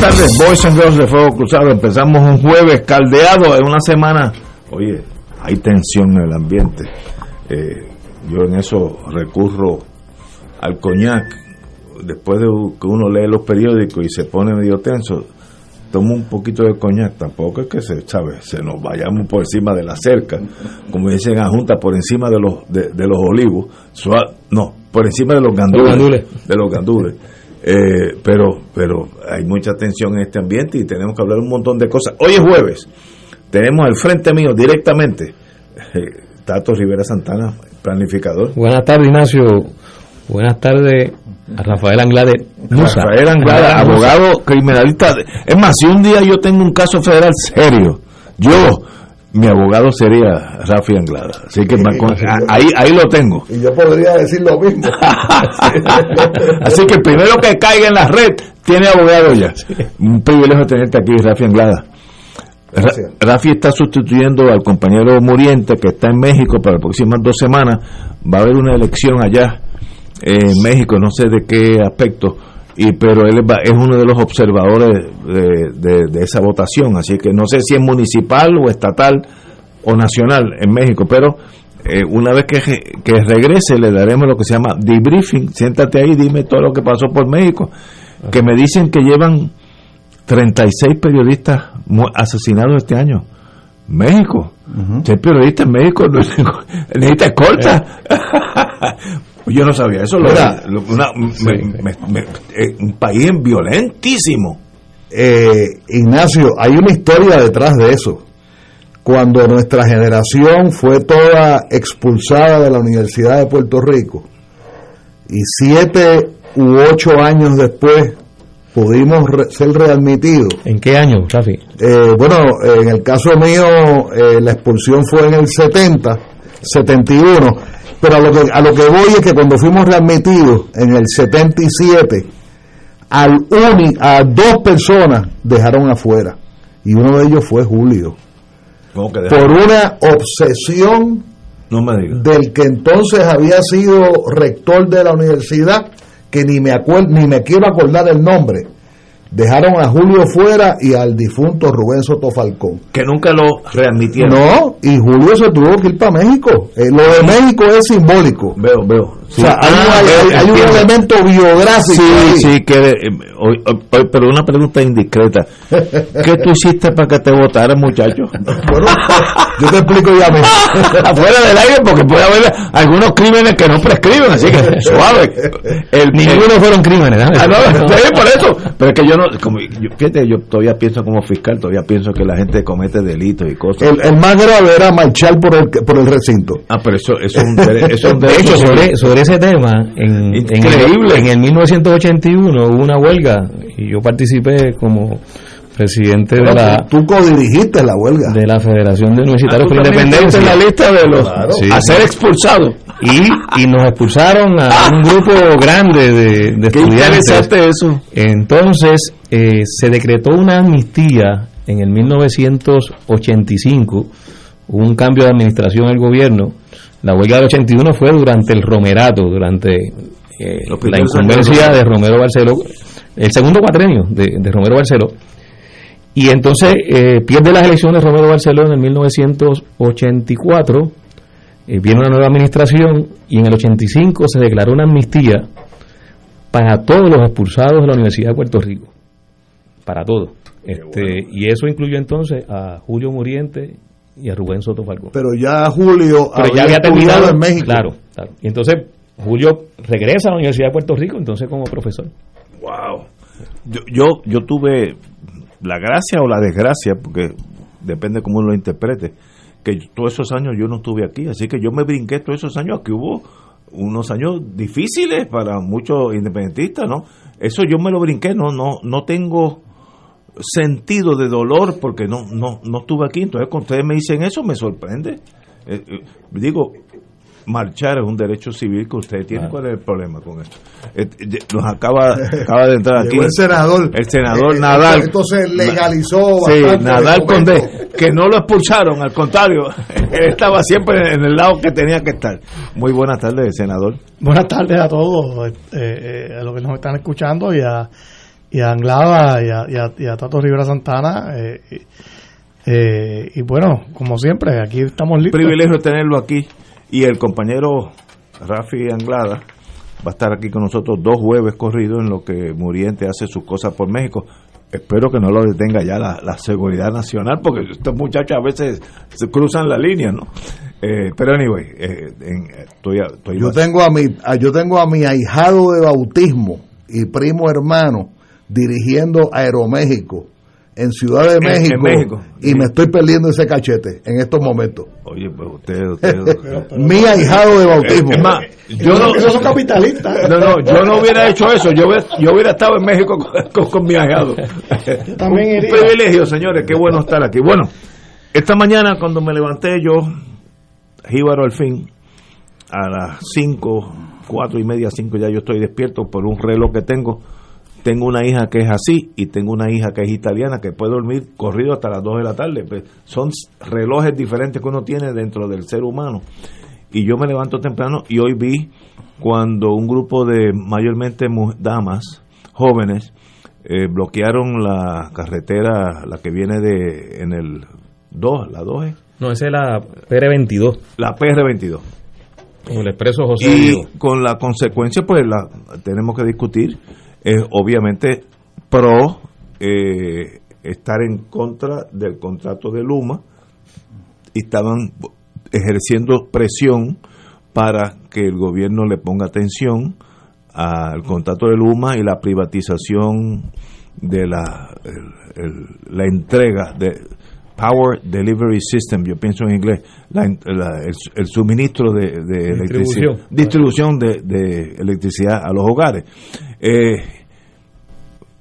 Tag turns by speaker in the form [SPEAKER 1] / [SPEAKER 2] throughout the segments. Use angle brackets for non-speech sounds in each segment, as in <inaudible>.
[SPEAKER 1] Tardes, Boys and Girls de Fuego Cruzado. Empezamos un jueves caldeado en una semana. Oye, hay tensión en el ambiente. Eh, yo en eso recurro al coñac. Después de que uno lee los periódicos y se pone medio tenso, tomo un poquito de coñac. Tampoco es que se, ¿sabe? se nos vayamos por encima de la cerca, como dicen a Junta, por encima de los, de, los olivos. no, por encima de los gandules. De los gandules eh, pero, pero hay mucha tensión en este ambiente y tenemos que hablar un montón de cosas. Hoy es jueves, tenemos al frente mío directamente eh, <laughs> Tato Rivera Santana, planificador.
[SPEAKER 2] Buenas tardes, Ignacio. Buenas tardes a Rafael Anglade.
[SPEAKER 1] Rafael Anglade, abogado criminalista. Es más, si un día yo tengo un caso federal serio, yo mi abogado sería Rafi Anglada. Así que ahí, ahí lo tengo.
[SPEAKER 3] Y yo podría decir lo mismo. <laughs>
[SPEAKER 1] Así que el primero que caiga en la red tiene abogado ya. Un privilegio tenerte aquí, Rafi Anglada. Rafi está sustituyendo al compañero Muriente que está en México para las próximas dos semanas. Va a haber una elección allá en México, no sé de qué aspecto y pero él es uno de los observadores de, esa votación, así que no sé si es municipal o estatal o nacional en México, pero eh, una vez que, que, regrese le daremos lo que se llama debriefing, siéntate ahí, dime todo lo que pasó por México, que me dicen que llevan 36 periodistas asesinados este año. México. Ser periodista en México <laughs> necesita escolta. <laughs> Yo no sabía eso. un país violentísimo.
[SPEAKER 3] Eh, Ignacio, hay una historia detrás de eso. Cuando nuestra generación fue toda expulsada de la Universidad de Puerto Rico y siete u ocho años después pudimos ser readmitidos.
[SPEAKER 2] ¿En qué año, Rafi?
[SPEAKER 3] Eh, bueno, en el caso mío, eh, la expulsión fue en el 70, 71 pero a lo que, a lo que voy es que cuando fuimos readmitidos en el 77, al uni, a dos personas dejaron afuera. Y uno de ellos fue Julio. por una obsesión del que entonces había sido rector de la universidad, que ni me, ni me quiero acordar el nombre dejaron a Julio fuera y al difunto Rubén Soto Falcón.
[SPEAKER 1] Que nunca lo readmitieron.
[SPEAKER 3] No, y Julio se tuvo que ir para México. Eh, lo de México es simbólico.
[SPEAKER 1] Veo, veo.
[SPEAKER 3] O sea, hay, un elemento biográfico.
[SPEAKER 1] Sí, sí, que, eh, pero una pregunta indiscreta. <laughs> ¿Qué tú hiciste para que te votaran, muchacho?
[SPEAKER 3] bueno, yo te explico ya mismo. <laughs>
[SPEAKER 1] Afuera del aire, porque puede haber algunos crímenes que no prescriben, así que suave. <laughs>
[SPEAKER 2] El, Ninguno fueron crímenes,
[SPEAKER 1] ¿no? Ah, no, por eso. Pero es que yo no, como, yo, fíjate, yo todavía pienso como fiscal, todavía pienso que la gente comete delitos y cosas.
[SPEAKER 3] El, más grave era marchar por el, por el recinto.
[SPEAKER 1] Ah, pero eso, eso es un, eso es un <laughs>
[SPEAKER 2] derecho. sobre, sobre ese tema, en, Increíble. En, el, 1981 hubo una huelga y yo participé como presidente de la
[SPEAKER 3] tú co-dirigiste la huelga.
[SPEAKER 2] de la Federación de Universitarios
[SPEAKER 1] ah, por la Independencia. en la lista de los a ser expulsados
[SPEAKER 2] y, y nos expulsaron a un grupo grande de, de
[SPEAKER 1] Qué
[SPEAKER 2] estudiantes.
[SPEAKER 1] eso.
[SPEAKER 2] Entonces eh, se decretó una amnistía en el 1985 hubo un cambio de administración en el gobierno. La huelga del 81 fue durante el Romerato, durante eh, la incumbencia de Romero Barceló, el segundo cuatrenio de, Romero Barceló, Y entonces eh, pierde las elecciones Romero Barceló en el 1984, eh, viene una nueva administración y en el 85 se declaró una amnistía para todos los expulsados de la Universidad de Puerto Rico, para todos. Este, Y eso incluyó entonces a Julio Muriente y a Rubén Soto Falcón.
[SPEAKER 3] Pero ya Julio
[SPEAKER 2] ya había terminado en México. Claro, claro. Y entonces Julio regresa a la Universidad de Puerto Rico, entonces como profesor.
[SPEAKER 1] Wow. Yo, yo, yo tuve la gracia o la desgracia, porque depende cómo lo interprete, que todos esos años yo no estuve aquí, así que yo me brinqué todos esos años que hubo unos años difíciles para muchos independentistas, ¿no? Eso yo me lo brinqué, no no no tengo sentido de dolor porque no no no estuve aquí, entonces cuando ustedes me dicen eso me sorprende. Eh, eh, digo, marchar es un derecho civil que usted tiene. ¿Cuál es el problema con esto? Eh, nos acaba, <laughs> acaba de entrar aquí.
[SPEAKER 3] el senador.
[SPEAKER 1] El senador Nadal.
[SPEAKER 3] Entonces legalizó.
[SPEAKER 1] Sí, Nadal Conde, que no lo expulsaron, al contrario, <laughs> él estaba siempre en el lado que tenía que estar. Muy buenas tardes, senador.
[SPEAKER 4] Buenas tardes a todos, eh, eh, a los que nos están escuchando y a, y a Anglada y a, y a, Tato Rivera Santana. y bueno, como siempre, aquí estamos listos.
[SPEAKER 1] Privilegio tenerlo aquí y el compañero Rafi Anglada va a estar aquí con nosotros dos jueves corridos en lo que Muriente hace sus cosas por México. Espero que no lo detenga ya la, seguridad nacional, porque estos muchachos a veces se cruzan la línea, ¿no? Eh, pero anyway, eh, estoy,
[SPEAKER 3] yo tengo a mi yo tengo a mi ahijado de bautismo y primo hermano dirigiendo Aeroméxico en Ciudad de México, y me estoy perdiendo ese cachete en estos momentos.
[SPEAKER 1] Oye, pues usted, usted, <laughs>
[SPEAKER 3] mi ahijado de bautismo. Es
[SPEAKER 1] más, yo no,
[SPEAKER 4] esos son capitalistas.
[SPEAKER 1] No, no, yo no hubiera hecho eso. Yo, yo hubiera estado en México con, mi ahijado.
[SPEAKER 4] también
[SPEAKER 1] Un privilegio, señores. Qué bueno estar aquí. Bueno, esta mañana cuando me levanté yo, jíbaro al fin, a las 5, 4 y media, 5 ya yo estoy despierto por un reloj que tengo tengo una hija que es así y tengo una hija que es italiana que puede dormir corrido hasta las 2 de la tarde. Pues, son relojes diferentes que uno tiene dentro del ser humano. Y yo me levanto temprano y hoy vi cuando un grupo de mayormente damas jóvenes eh, bloquearon la carretera, la que viene de en el 2, la 2
[SPEAKER 2] No, esa es la PR22.
[SPEAKER 1] La PR22.
[SPEAKER 2] el expreso José.
[SPEAKER 1] Y con la consecuencia, pues la tenemos que discutir es obviamente pro eh, estar en contra del contrato de Luma y estaban ejerciendo presión para que el gobierno le ponga atención al contrato de Luma y la privatización de la, la entrega de Power Delivery System, yo pienso en inglés, el, suministro de, electricidad, distribución de, de electricidad a los hogares. Eh,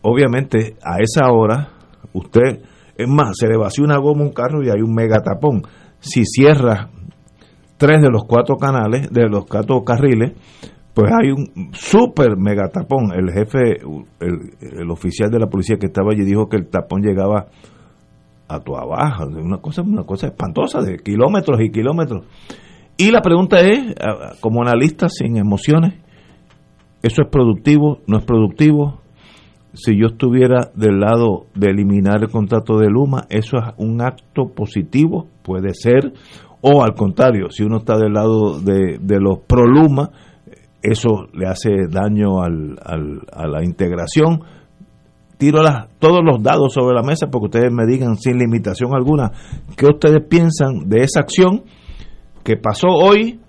[SPEAKER 1] obviamente, a esa hora, usted, es más, se le vacía una goma un carro y hay un mega tapón. Si cierra tres de los cuatro canales, de los cuatro carriles, pues hay un super mega tapón. El jefe, el, oficial de la policía que estaba allí dijo que el tapón llegaba a tu abajo, una cosa, una cosa espantosa, de kilómetros y kilómetros. Y la pregunta es, como analista sin emociones, ¿Eso es productivo? ¿No es productivo? Si yo estuviera del lado de eliminar el contrato de Luma, ¿eso es un acto positivo? Puede ser. O al contrario, si uno está del lado de, los pro Luma, eso le hace daño al, a la integración. Tiro las, todos los dados sobre la mesa porque ustedes me digan sin limitación alguna qué ustedes piensan de esa acción que pasó hoy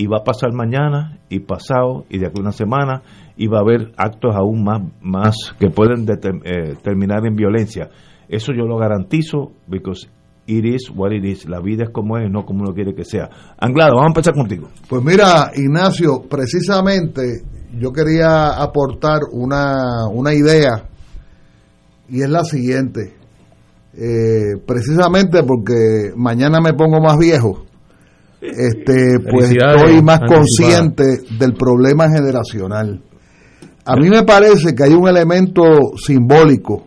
[SPEAKER 1] y va a pasar mañana y pasado y de aquí a una semana y va a haber actos aún más, más que pueden eh, terminar en violencia. Eso yo lo garantizo, because it is what it. La vida es como es, no como uno quiere que sea. Anglado, vamos a empezar contigo.
[SPEAKER 3] Pues mira, Ignacio, precisamente yo quería aportar una, una idea y es la siguiente. Eh, precisamente porque mañana me pongo más viejo este, pues estoy más consciente del problema generacional. A mí me parece que hay un elemento simbólico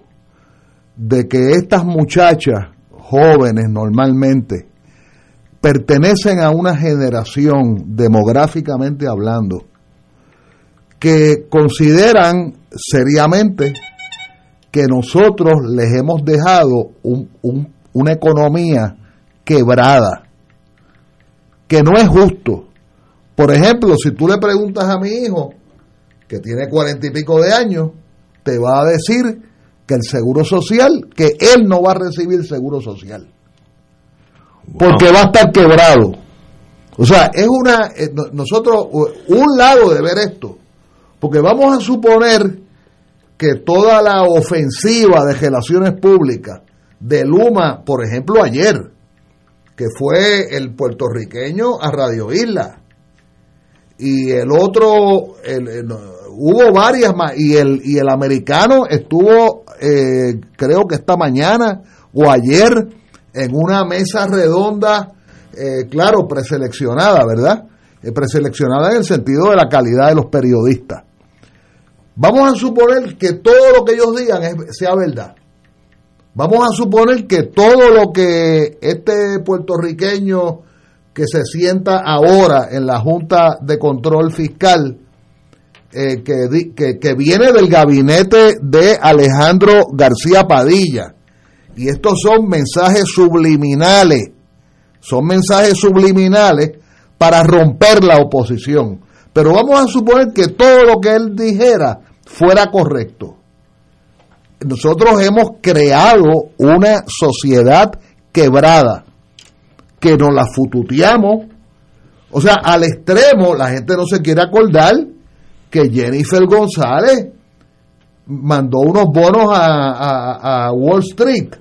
[SPEAKER 3] de que estas muchachas jóvenes normalmente pertenecen a una generación demográficamente hablando que consideran seriamente que nosotros les hemos dejado un, un, una economía quebrada, que no es justo. Por ejemplo, si tú le preguntas a mi hijo, que tiene cuarenta y pico de años, te va a decir que el seguro social, que él no va a recibir seguro social. Porque va a estar quebrado. O sea, es una, eh, nosotros, un lado de ver esto, porque vamos a suponer que toda la ofensiva de relaciones públicas de Luma, por ejemplo, ayer, que fue el puertorriqueño a Radio Isla, y el otro, hubo varias más, y el, y el americano estuvo, eh, creo que esta mañana o ayer, en una mesa redonda, eh, claro, preseleccionada, ¿verdad? Eh, preseleccionada en el sentido de la calidad de los periodistas. Vamos a suponer que todo lo que ellos digan sea verdad. Vamos a suponer que todo lo que este puertorriqueño que se sienta ahora en la Junta de Control Fiscal, eh, que, que, viene del gabinete de Alejandro García Padilla, y estos son mensajes subliminales, son mensajes subliminales para romper la oposición. Pero vamos a suponer que todo lo que él dijera fuera correcto. Nosotros hemos creado una sociedad quebrada, que nos la fututeamos. O sea, al extremo, la gente no se quiere acordar que Jennifer González mandó unos bonos a, a Wall Street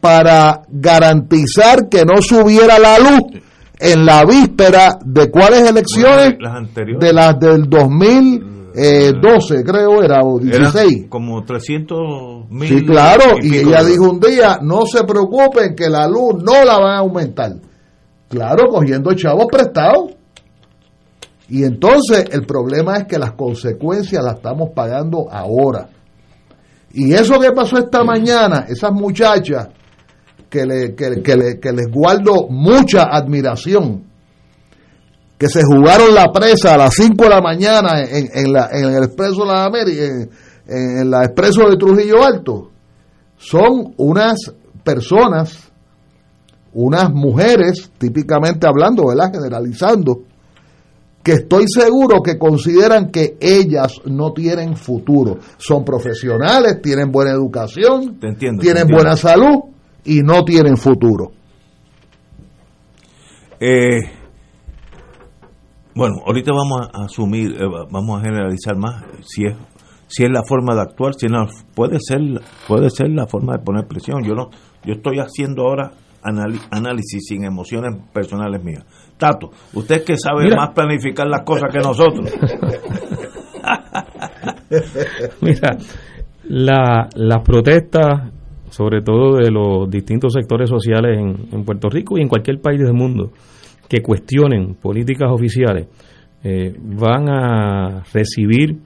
[SPEAKER 3] para garantizar que no subiera la luz en la víspera de cuáles elecciones de las del 2012 creo era o 16
[SPEAKER 1] como 300 mil
[SPEAKER 3] sí claro y, ella dijo un día no se preocupen que la luz no la van a aumentar claro cogiendo chavos prestados. Y entonces el problema es que las consecuencias las estamos pagando ahora. Y eso que pasó esta mañana esas muchachas que, le, que, que, les guardo mucha admiración, que se jugaron la presa a las 5 de la mañana en, en, la, en el Expreso de la América, en, en la Expreso de Trujillo Alto, son unas personas, unas mujeres, típicamente hablando, ¿verdad? Generalizando, que estoy seguro que consideran que ellas no tienen futuro. Son profesionales, tienen buena educación, tienen buena salud, y no tienen futuro.
[SPEAKER 1] Eh, bueno, ahorita vamos a asumir, eh, vamos a generalizar más si es si es la forma de actuar, si no puede ser puede ser la forma de poner presión. Yo no yo estoy haciendo ahora análisis sin emociones personales mías. Tato, usted que sabe más planificar las cosas que nosotros. <laughs>
[SPEAKER 2] Mira, la, las protestas sobre todo de los distintos sectores sociales en, Puerto Rico y en cualquier país del mundo, que cuestionen políticas oficiales, eh, van a recibir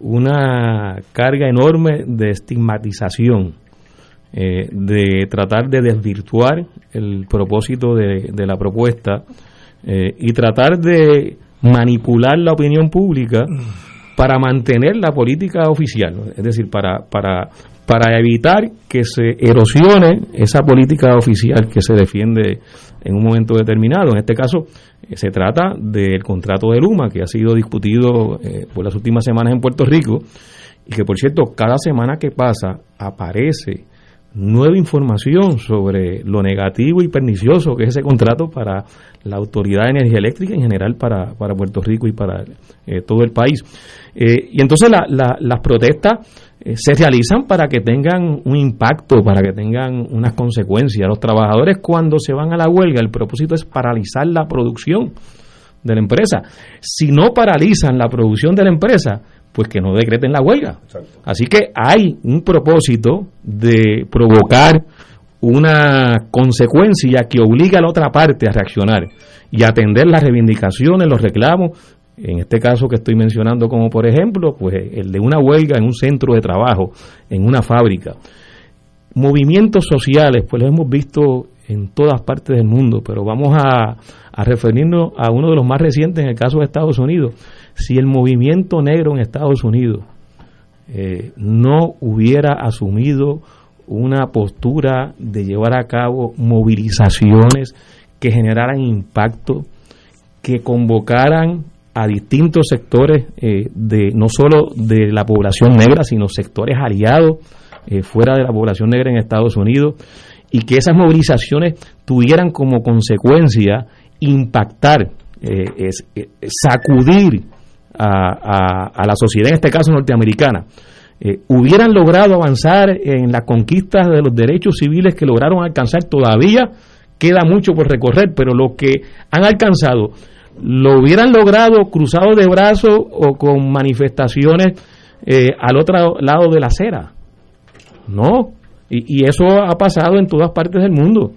[SPEAKER 2] una carga enorme de estigmatización, eh, de tratar de desvirtuar el propósito de, la propuesta eh, y tratar de manipular la opinión pública para mantener la política oficial, es decir, para, para para evitar que se erosione esa política oficial que se defiende en un momento determinado. En este caso, eh, se trata del contrato de Luma, que ha sido discutido eh, por las últimas semanas en Puerto Rico, y que, por cierto, cada semana que pasa aparece nueva información sobre lo negativo y pernicioso que es ese contrato para la Autoridad de Energía Eléctrica en general para, para Puerto Rico y para eh, todo el país. y entonces las protestas eh, se realizan para que tengan un impacto, para que tengan unas consecuencias. Los trabajadores cuando se van a la huelga, el propósito es paralizar la producción de la empresa. Si no paralizan la producción de la empresa, pues que no decreten la huelga. Así que hay un propósito de provocar una consecuencia que obliga a la otra parte a reaccionar y atender las reivindicaciones, los reclamos en este caso que estoy mencionando como por ejemplo, pues el de una huelga en un centro de trabajo, en una fábrica. Movimientos sociales, pues los hemos visto en todas partes del mundo, pero vamos a, referirnos a uno de los más recientes en el caso de Estados Unidos. Si el movimiento negro en Estados Unidos eh, no hubiera asumido una postura de llevar a cabo movilizaciones que generaran impacto, que convocaran a distintos sectores eh, de no solo de la población negra, sino sectores aliados eh, fuera de la población negra en Estados Unidos, y que esas movilizaciones tuvieran como consecuencia impactar, eh, sacudir a, a, la sociedad, en este caso norteamericana, hubieran logrado avanzar en las conquistas de los derechos civiles que lograron alcanzar, todavía queda mucho por recorrer, pero lo que han alcanzado lo hubieran logrado cruzado de brazos o con manifestaciones eh, al otro lado de la acera. No, y, eso ha pasado en todas partes del mundo,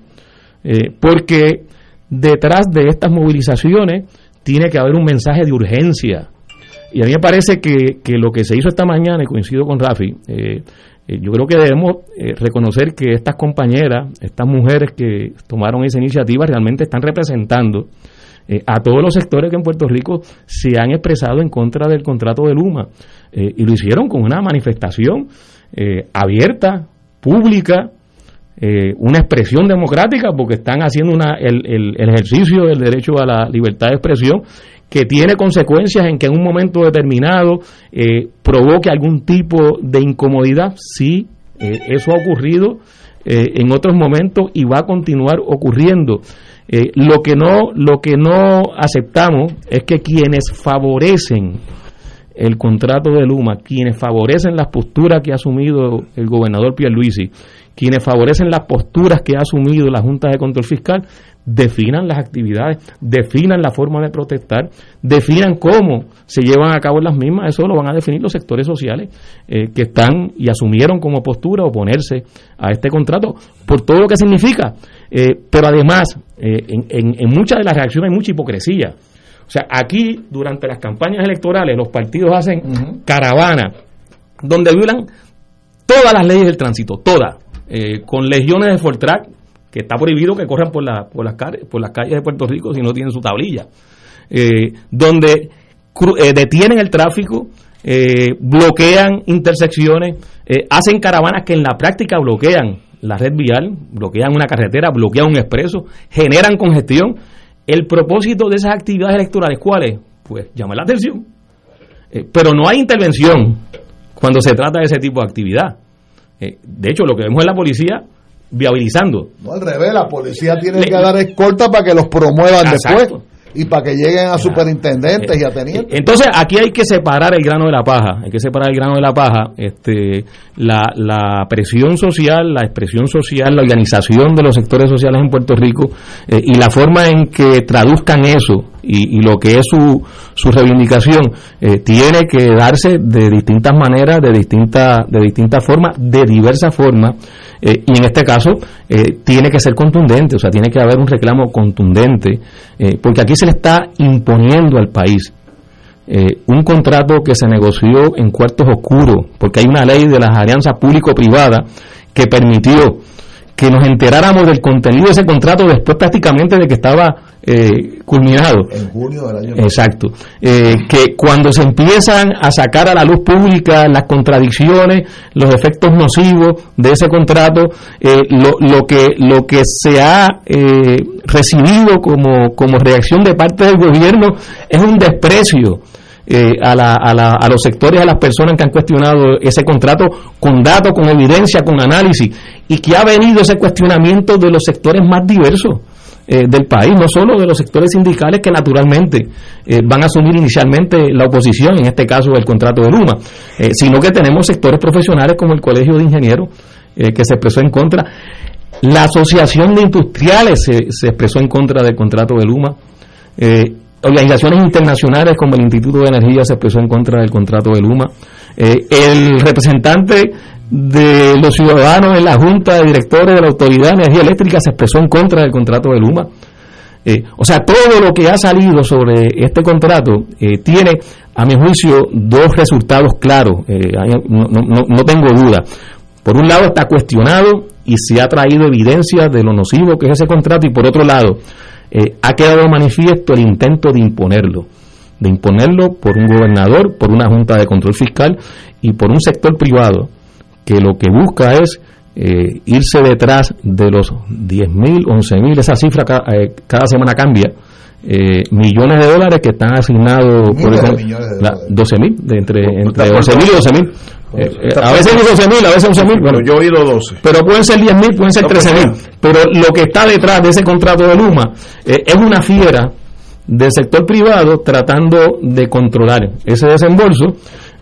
[SPEAKER 2] eh, porque detrás de estas movilizaciones tiene que haber un mensaje de urgencia. Y a mí me parece que, que lo que se hizo esta mañana, y coincido con Rafi, eh, yo creo que debemos reconocer que estas compañeras, estas mujeres que tomaron esa iniciativa realmente están representando eh, a todos los sectores que en Puerto Rico se han expresado en contra del contrato de Luma. Eh, y lo hicieron con una manifestación eh, abierta, pública, una expresión democrática, porque están haciendo una, el, el, ejercicio del derecho a la libertad de expresión, que tiene consecuencias en que en un momento determinado provoque algún tipo de incomodidad. Sí, eso ha ocurrido en otros momentos y va a continuar ocurriendo. Eh, lo que no lo que no aceptamos es que quienes favorecen el contrato de Luma, quienes favorecen las posturas que ha asumido el gobernador Pierluisi, quienes favorecen las posturas que ha asumido la Junta de Control Fiscal, definan las actividades, definan la forma de protestar, definan cómo se llevan a cabo las mismas, eso lo van a definir los sectores sociales eh, que están y asumieron como postura oponerse a este contrato por todo lo que significa. Eh, pero además, eh, en, en, muchas de las reacciones hay mucha hipocresía. O sea, aquí durante las campañas electorales los partidos hacen caravana donde violan todas las leyes del tránsito, todas, con legiones de Fortrack que está prohibido que corran por, la, por, las, por las calles de Puerto Rico si no tienen su tablilla, eh, donde eh, detienen el tráfico, eh, bloquean intersecciones, hacen caravanas que en la práctica bloquean la red vial, bloquean una carretera, bloquean un expreso, generan congestión. El propósito de esas actividades electorales, ¿cuál es? Pues llamar la atención. pero no hay intervención cuando se trata de ese tipo de actividad. de hecho, lo que vemos en la policía viabilizando.
[SPEAKER 3] No, al revés, la policía tiene que dar escolta para que los promuevan después y para que lleguen a superintendentes y a tenientes.
[SPEAKER 2] Entonces, aquí hay que separar el grano de la paja, hay que separar el grano de la paja, este la, la presión social, la expresión social, la organización de los sectores sociales en Puerto Rico eh, y la forma en que traduzcan eso y, lo que es su, su reivindicación eh, tiene que darse de distintas maneras, de distintas de distintas formas, de diversas formas eh, y en este caso eh, tiene que ser contundente, o sea, tiene que haber un reclamo contundente, eh, porque aquí se le está imponiendo al país un contrato que se negoció en cuartos oscuros, porque hay una ley de las alianzas público-privadas que permitió que nos enteráramos del contenido de ese contrato después prácticamente de que estaba eh, culminado.
[SPEAKER 3] En junio del año
[SPEAKER 2] Exacto. Eh, que cuando se empiezan a sacar a la luz pública las contradicciones, los efectos nocivos de ese contrato, eh, lo, lo, que, lo que se ha recibido como, como reacción de parte del gobierno es un desprecio eh, a, la, a, la, a, los sectores, a las personas que han cuestionado ese contrato con datos, con evidencia, con análisis, y que ha venido ese cuestionamiento de los sectores más diversos. Eh, del país, no solo de los sectores sindicales que naturalmente eh, van a asumir inicialmente la oposición, en este caso el contrato de Luma, sino que tenemos sectores profesionales como el Colegio de Ingenieros que se expresó en contra, la Asociación de Industriales se, se expresó en contra del contrato de Luma, organizaciones internacionales como el Instituto de Energía se expresó en contra del contrato de Luma. Eh, el representante de los ciudadanos en la Junta de Directores de la Autoridad de Energía Eléctrica se expresó en contra del contrato de Luma. Eh, o sea, todo lo que ha salido sobre este contrato eh, tiene, a mi juicio, dos resultados claros. No, no, no tengo duda. Por un lado está cuestionado y se ha traído evidencia de lo nocivo que es ese contrato y por otro lado eh, ha quedado manifiesto el intento de imponerlo. de imponerlo por un gobernador, por una junta de control fiscal y por un sector privado que lo que busca es eh, irse detrás de los 10.000, 11.000, esa cifra eh, cada semana cambia, eh, millones de dólares que están asignados por ejemplo, 12 mil, entre, entre 11 mil y 12 mil. Eh, eh, a veces 12 mil, a veces 11 mil. Bueno,
[SPEAKER 1] yo he oído 12.
[SPEAKER 2] Pero pueden ser 10 mil, pueden ser 13 mil. Pero lo que está detrás de ese contrato de Luma es una fiera del sector privado tratando de controlar ese desembolso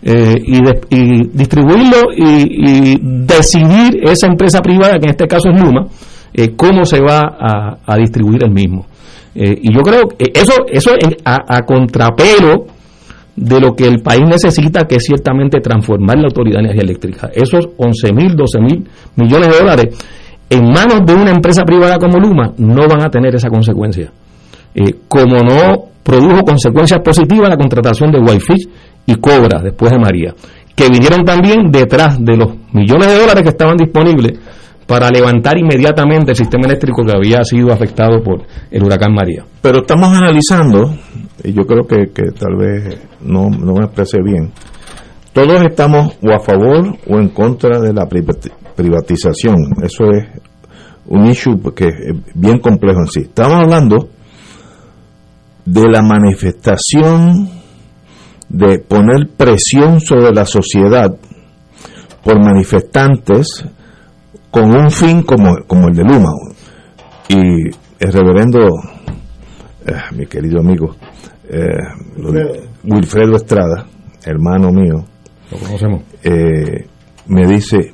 [SPEAKER 2] y, y, distribuirlo y, decidir esa empresa privada, que en este caso es Luma, cómo se va a, distribuir el mismo. Eh, y yo creo que eso, eso a, a, contrapelo de lo que el país necesita, que es ciertamente transformar la Autoridad de Energía Eléctrica. Esos 11 mil, 12 mil millones de dólares en manos de una empresa privada como Luma no van a tener esa consecuencia. Eh, como no produjo consecuencias positivas la contratación de Whitefish y Cobra después de María, que vinieron también detrás de los millones de dólares que estaban disponibles para levantar inmediatamente el sistema eléctrico que había sido afectado por el huracán María.
[SPEAKER 1] Pero estamos analizando, y yo creo que, tal vez no, no me expresé bien, todos estamos o a favor o en contra de la privatización. Eso es un issue que es bien complejo en sí. Estamos hablando de la manifestación de poner presión sobre la sociedad por manifestantes con un fin como, como el de Luma. Y el reverendo, eh, mi querido amigo, eh, Wilfredo. Estrada, hermano mío,
[SPEAKER 2] lo conocemos,
[SPEAKER 1] eh, me dice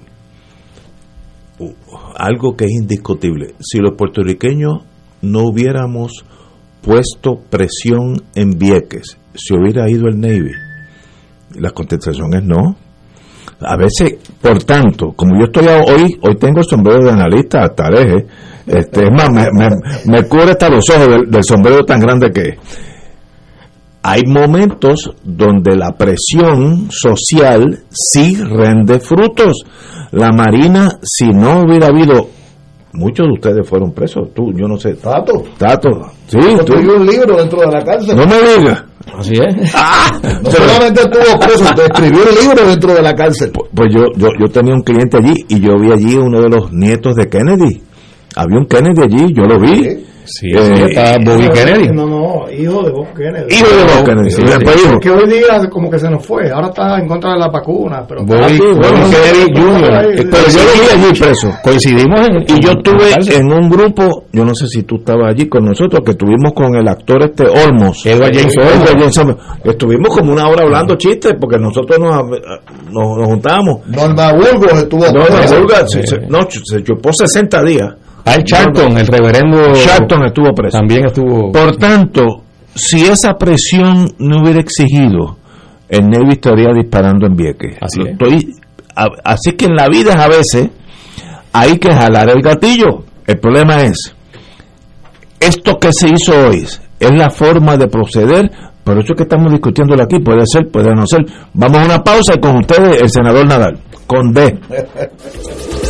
[SPEAKER 1] uh, algo que es indiscutible. Si los puertorriqueños no hubiéramos puesto presión en Vieques, se hubiera ido el Navy. La contestación es no a veces, por tanto, como yo estoy hoy, hoy tengo el sombrero de analista hasta el eje, este, es más, me, cubre hasta los ojos del, sombrero tan grande que es. Hay momentos donde la presión social sí rende frutos. La Marina, si no hubiera habido muchos de ustedes fueron presos. Tú, yo no sé.
[SPEAKER 3] Tato.
[SPEAKER 1] Tato.
[SPEAKER 3] Sí, tú. un libro dentro de la cárcel.
[SPEAKER 1] No me digas.
[SPEAKER 2] Así es.
[SPEAKER 3] Ah, <laughs> no solamente estuvo preso, te escribió el libro dentro de la cárcel.
[SPEAKER 1] Pues, pues, yo, yo, yo tenía un cliente allí y yo vi allí uno de los nietos de Kennedy. Había un Kennedy allí, yo lo vi.
[SPEAKER 2] Sí, eh, está Bobby Kennedy.
[SPEAKER 4] No, no, hijo de Bob Kennedy.
[SPEAKER 1] Hijo de Bob Kennedy. Sí,
[SPEAKER 4] Que hoy día como que se nos fue. Ahora está en contra de la vacuna. Pero
[SPEAKER 2] Bobby, Kennedy Jr. Pero yo lo vi allí preso. Coincidimos en,
[SPEAKER 1] Y yo estuve en un grupo, yo no sé si tú estabas allí con nosotros, que estuvimos con el actor este Olmos.
[SPEAKER 2] Edward James
[SPEAKER 1] Olmos. Estuvimos como una hora hablando chistes porque nosotros nos, nos, nos juntábamos.
[SPEAKER 3] Norma Burgos estuvo.
[SPEAKER 1] Norma Burgos se, no, se chupó 60 días.
[SPEAKER 2] Al Charlton, el reverendo
[SPEAKER 1] Charlton estuvo preso.
[SPEAKER 2] También estuvo.
[SPEAKER 1] Por tanto, si esa presión no hubiera exigido, el Navy estaría disparando en Vieques.
[SPEAKER 2] Así,
[SPEAKER 1] así que en la vida a veces hay que jalar el gatillo. El problema es, esto que se hizo hoy es la forma de proceder, por eso que estamos discutiéndolo aquí, puede ser, puede no ser. Vamos a una pausa y con ustedes el senador Nadal, con D. <laughs>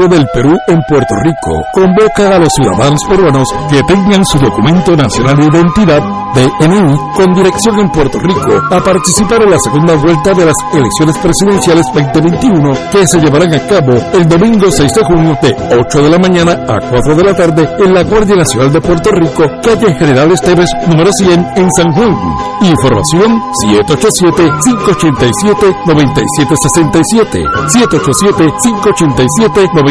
[SPEAKER 5] del Perú en Puerto Rico convoca a los ciudadanos peruanos que tengan su documento nacional de identidad DNI con dirección en Puerto Rico a participar en la segunda vuelta de las elecciones presidenciales 2021 que se llevarán a cabo el domingo 6 de junio de 8 de la mañana a 4 de la tarde en la Guardia Nacional de Puerto Rico, calle General Esteves número 100 en San Juan. Información 787-587-9767 787-587-9767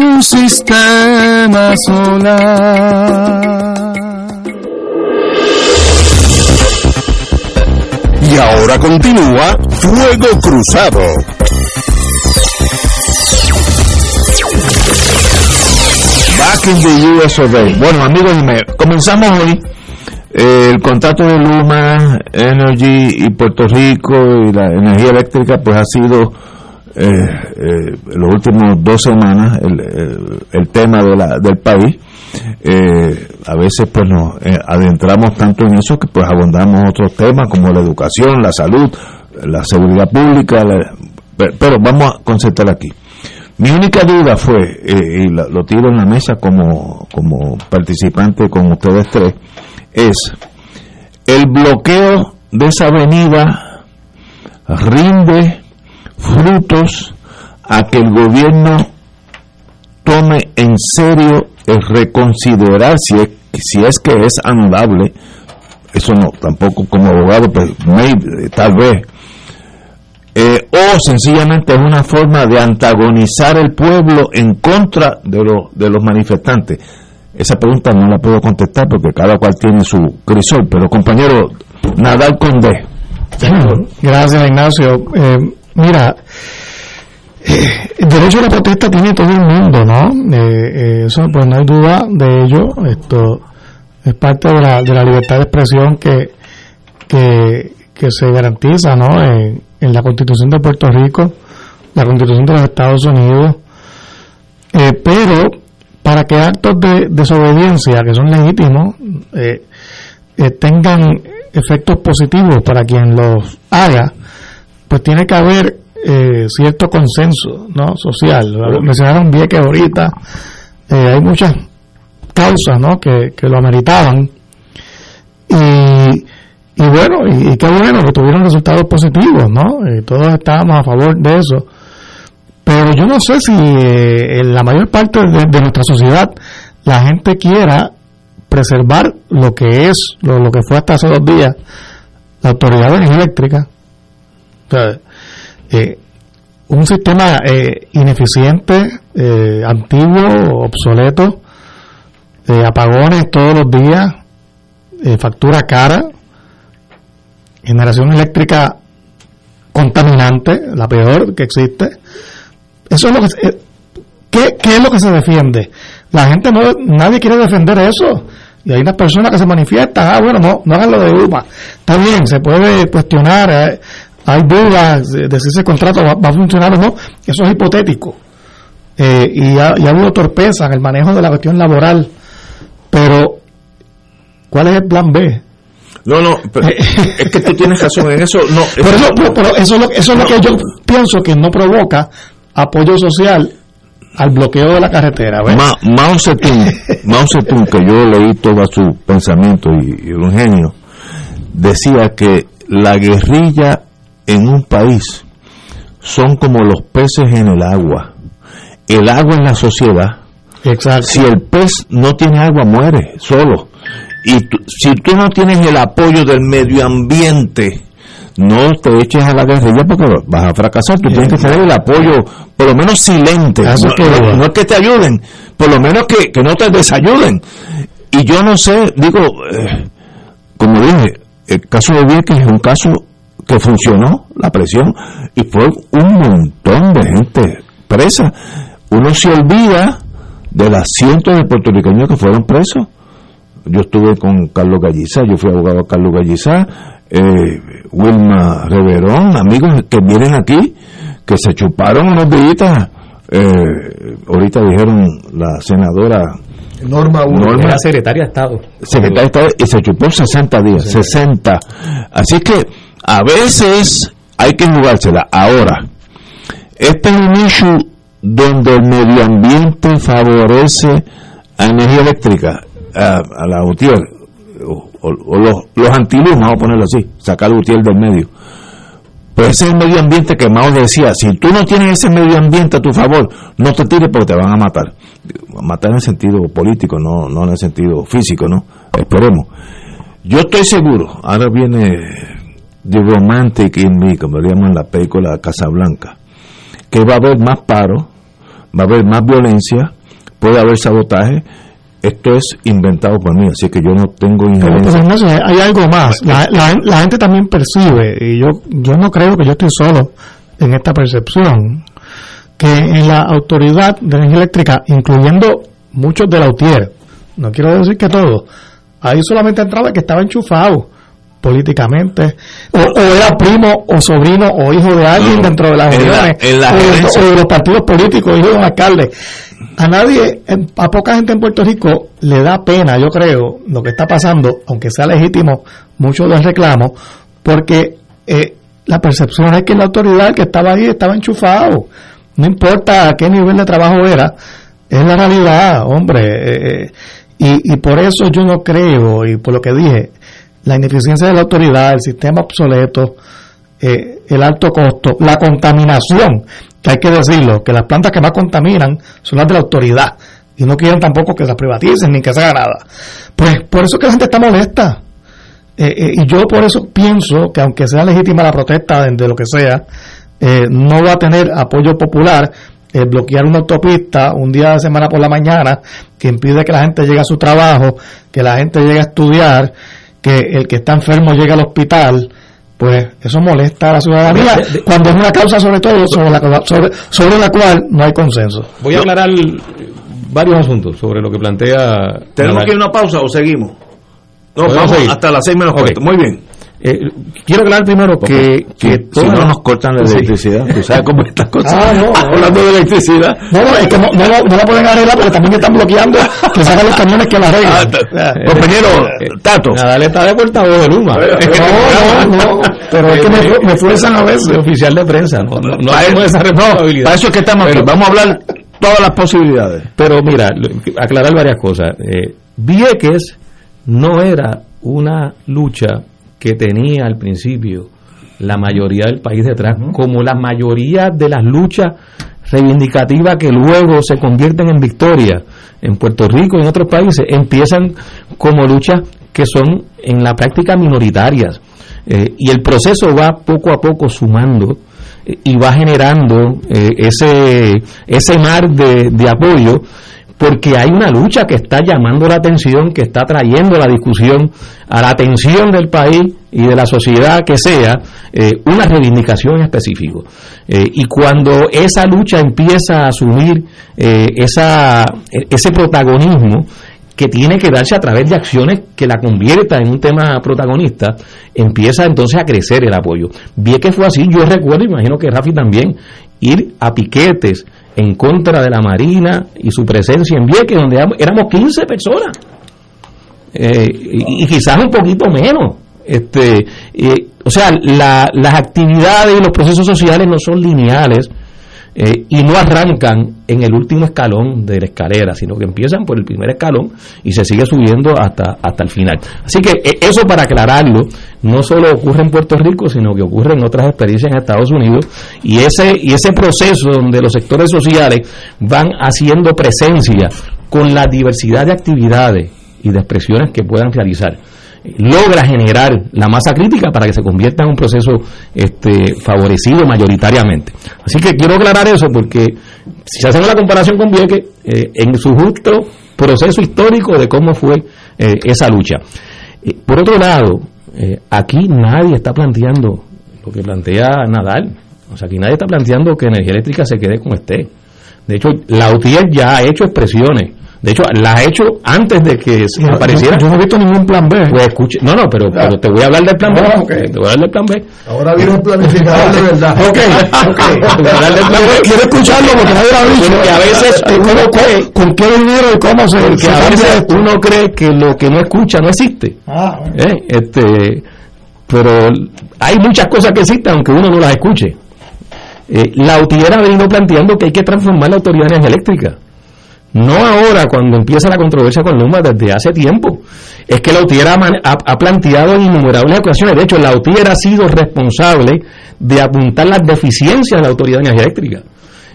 [SPEAKER 6] un sistema solar.
[SPEAKER 5] Y ahora continúa Fuego Cruzado.
[SPEAKER 1] Back in the US of A. Bueno, amigos, comenzamos hoy eh, el contrato de Luma Energy y Puerto Rico y la energía eléctrica pues ha sido eh, eh, los últimos dos semanas el, tema de la, del país eh, a veces pues nos eh, adentramos tanto en eso que pues abundamos otros temas como la educación la salud la seguridad pública pero, vamos a concentrar aquí. Mi única duda fue y lo tiro en la mesa como como participante con ustedes tres es el bloqueo de esa avenida rinde frutos a que el gobierno tome en serio el reconsiderar si es, si es que es anudable, eso no, tampoco como abogado, pues tal vez, eh, o sencillamente es una forma de antagonizar el pueblo en contra de, lo, de los manifestantes. Esa pregunta no la puedo contestar porque cada cual tiene su crisol, pero compañero, Nadal Conde.
[SPEAKER 4] Gracias, Ignacio. Eh, mira, eh, el derecho a la protesta tiene todo el mundo, ¿no? Eh, eso, pues no hay duda de ello. Esto es parte de la, de la libertad de expresión que, que, se garantiza, ¿no? En, en, la Constitución de Puerto Rico, la Constitución de los Estados Unidos. pero para que actos de desobediencia, que son legítimos, tengan efectos positivos para quien los haga, pues tiene que haber eh, cierto consenso no social. Mencionaron bien que ahorita eh, hay muchas causas ¿no? que, lo ameritaban. Y, y bueno, y, qué bueno que tuvieron resultados positivos, ¿no? Eh, todos estábamos a favor de eso. Pero yo no sé si en la mayor parte de, nuestra sociedad la gente quiera preservar lo que es, lo, lo que fue hasta hace dos días, la autoridad de energía eléctrica eh, un sistema eh, ineficiente, eh, antiguo, obsoleto, apagones todos los días, factura cara, generación eléctrica contaminante, la peor que existe. Eso es lo que ¿qué, ¿qué, es lo que se defiende? La gente no, nadie quiere defender eso. Y hay unas personas que se manifiestan, ah, bueno, no, no hagan lo de UMA. Está bien, se puede cuestionar, hay dudas de, si ese contrato va, a funcionar o no, eso es hipotético. Eh, y, ha, habido torpeza en el manejo de la cuestión laboral, pero ¿cuál es el plan B?
[SPEAKER 1] No, no, es que tú tienes razón en eso. No, <laughs>
[SPEAKER 4] pero, eso, es lo, eso es lo que yo pienso que no provoca apoyo social al bloqueo de la carretera.
[SPEAKER 1] Ma, Mao Zedong, que yo leí todo su pensamiento y, y un genio, decía que la guerrilla en un país son como los peces en el agua. El agua en la sociedad.
[SPEAKER 4] Exacto.
[SPEAKER 1] Si el pez no tiene agua, muere solo. Y si tú no tienes el apoyo del medio ambiente, no te eches a la guerrilla porque vas a fracasar. Tú tienes que tener el apoyo, por lo menos silente. No, no, es que te ayuden, por lo menos que, no te desayuden. Y yo no sé, digo, eh, como dije, el caso de Vieques es un caso que funcionó la presión y fue un montón de gente presa. Uno se olvida de las cientos de puertorriqueños que fueron presos. Yo estuve con Carlos Gallizá, yo fui abogado de Carlos Gallizá, eh, Wilma Reverón, amigos que vienen aquí, que se chuparon unos días. Eh, ahorita dijeron la senadora
[SPEAKER 3] Norma
[SPEAKER 1] Norma-
[SPEAKER 2] Era secretaria de Estado.
[SPEAKER 1] secretaria de Estado y se chupó 60 días, 60. Así que a veces hay que jugársela. Ahora, este es un issue donde el medio ambiente favorece a energía eléctrica, a, la UTIER, o, los, los vamos a ponerlo así, sacar UTIER del medio. Pues ese es el medio ambiente que Mao decía, si tú no tienes ese medio ambiente a tu favor, no te tires porque te van a matar. Matar en el sentido político, no, no en el sentido físico, ¿no? Esperemos. Yo estoy seguro, ahora viene The Romantic in Me, como le llaman en la película Casablanca, que va a haber más paro, va a haber más violencia, puede haber sabotaje. Esto es inventado por mí, así que yo no tengo
[SPEAKER 4] Pero, pues,
[SPEAKER 1] injerencia.
[SPEAKER 4] Ignacio, hay hay algo más. La, la- la gente también percibe, y yo, yo no creo que yo estoy solo en esta percepción, que en la autoridad de energía eléctrica, incluyendo muchos de la UTIER, no quiero decir que todos, ahí solamente entraba el que estaba enchufado políticamente, o, o era primo o sobrino o hijo de alguien
[SPEAKER 1] No,
[SPEAKER 4] dentro de las uniones,
[SPEAKER 1] la
[SPEAKER 4] o, de-
[SPEAKER 1] gerencia.
[SPEAKER 4] o de los partidos políticos, hijo de un alcalde. A nadie, a poca gente en Puerto Rico le da pena, yo creo, lo que está pasando, aunque sea legítimo mucho del reclamo, porque eh, la percepción es que la autoridad que estaba ahí estaba enchufado. No importa a qué nivel de trabajo era, es la realidad, hombre. eh, eh, y, y por eso yo no creo, y por lo que dije, la ineficiencia de la autoridad, el sistema obsoleto, eh, el alto costo, la contaminación, que hay que decirlo, que las plantas que más contaminan son las de la autoridad y no quieren tampoco que las privaticen ni que se haga nada. Pues por eso es que la gente está molesta. Eh, eh, y yo por eso pienso que aunque sea legítima la protesta de, lo que sea, no va a tener apoyo popular bloquear una autopista un día de semana por la mañana que impide que la gente llegue a su trabajo, que la gente llegue a estudiar, que el que está enfermo llegue al hospital, pues eso molesta a la ciudadanía
[SPEAKER 2] De- de-
[SPEAKER 4] cuando es una causa sobre todo sobre la, sobre, sobre la cual no hay consenso.
[SPEAKER 2] Voy a aclarar varios asuntos sobre lo que plantea.
[SPEAKER 1] ¿Tenemos que ir a una pausa o seguimos? No, vamos
[SPEAKER 2] seguir.
[SPEAKER 1] hasta las seis menos
[SPEAKER 2] Ok.
[SPEAKER 1] cuarto. Muy bien.
[SPEAKER 2] Eh, quiero aclarar primero que, que
[SPEAKER 1] si no nos cortan la electricidad, tú sabes cómo estas cosas.
[SPEAKER 4] Ah, no.
[SPEAKER 1] Hablando de electricidad.
[SPEAKER 4] No, no, es que no, no, lo- no la pueden arreglar porque también están bloqueando que sacan los camiones que la
[SPEAKER 1] Ah,
[SPEAKER 4] arreglan.
[SPEAKER 1] ta- compañero Tato.
[SPEAKER 2] Nadal está de portavoz de Luma. <laughs>
[SPEAKER 4] No, no, no, pero es que me, me fuerzan a veces.
[SPEAKER 2] Oficial de prensa. No, no, no hacemos esa responsabilidad.
[SPEAKER 1] Para eso es que estamos aquí. Vamos a hablar todas las posibilidades.
[SPEAKER 2] Pero mira, aclarar varias cosas. Eh, Vieques no era una lucha que tenía al principio la mayoría del país detrás, como la mayoría de las luchas reivindicativas que luego se convierten en victorias en Puerto Rico y en otros países, empiezan como luchas que son en la práctica minoritarias. Eh, y el proceso va poco a poco sumando eh, y va generando eh, ese, ese mar de, de apoyo porque hay una lucha que está llamando la atención, que está trayendo la discusión a la atención del país y de la sociedad que sea, eh, una reivindicación en específico. Eh, y cuando esa lucha empieza a asumir eh, esa, ese protagonismo, que tiene que darse a través de acciones que la conviertan en un tema protagonista, empieza entonces a crecer el apoyo. Bien que fue así, yo recuerdo, imagino que Rafi también, ir a piquetes en contra de la Marina y su presencia en Vieques, donde éramos- éramos 15 personas, Eh, y, y quizás un poquito menos. Este, eh, o sea, la- las actividades y los procesos sociales no son lineales eh, y no arrancan en el último escalón de la escalera, sino que empiezan por el primer escalón y se sigue subiendo hasta, hasta el final. Así que eh, eso para aclararlo, no solo ocurre en Puerto Rico, sino que ocurre en otras experiencias en Estados Unidos y ese, y ese proceso donde los sectores sociales van haciendo presencia con la diversidad de actividades y de expresiones que puedan realizar logra generar la masa crítica para que se convierta en un proceso este, favorecido mayoritariamente. Así que quiero aclarar eso porque si hacemos la comparación con Vieques, eh, en su justo proceso histórico de cómo fue eh, esa lucha. Eh, por otro lado, aquí nadie está planteando lo que plantea Nadal. O sea, aquí nadie está planteando que energía eléctrica se quede como esté. De hecho, la UTIER ya ha hecho expresiones de hecho, la ha hecho antes de que apareciera.
[SPEAKER 4] Yo, no he visto ningún plan B.
[SPEAKER 2] Pues escuche, no, no, pero, pero, te voy a hablar del plan B.
[SPEAKER 3] Ah, okay.
[SPEAKER 2] Te voy a hablar del plan B.
[SPEAKER 3] Ahora viene un planificador de verdad. <laughs>
[SPEAKER 4] Ok, ok. <laughs> Quiero escucharlo porque nadie lo ha dicho.
[SPEAKER 2] Porque a veces uno cree.
[SPEAKER 4] ¿Con qué dinero y cómo se.?
[SPEAKER 2] Porque a veces uno cree que lo que no escucha no existe.
[SPEAKER 4] Ah, bueno.
[SPEAKER 2] ¿Eh? Este, pero hay muchas cosas que existen aunque uno no las escuche. Eh, la UTIER ha venido planteando que hay que transformar la Autoridad Energía Eléctrica. No ahora, cuando empieza la controversia con Luma, desde hace tiempo. Es que la UTIER ha, ha, ha, planteado en innumerables ocasiones, de hecho, la UTIER ha sido responsable de apuntar las deficiencias de la Autoridad de Energía Eléctrica.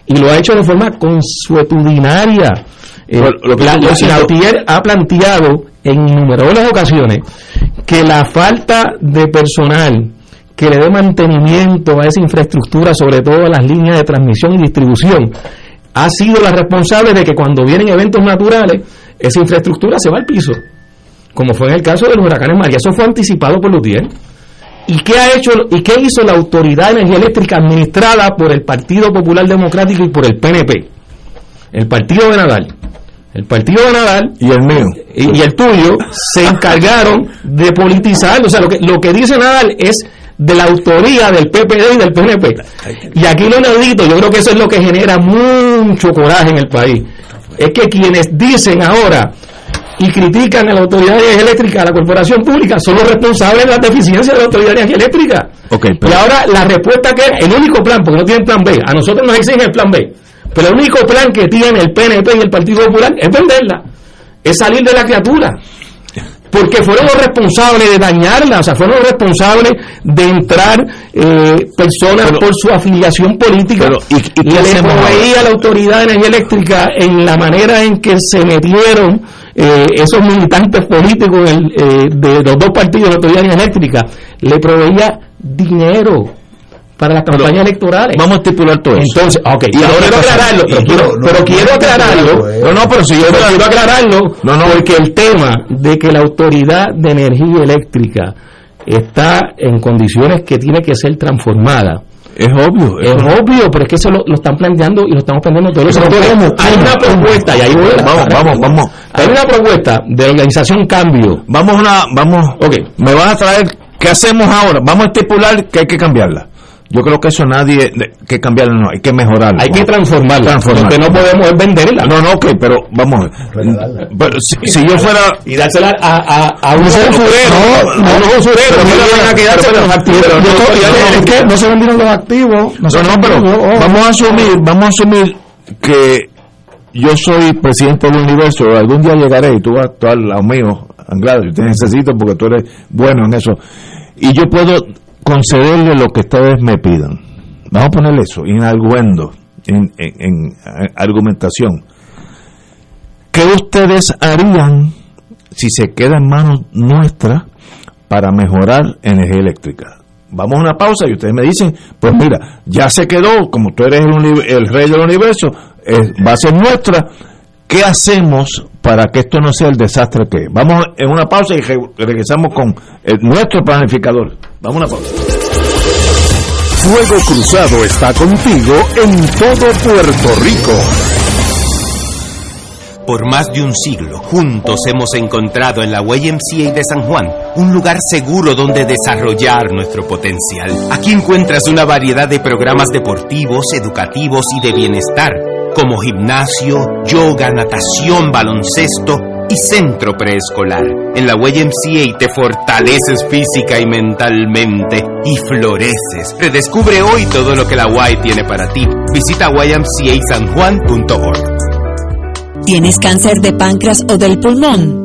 [SPEAKER 2] Y lo ha hecho de forma consuetudinaria. Eh, lo la, la UTIER ha planteado en innumerables ocasiones que la falta de personal que le dé mantenimiento a esa infraestructura, sobre todo a las líneas de transmisión y distribución, ha sido la responsable de que cuando vienen eventos naturales, esa infraestructura se va al piso, como fue en el caso de los huracanes María. Eso fue anticipado por Lutier. ¿Y qué ha hecho y qué hizo la Autoridad de Energía Eléctrica administrada por el Partido Popular Democrático y por el PNP? El partido de Nadal. El partido de Nadal
[SPEAKER 1] y el mío
[SPEAKER 2] y, y el tuyo se encargaron de politizar, o sea, lo que lo que dice Nadal es de la autoría del PPD y del PNP. Y aquí lo necesito, yo creo que eso es lo que genera mucho coraje en el país. Es que quienes dicen ahora y critican a la Autoridad de Energía Eléctrica, a la corporación pública, son los responsables de las deficiencias de la Autoridad de Energía Eléctrica.
[SPEAKER 1] Okay,
[SPEAKER 2] y ahora la respuesta que el único plan, porque no tienen plan B, a nosotros nos exigen el plan B, pero el único plan que tiene el PNP y el Partido Popular es venderla, es salir de la criatura porque fueron los responsables de dañarla, o sea, fueron los responsables de entrar eh, personas pero, por su afiliación política.
[SPEAKER 1] pero, ¿y,
[SPEAKER 2] le proveía a la Autoridad de Energía Eléctrica en la manera en que se metieron eh, esos militantes políticos el, eh, de los dos partidos de la Autoridad de Energía Eléctrica, le proveía dinero para las campañas electorales.
[SPEAKER 1] Vamos a estipular todo eso.
[SPEAKER 2] Entonces, ok, y ahora quiero aclararlo, pero, quiero, no, pero quiero aclararlo. No, no, pero si yo pero quiero aclararlo, no, no, porque el tema de que la Autoridad de Energía Eléctrica está en condiciones que tiene que ser transformada.
[SPEAKER 1] Es obvio.
[SPEAKER 2] Es, es obvio, pero es que eso lo, lo, están planteando y lo estamos planteando todos los sectores. Hay una propuesta, y ahí voy
[SPEAKER 1] Vamos, vamos, vamos.
[SPEAKER 2] Hay una propuesta de la organización Cambio.
[SPEAKER 1] Vamos a una, vamos.
[SPEAKER 2] Ok.
[SPEAKER 1] Me vas a traer, ¿qué hacemos ahora? Vamos a estipular que hay que cambiarla. Yo creo que eso nadie que cambiarlo, no, hay que mejorarlo.
[SPEAKER 2] Hay que transformarla.
[SPEAKER 1] transformarla.
[SPEAKER 2] Lo que no podemos es venderla.
[SPEAKER 1] No, no, ok, pero vamos. Pero si, si, yo fuera.
[SPEAKER 2] Y dársela a, a, a un usurero. No, no, a unos usureros. No me van a quedarse los activos. Pero
[SPEAKER 4] no, es que no se vendieron los activos.
[SPEAKER 1] No, no, pero oh. vamos a asumir, vamos a asumir que yo soy presidente del universo, algún día llegaré y tú vas a estar al lado mío, Anglado, yo te necesito porque tú eres bueno en eso. Y yo puedo concederle lo que ustedes me pidan. Vamos a poner eso, en arguendo, en, en, en argumentación. ¿Qué ustedes harían si se queda en manos nuestras para mejorar energía eléctrica? Vamos a una pausa y ustedes me dicen, pues mira, ya se quedó, como tú eres el, el rey del universo, eh, va a ser nuestra. ¿Qué hacemos para que esto no sea el desastre que es? Vamos en una pausa y re regresamos con el, nuestro planificador. Vamos a una pausa.
[SPEAKER 5] Fuego Cruzado está contigo en todo Puerto Rico.
[SPEAKER 7] Por más de un siglo, juntos hemos encontrado en la YMCA de San Juan un lugar seguro donde desarrollar nuestro potencial. Aquí encuentras una variedad de programas deportivos, educativos y de bienestar, como gimnasio, yoga, natación, baloncesto y centro preescolar. En la YMCA te fortaleces física y mentalmente y floreces. Redescubre hoy todo lo que la Y tiene para ti. Visita ymcasanjuan.org.
[SPEAKER 8] ¿Tienes cáncer de páncreas o del pulmón?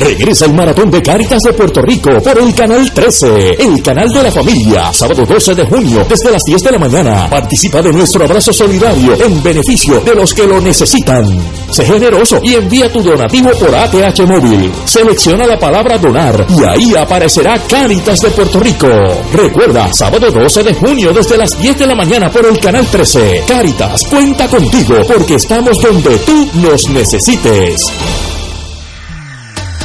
[SPEAKER 9] Regresa el maratón de Cáritas de Puerto Rico por el canal 13, el canal de la familia, sábado 12 de junio desde las 10 de la mañana. Participa de nuestro abrazo solidario en beneficio de los que lo necesitan. Sé generoso y envía tu donativo por ATH móvil. Selecciona la palabra donar y ahí aparecerá Cáritas de Puerto Rico. Recuerda, sábado 12 de junio desde las 10 de la mañana por el canal 13. Cáritas, cuenta contigo porque estamos donde tú nos necesites.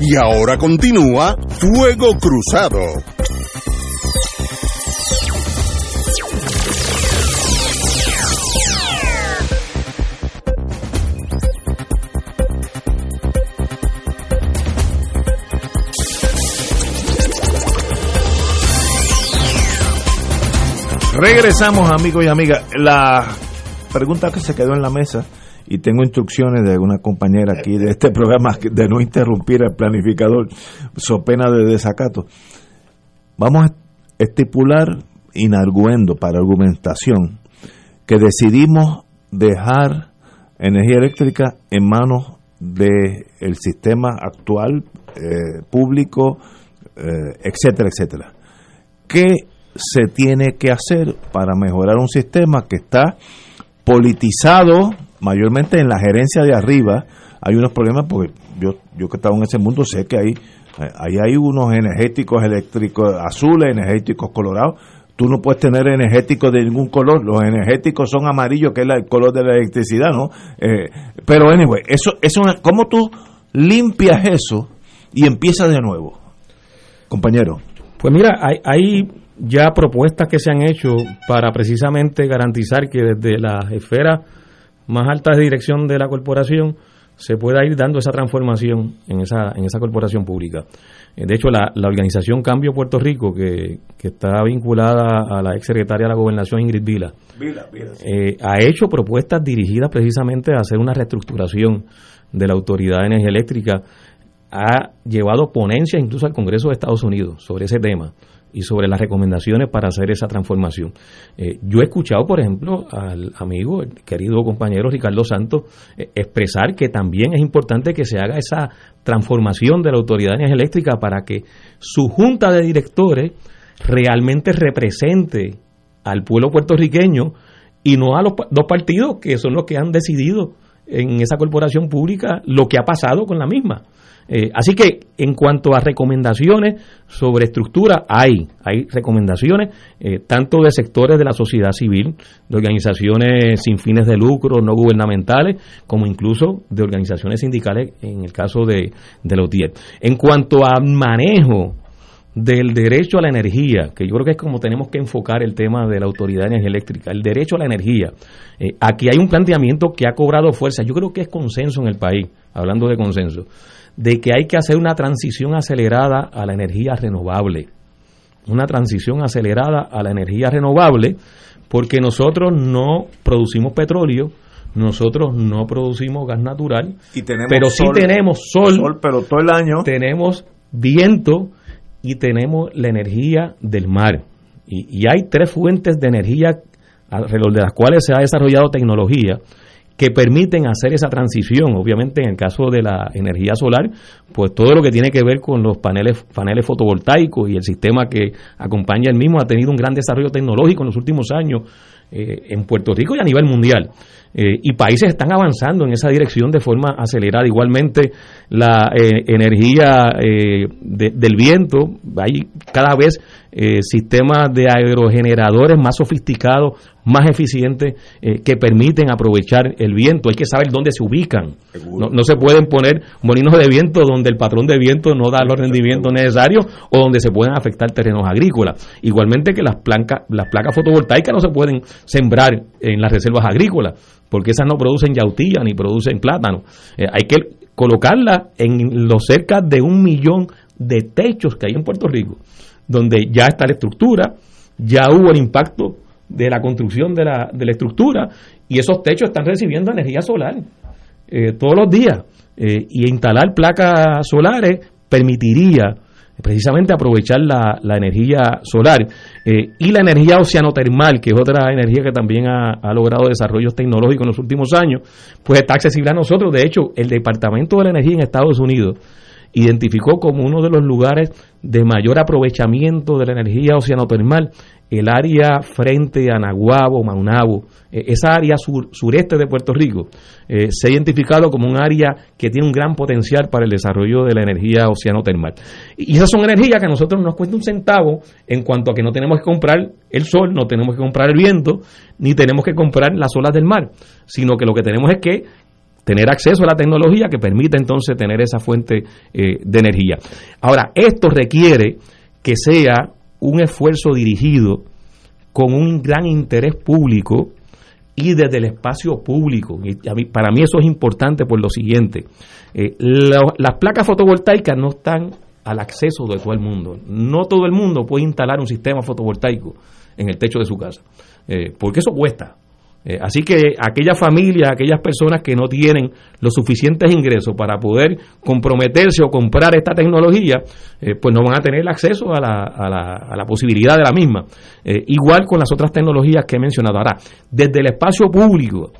[SPEAKER 5] Y ahora continúa Fuego Cruzado.
[SPEAKER 1] Regresamos amigos y amigas. La pregunta que se quedó en la mesa y tengo instrucciones de una compañera aquí de este programa de no interrumpir al planificador, so pena de desacato. Vamos a estipular, inarguendo para argumentación, que decidimos dejar energía eléctrica en manos del el sistema actual, eh, público, eh, etcétera, etcétera. ¿Qué se tiene que hacer para mejorar un sistema que está politizado, mayormente en la gerencia de arriba, hay unos problemas porque yo, yo que estaba en ese mundo sé que hay, ahí hay unos energéticos eléctricos azules, energéticos colorados. Tú no puedes tener energéticos de ningún color. Los energéticos son amarillos, que es el color de la electricidad, ¿no? Eh, pero, anyway, eso, eso, ¿cómo tú limpias eso y empiezas de nuevo? Compañero.
[SPEAKER 2] Pues mira, hay, hay ya propuestas que se han hecho para precisamente garantizar que desde las esferas más altas de dirección de la corporación se pueda ir dando esa transformación en esa, en esa corporación pública. Eh, de hecho, la, la organización Cambio Puerto Rico, que, que, está vinculada a la ex secretaria de la Gobernación, Ingrid Vila, eh, ha hecho propuestas dirigidas precisamente a hacer una reestructuración de la Autoridad de Energía Eléctrica. Ha llevado ponencias incluso al Congreso de Estados Unidos sobre ese tema y sobre las recomendaciones para hacer esa transformación. Eh, yo he escuchado, por ejemplo, al amigo, el querido compañero Ricardo Santos, eh, expresar que también es importante que se haga esa transformación de la Autoridad de Energía Eléctrica para que su junta de directores realmente represente al pueblo puertorriqueño y no a los dos partidos que son los que han decidido en esa corporación pública lo que ha pasado con la misma. Eh, así que en cuanto a recomendaciones sobre estructura, hay, hay recomendaciones eh, tanto de sectores de la sociedad civil, de organizaciones sin fines de lucro, no gubernamentales, como incluso de organizaciones sindicales en el caso de, de los 10. En cuanto a manejo del derecho a la energía, que yo creo que es como tenemos que enfocar el tema de la Autoridad de Energía Eléctrica, el derecho a la energía. Eh, aquí hay un planteamiento que ha cobrado fuerza, yo creo que es consenso en el país, hablando de consenso de que hay que hacer una transición acelerada a la energía renovable. Una transición acelerada a la energía renovable porque nosotros no producimos petróleo, nosotros no producimos gas natural, pero sí tenemos sol,
[SPEAKER 1] pero todo el año
[SPEAKER 2] tenemos viento y tenemos la energía del mar. Y, y hay tres fuentes de energía alrededor de las cuales se ha desarrollado tecnología que permiten hacer esa transición. Obviamente, en el caso de la energía solar, pues todo lo que tiene que ver con los paneles, paneles fotovoltaicos y el sistema que acompaña el mismo ha tenido un gran desarrollo tecnológico en los últimos años eh, en Puerto Rico y a nivel mundial. Eh, y países están avanzando en esa dirección de forma acelerada. Igualmente, la eh, energía eh, del viento, hay cada vez sistemas de aerogeneradores más sofisticados, más eficientes, que permiten aprovechar el viento. Hay que saber dónde se ubican. No, no, se pueden poner molinos de viento donde el patrón de viento no da los rendimientos necesarios o donde se pueden afectar terrenos agrícolas. Igualmente que las, placas las placas fotovoltaicas no se pueden sembrar en las reservas agrícolas porque esas no producen yautía ni producen plátano. Eh, hay que colocarla en los cerca de un millón de techos que hay en Puerto Rico, donde ya está la estructura, ya hubo el impacto de la construcción de la, de la estructura y esos techos están recibiendo energía solar eh, todos los días. Eh, y instalar placas solares permitiría precisamente aprovechar la, la energía solar eh, y la energía oceanotermal, que es otra energía que también ha, ha, logrado desarrollos tecnológicos en los últimos años, pues está accesible a nosotros. De hecho, el Departamento de la Energía en Estados Unidos identificó como uno de los lugares de mayor aprovechamiento de la energía oceanotermal el área frente a Naguabo, Maunabo, eh, esa área sureste de Puerto Rico, eh, se ha identificado como un área que tiene un gran potencial para el desarrollo de la energía oceanotermal. Y esas son energías que a nosotros nos cuesta un centavo en cuanto a que no tenemos que comprar el sol, no tenemos que comprar el viento, ni tenemos que comprar las olas del mar, sino que lo que tenemos es que tener acceso a la tecnología que permite entonces tener esa fuente eh, de energía. Ahora, esto requiere que sea un esfuerzo dirigido con un gran interés público y desde el espacio público. Y para mí eso es importante por lo siguiente. Eh, las placas fotovoltaicas no están al acceso de todo el mundo. No todo el mundo puede instalar un sistema fotovoltaico en el techo de su casa, eh, porque eso cuesta. Eh, así que aquellas familias, aquellas personas que no tienen los suficientes ingresos para poder comprometerse o comprar esta tecnología, eh, pues no van a tener acceso a la, a la, a la posibilidad de la misma. Eh, igual con las otras tecnologías que he mencionado. Ahora, desde el espacio público,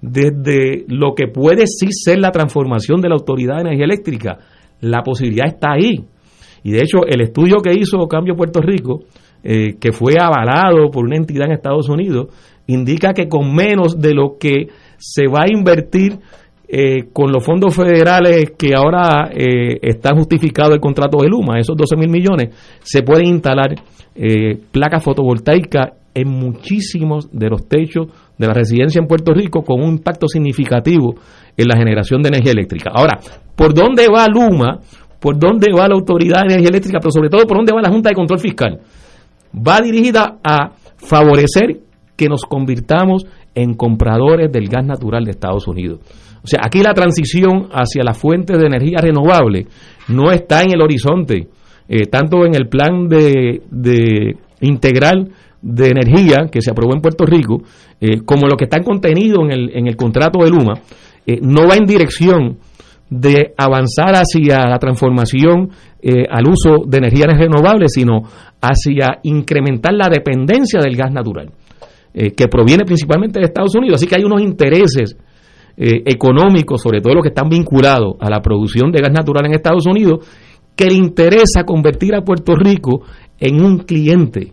[SPEAKER 2] desde lo que puede sí ser la transformación de la Autoridad de Energía Eléctrica, la posibilidad está ahí. Y de hecho, el estudio que hizo Cambio Puerto Rico, que fue avalado por una entidad en Estados Unidos, indica que con menos de lo que se va a invertir eh, con los fondos federales que ahora eh, está justificado el contrato de Luma, esos 12 mil millones, se pueden instalar eh, placas fotovoltaicas en muchísimos de los techos de la residencia en Puerto Rico con un impacto significativo en la generación de energía eléctrica. Ahora, ¿por dónde va Luma? ¿Por dónde va la Autoridad de Energía Eléctrica? Pero sobre todo, ¿por dónde va la Junta de Control Fiscal? Va dirigida a favorecer que nos convirtamos en compradores del gas natural de Estados Unidos. O sea, aquí la transición hacia las fuentes de energía renovable no está en el horizonte, eh, tanto en el plan de, integral de energía que se aprobó en Puerto Rico, eh, como lo que está contenido en el, en el contrato de Luma, eh, no va en dirección de avanzar hacia la transformación al uso de energías renovables, sino hacia incrementar la dependencia del gas natural. Eh, que proviene principalmente de Estados Unidos. Así que hay unos intereses eh, económicos, sobre todo los que están vinculados a la producción de gas natural en Estados Unidos, que le interesa convertir a Puerto Rico en un cliente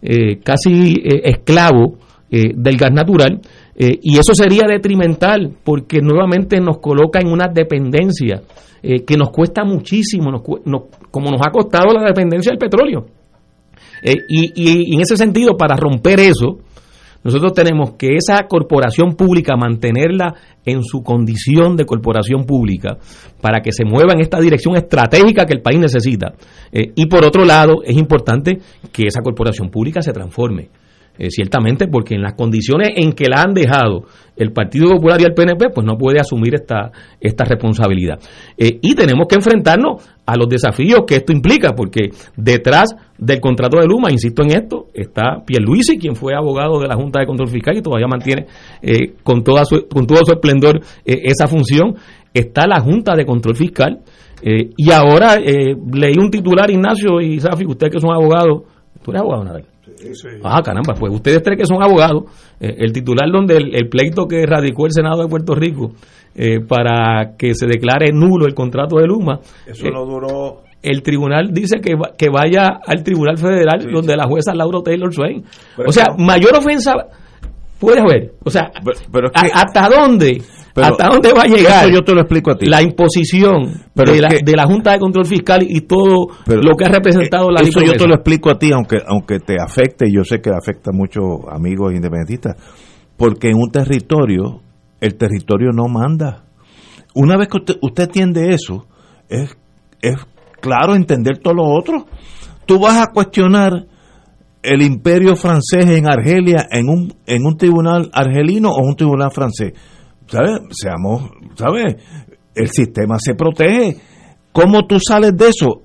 [SPEAKER 2] eh, casi esclavo del gas natural. y eso sería detrimental porque nuevamente nos coloca en una dependencia que nos cuesta muchísimo, como nos ha costado la dependencia del petróleo. y, en ese sentido, para romper eso, nosotros tenemos que esa corporación pública mantenerla en su condición de corporación pública para que se mueva en esta dirección estratégica que el país necesita. Eh, y por otro lado, es importante que esa corporación pública se transforme. Eh, ciertamente, porque en las condiciones en que la han dejado el Partido Popular y el PNP, pues no puede asumir esta, esta responsabilidad. Eh, y tenemos que enfrentarnos a los desafíos que esto implica, porque detrás del contrato de Luma, insisto en esto, está Pierluisi, quien fue abogado de la Junta de Control Fiscal y todavía mantiene eh, con, toda su, con todo su esplendor esa función, está la Junta de Control Fiscal, y ahora leí un titular, Ignacio y Safi, usted que son abogados, tú eres abogado, Nadal. Ah, caramba, pues ustedes tres que son abogados, eh, el titular donde el, pleito que radicó el Senado de Puerto Rico eh, para que se declare nulo el contrato de Luma.
[SPEAKER 1] Eso no duró.
[SPEAKER 2] El tribunal dice que, que vaya al Tribunal Federal donde la jueza Laura Taylor Swain. o sea, mayor ofensa Puede haber. O sea,
[SPEAKER 1] pero es
[SPEAKER 2] a-
[SPEAKER 1] que-
[SPEAKER 2] ¿hasta dónde?
[SPEAKER 1] Pero
[SPEAKER 2] ¿Hasta dónde va a llegar?
[SPEAKER 1] Eso yo te lo explico a ti.
[SPEAKER 2] La imposición
[SPEAKER 1] Pero
[SPEAKER 2] de, la,
[SPEAKER 1] que-
[SPEAKER 2] de la Junta de Control Fiscal y todo
[SPEAKER 1] Pero-
[SPEAKER 2] lo que ha representado la
[SPEAKER 1] Eso yo te lo explico a ti, aunque, aunque te afecte, y yo sé que afecta a muchos amigos independentistas, porque en un territorio, el territorio no manda. Una vez que usted, usted entiende eso, es, es claro entender todo lo otro. Tú vas a cuestionar el imperio francés en Argelia en un, en un tribunal argelino o un tribunal francés. ¿Sabes? Seamos, ¿sabes? El sistema se protege. ¿Cómo tú sales de eso?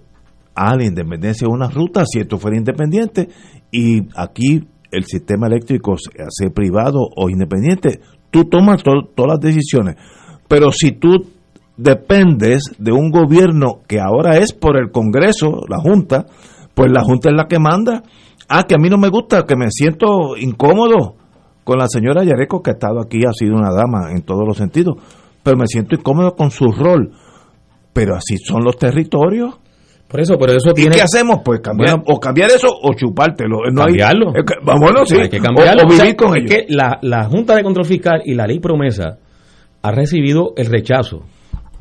[SPEAKER 1] Ah, la independencia es una ruta, si esto fuera independiente, y aquí el sistema eléctrico se hace privado o independiente, tú tomas to- todas las decisiones. Pero si tú dependes de un gobierno que ahora es por el Congreso, la Junta, pues la Junta es la que manda. Ah, que a mí no me gusta, que me siento incómodo con la señora Yareco, que ha estado aquí, ha sido una dama en todos los sentidos, pero me siento incómodo con su rol. Pero así son los territorios.
[SPEAKER 2] Por eso, pero eso
[SPEAKER 1] ¿Y
[SPEAKER 2] tiene
[SPEAKER 1] qué hacemos? Pues cambiar, o cambiar eso o chupártelo. No hay-
[SPEAKER 2] cambiarlo.
[SPEAKER 1] que- bueno, sí.
[SPEAKER 2] Hay que cambiarlo.
[SPEAKER 1] O, o
[SPEAKER 2] O sea,
[SPEAKER 1] vivir con
[SPEAKER 2] que la, la Junta de Control Fiscal y la ley promesa ha recibido el rechazo,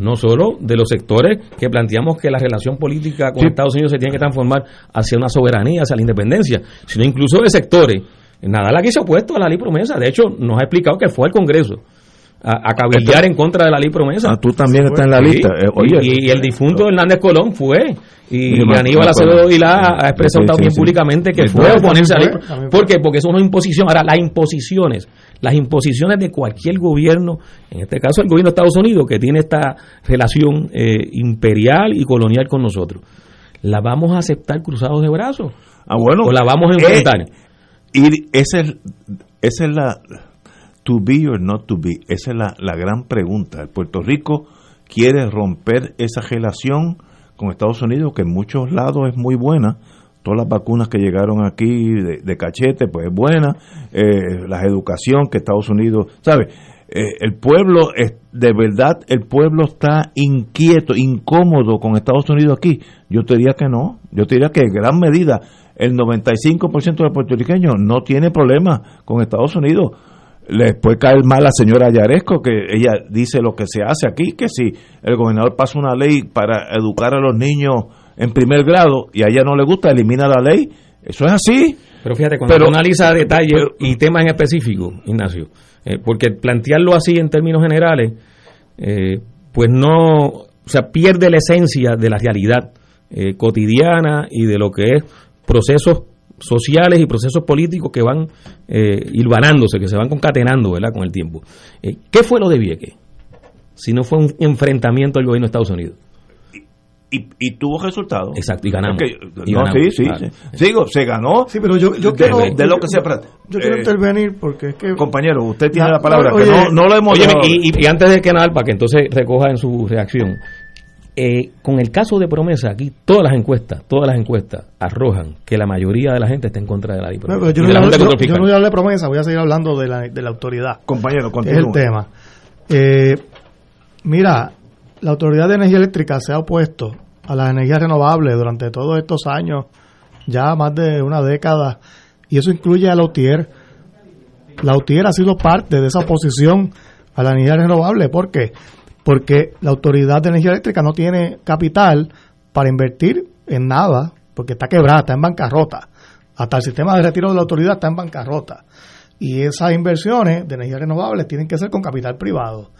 [SPEAKER 2] no solo de los sectores que planteamos que la relación política con
[SPEAKER 1] Sí.
[SPEAKER 2] Estados Unidos se tiene que transformar hacia una soberanía, hacia la independencia, sino incluso de sectores. Nada aquí se ha opuesto a la ley promesa. De hecho, nos ha explicado que fue al Congreso a, a cabildear en contra de la ley promesa.
[SPEAKER 1] Ah, tú también estás en la
[SPEAKER 2] Sí.
[SPEAKER 1] lista. Eh, oye,
[SPEAKER 2] y, y el difunto Hernández Colón fue. Y,
[SPEAKER 1] me-
[SPEAKER 2] Aníbal Acevedo. Vilá ha expresado
[SPEAKER 1] Sí,
[SPEAKER 2] también
[SPEAKER 1] sí.
[SPEAKER 2] públicamente que fue a oponerse a la ley. ¿Por qué? Porque es una imposición. Ahora, las imposiciones, las imposiciones de cualquier gobierno, en este caso el gobierno de Estados Unidos, que tiene esta relación eh, imperial y colonial con nosotros, ¿la vamos a aceptar cruzados de brazos?
[SPEAKER 1] Ah, bueno.
[SPEAKER 2] ¿O la vamos a
[SPEAKER 1] Eh,
[SPEAKER 2] enfrentar?
[SPEAKER 1] Y esa es, esa es la to be or not to be, esa es la, la gran pregunta. Puerto Rico quiere romper esa relación con Estados Unidos, que en muchos lados es muy buena. Todas las vacunas que llegaron aquí de, cachete, pues es buena. Eh, la educación que Estados Unidos, ¿sabe? Eh, el pueblo, es, de verdad, el pueblo está inquieto, incómodo con Estados Unidos aquí. Yo te diría que no. Yo te diría que en gran medida el 95% de puertorriqueños no tiene problema con Estados Unidos. Les puede caer mal a la señora Yaresco, que ella dice lo que se hace aquí, que si el gobernador pasa una ley para educar a los niños en primer grado y a ella no le gusta, elimina la ley. Eso es así.
[SPEAKER 2] Pero fíjate, cuando
[SPEAKER 1] Pero-
[SPEAKER 2] analizas detalles y temas en específico, Ignacio, eh, porque plantearlo así en términos generales, eh, pues no, o sea, pierde la esencia de la realidad eh, cotidiana y de lo que es procesos sociales y procesos políticos que van eh, hilvanándose, que se van concatenando, ¿verdad?, con el tiempo. Eh, ¿Qué fue lo de Vieques? Si no fue un enfrentamiento del gobierno de Estados Unidos.
[SPEAKER 1] Y, y tuvo resultados.
[SPEAKER 2] Exacto, y ganamos. Y
[SPEAKER 1] no,
[SPEAKER 2] ganamos,
[SPEAKER 1] sí, sí,
[SPEAKER 2] claro.
[SPEAKER 1] sí. Sigo, se ganó.
[SPEAKER 4] Sí, pero yo, yo
[SPEAKER 1] de,
[SPEAKER 4] quiero.
[SPEAKER 1] de- lo que se trata.
[SPEAKER 4] Yo quiero
[SPEAKER 1] Eh,
[SPEAKER 4] intervenir porque es que.
[SPEAKER 1] Compañero, usted tiene
[SPEAKER 4] Ya,
[SPEAKER 1] la palabra,
[SPEAKER 4] oye,
[SPEAKER 1] que no, no lo hemos
[SPEAKER 2] y- y antes de que nada, para que entonces recoja en su reacción, eh, con el caso de promesa, aquí todas las encuestas, todas las encuestas arrojan que la mayoría de la gente está en contra de la ley
[SPEAKER 4] No,
[SPEAKER 2] promesa.
[SPEAKER 4] pero yo, no
[SPEAKER 2] la
[SPEAKER 4] yo- no voy a hablar de promesa, voy a seguir hablando de la, de la autoridad.
[SPEAKER 1] Compañero,
[SPEAKER 4] es
[SPEAKER 1] continúa.
[SPEAKER 4] el tema. Eh, mira, la Autoridad de Energía Eléctrica se ha opuesto a las energías renovables durante todos estos años, ya más de una década, y eso incluye a la UTIER. La UTIER ha sido parte de esa oposición a la energía renovable. ¿Por qué? Porque la Autoridad de Energía Eléctrica no tiene capital para invertir en nada, porque está quebrada, está en bancarrota. Hasta el sistema de retiro de la autoridad está en bancarrota. Y esas inversiones de energías renovables tienen que ser con capital privado.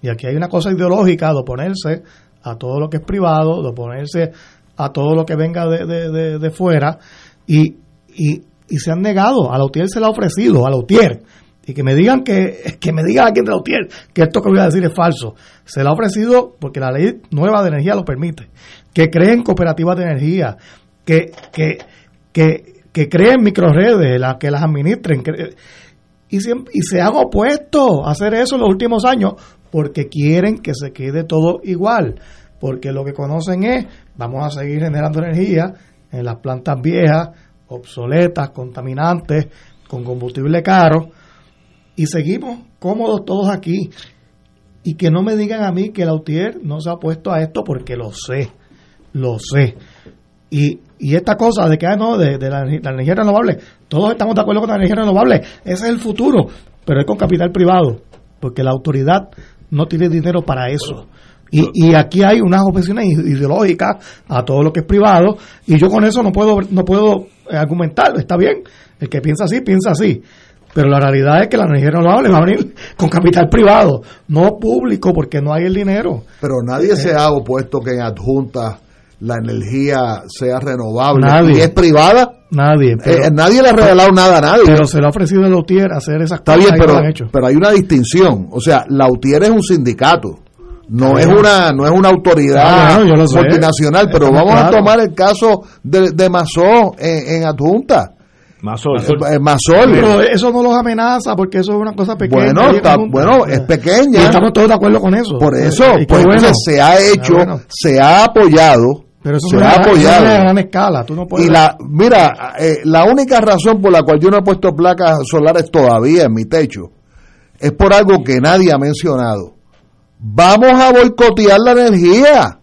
[SPEAKER 4] Y aquí hay una cosa ideológica de oponerse a todo lo que es privado, de oponerse a todo lo que venga de, de, de- fuera. Y, y, y se han negado. A la UTIER se le ha ofrecido, a la UTIER. Y que me digan que, que me digan alguien de la UTIER que esto que voy a decir es falso. Se le ha ofrecido porque la ley nueva de energía lo permite. Que creen cooperativas de energía, que, que, que, que creen microredes, las que las administren. y, siem- y se han opuesto a hacer eso en los últimos años porque quieren que se quede todo igual. Porque lo que conocen es, vamos a seguir generando energía en las plantas viejas, obsoletas, contaminantes, con combustible caro, y seguimos cómodos todos aquí. Y que no me digan a mí que la UTIER no se ha opuesto a esto porque lo sé, lo sé. Y, y esta cosa de que, ah, no, de, de la, la energía renovable, todos estamos de acuerdo con la energía renovable, ese es el futuro. pero es con capital privado, porque la autoridad no tiene dinero para eso. Y, y aquí hay unas objeciones ideológicas a todo lo que es privado, y yo con eso no puedo, no puedo eh, argumentar, está bien, el que piensa así, piensa así. Pero la realidad es que la energía renovable va a venir con capital privado, no público, porque no hay el dinero.
[SPEAKER 3] Pero nadie se ha opuesto que en adjunta la energía sea renovable
[SPEAKER 4] Nadie.
[SPEAKER 3] y es privada.
[SPEAKER 4] Nadie.
[SPEAKER 3] Eh, nadie le ha regalado nada a nadie.
[SPEAKER 4] Pero se le ha ofrecido a Lautier hacer esas
[SPEAKER 3] Está
[SPEAKER 4] cosas
[SPEAKER 3] bien, pero,
[SPEAKER 4] han hecho.
[SPEAKER 3] pero hay una distinción. O sea, Lautier es un sindicato. No es una no es una autoridad multinacional, pero vamos a tomar el caso de, de Mazó en, en adjunta.
[SPEAKER 1] Mazol.
[SPEAKER 3] Eh, Mazol.
[SPEAKER 4] Pero eso no los amenaza porque eso es una cosa pequeña.
[SPEAKER 3] Bueno, está, bueno, es pequeña.
[SPEAKER 4] Y estamos todos de acuerdo con eso.
[SPEAKER 3] Por eso,
[SPEAKER 4] Y qué
[SPEAKER 3] pues
[SPEAKER 4] bueno.
[SPEAKER 3] entonces se ha hecho,
[SPEAKER 4] bueno.
[SPEAKER 3] se ha apoyado,
[SPEAKER 4] Pero eso
[SPEAKER 3] se
[SPEAKER 4] no
[SPEAKER 3] ha
[SPEAKER 4] es, eso no es
[SPEAKER 3] apoyado.
[SPEAKER 4] a gran escala. Tú no puedes.
[SPEAKER 3] Y la, mira, eh, la única razón por la cual yo no he puesto placas solares todavía en mi techo es por algo que nadie ha mencionado. Vamos a boicotear la energía.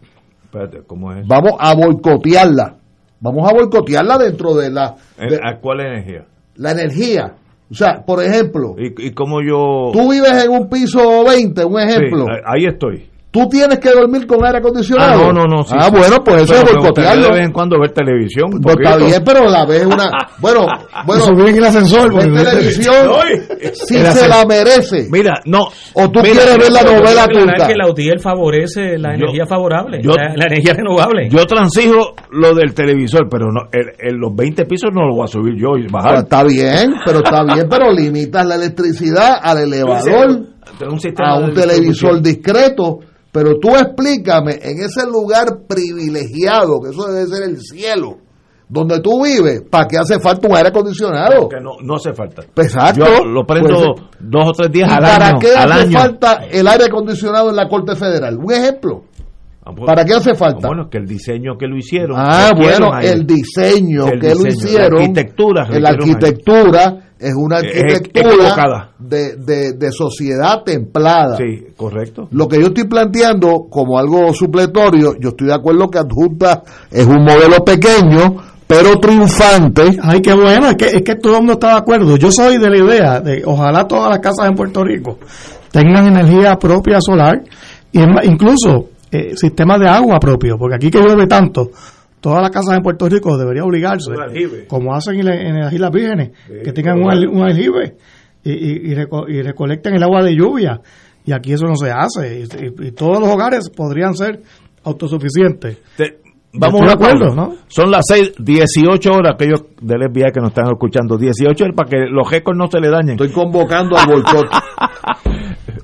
[SPEAKER 1] Espérate, ¿cómo es?
[SPEAKER 3] Vamos a boicotearla. Vamos a boicotearla dentro de la, de
[SPEAKER 1] ¿A cuál energía?
[SPEAKER 3] la energía. O sea, por ejemplo,
[SPEAKER 1] ¿Y, y cómo yo...?
[SPEAKER 3] tú vives en un piso 20, un ejemplo.
[SPEAKER 1] Sí, ahí estoy.
[SPEAKER 3] Tú tienes que dormir con aire acondicionado.
[SPEAKER 1] Ah, no, no, no. sí,
[SPEAKER 3] ah,
[SPEAKER 1] sí.
[SPEAKER 3] bueno, pues eso
[SPEAKER 1] Pero
[SPEAKER 3] es boicotearlo.
[SPEAKER 1] de vez en cuando ver televisión. un
[SPEAKER 3] Pues está bien, pero la vez una. <laughs> Bueno, bueno.
[SPEAKER 4] subir en el ascensor.
[SPEAKER 3] Ver televisión, si
[SPEAKER 1] el
[SPEAKER 3] se
[SPEAKER 1] ascensor.
[SPEAKER 3] la merece.
[SPEAKER 1] Mira, no.
[SPEAKER 3] O tú
[SPEAKER 1] Mira,
[SPEAKER 3] quieres ver la
[SPEAKER 2] Pero yo
[SPEAKER 3] novela turca.
[SPEAKER 2] que la UTIER favorece la
[SPEAKER 1] Yo-
[SPEAKER 2] energía favorable,
[SPEAKER 1] yo-
[SPEAKER 2] la, la energía renovable.
[SPEAKER 1] Yo transijo lo del televisor, pero no, el- el- los 20 pisos no los voy a subir yo y
[SPEAKER 3] Pues
[SPEAKER 1] bajar.
[SPEAKER 3] está bien, pero está bien, pero limitas la electricidad al elevador, a un televisor discreto. Pero tú explícame, en ese lugar privilegiado, que eso debe ser el cielo, donde tú vives, ¿para qué hace falta un aire acondicionado?
[SPEAKER 1] Que no, no hace falta.
[SPEAKER 3] Exacto.
[SPEAKER 1] Yo lo prendo
[SPEAKER 3] Pues,
[SPEAKER 1] dos o tres días
[SPEAKER 3] ¿Y
[SPEAKER 1] al
[SPEAKER 3] para
[SPEAKER 1] año.
[SPEAKER 3] qué
[SPEAKER 1] al
[SPEAKER 3] hace
[SPEAKER 1] año.
[SPEAKER 3] falta el aire acondicionado en la Corte Federal? Un ejemplo.
[SPEAKER 1] Ah,
[SPEAKER 3] ¿Para qué hace falta?
[SPEAKER 1] Bueno, que el diseño que lo hicieron.
[SPEAKER 3] Ah, bueno, el diseño que lo hicieron.
[SPEAKER 1] La arquitectura.
[SPEAKER 3] en la arquitectura es una
[SPEAKER 1] Es
[SPEAKER 3] arquitectura de, de, de sociedad templada.
[SPEAKER 1] Sí, correcto.
[SPEAKER 3] Lo que yo estoy planteando como algo supletorio, yo estoy de acuerdo que Adjunta es un modelo pequeño, pero triunfante.
[SPEAKER 4] Ay, qué bueno, es que, es que todo el mundo está de acuerdo. Yo soy de la idea de ojalá todas las casas en Puerto Rico tengan energía propia solar y incluso eh, sistema de agua propio, porque aquí que llueve tanto, todas las casas en Puerto Rico debería obligarse,
[SPEAKER 1] Un aljibe.
[SPEAKER 4] como hacen en, la- en las Islas Vírgenes, que tengan un, al- un aljibe y, y, y reco- y recolecten el agua de lluvia. Y aquí eso no se hace. Y, y- y todos los hogares podrían ser autosuficientes.
[SPEAKER 1] Te- vamos a
[SPEAKER 4] de acuerdo, ¿no?
[SPEAKER 1] Son las 6, 18 horas aquellos del FBI que nos están escuchando. 18 horas para que los récords no se le dañen.
[SPEAKER 3] Estoy convocando al boicot. <laughs>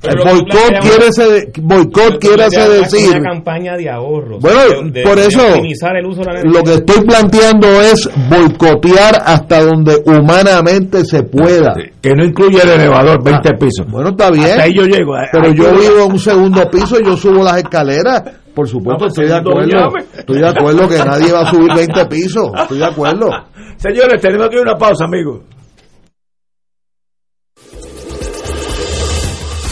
[SPEAKER 3] El
[SPEAKER 2] Pero que
[SPEAKER 3] boicot quiere, se- boicot quiere hacer decir
[SPEAKER 2] una campaña de ahorros.
[SPEAKER 3] Bueno,
[SPEAKER 2] de- de-
[SPEAKER 3] por eso,
[SPEAKER 2] el uso de la energía.
[SPEAKER 3] lo que estoy planteando es boicotear hasta donde humanamente se pueda.
[SPEAKER 1] Que no incluye el elevador, 20 pisos.
[SPEAKER 3] Bueno, está bien.
[SPEAKER 1] Hasta ahí yo llego.
[SPEAKER 3] Pero
[SPEAKER 1] Ahí
[SPEAKER 3] yo vivo en un segundo piso y yo subo las escaleras. Por supuesto,
[SPEAKER 1] Vamos,
[SPEAKER 3] estoy de acuerdo. Estoy de acuerdo que nadie va a subir 20 pisos. Estoy de acuerdo. <laughs>
[SPEAKER 1] Señores, tenemos aquí una pausa, amigos.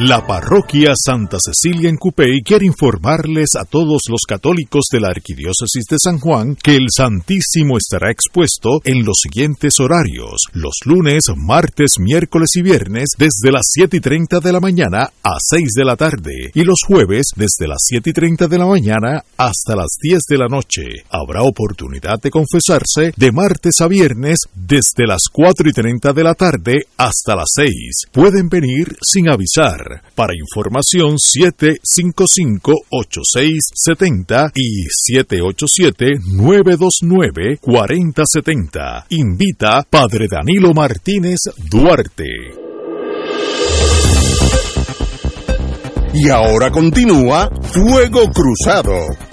[SPEAKER 5] La parroquia Santa Cecilia en Cupey quiere informarles a todos los católicos de la Arquidiócesis de San Juan que el Santísimo estará expuesto en los siguientes horarios: los lunes, martes, miércoles y viernes desde las 7 y 30 de la mañana a 6 de la tarde y los jueves desde las 7 y 30 de la mañana hasta las 10 de la noche. Habrá oportunidad de confesarse de martes a viernes desde las 4 y 30 de la tarde hasta las 6. Pueden venir sin avisar. Para información 755-8670 y 787-929-4070. Invita Padre Danilo Martínez Duarte. Y ahora continúa Fuego Cruzado.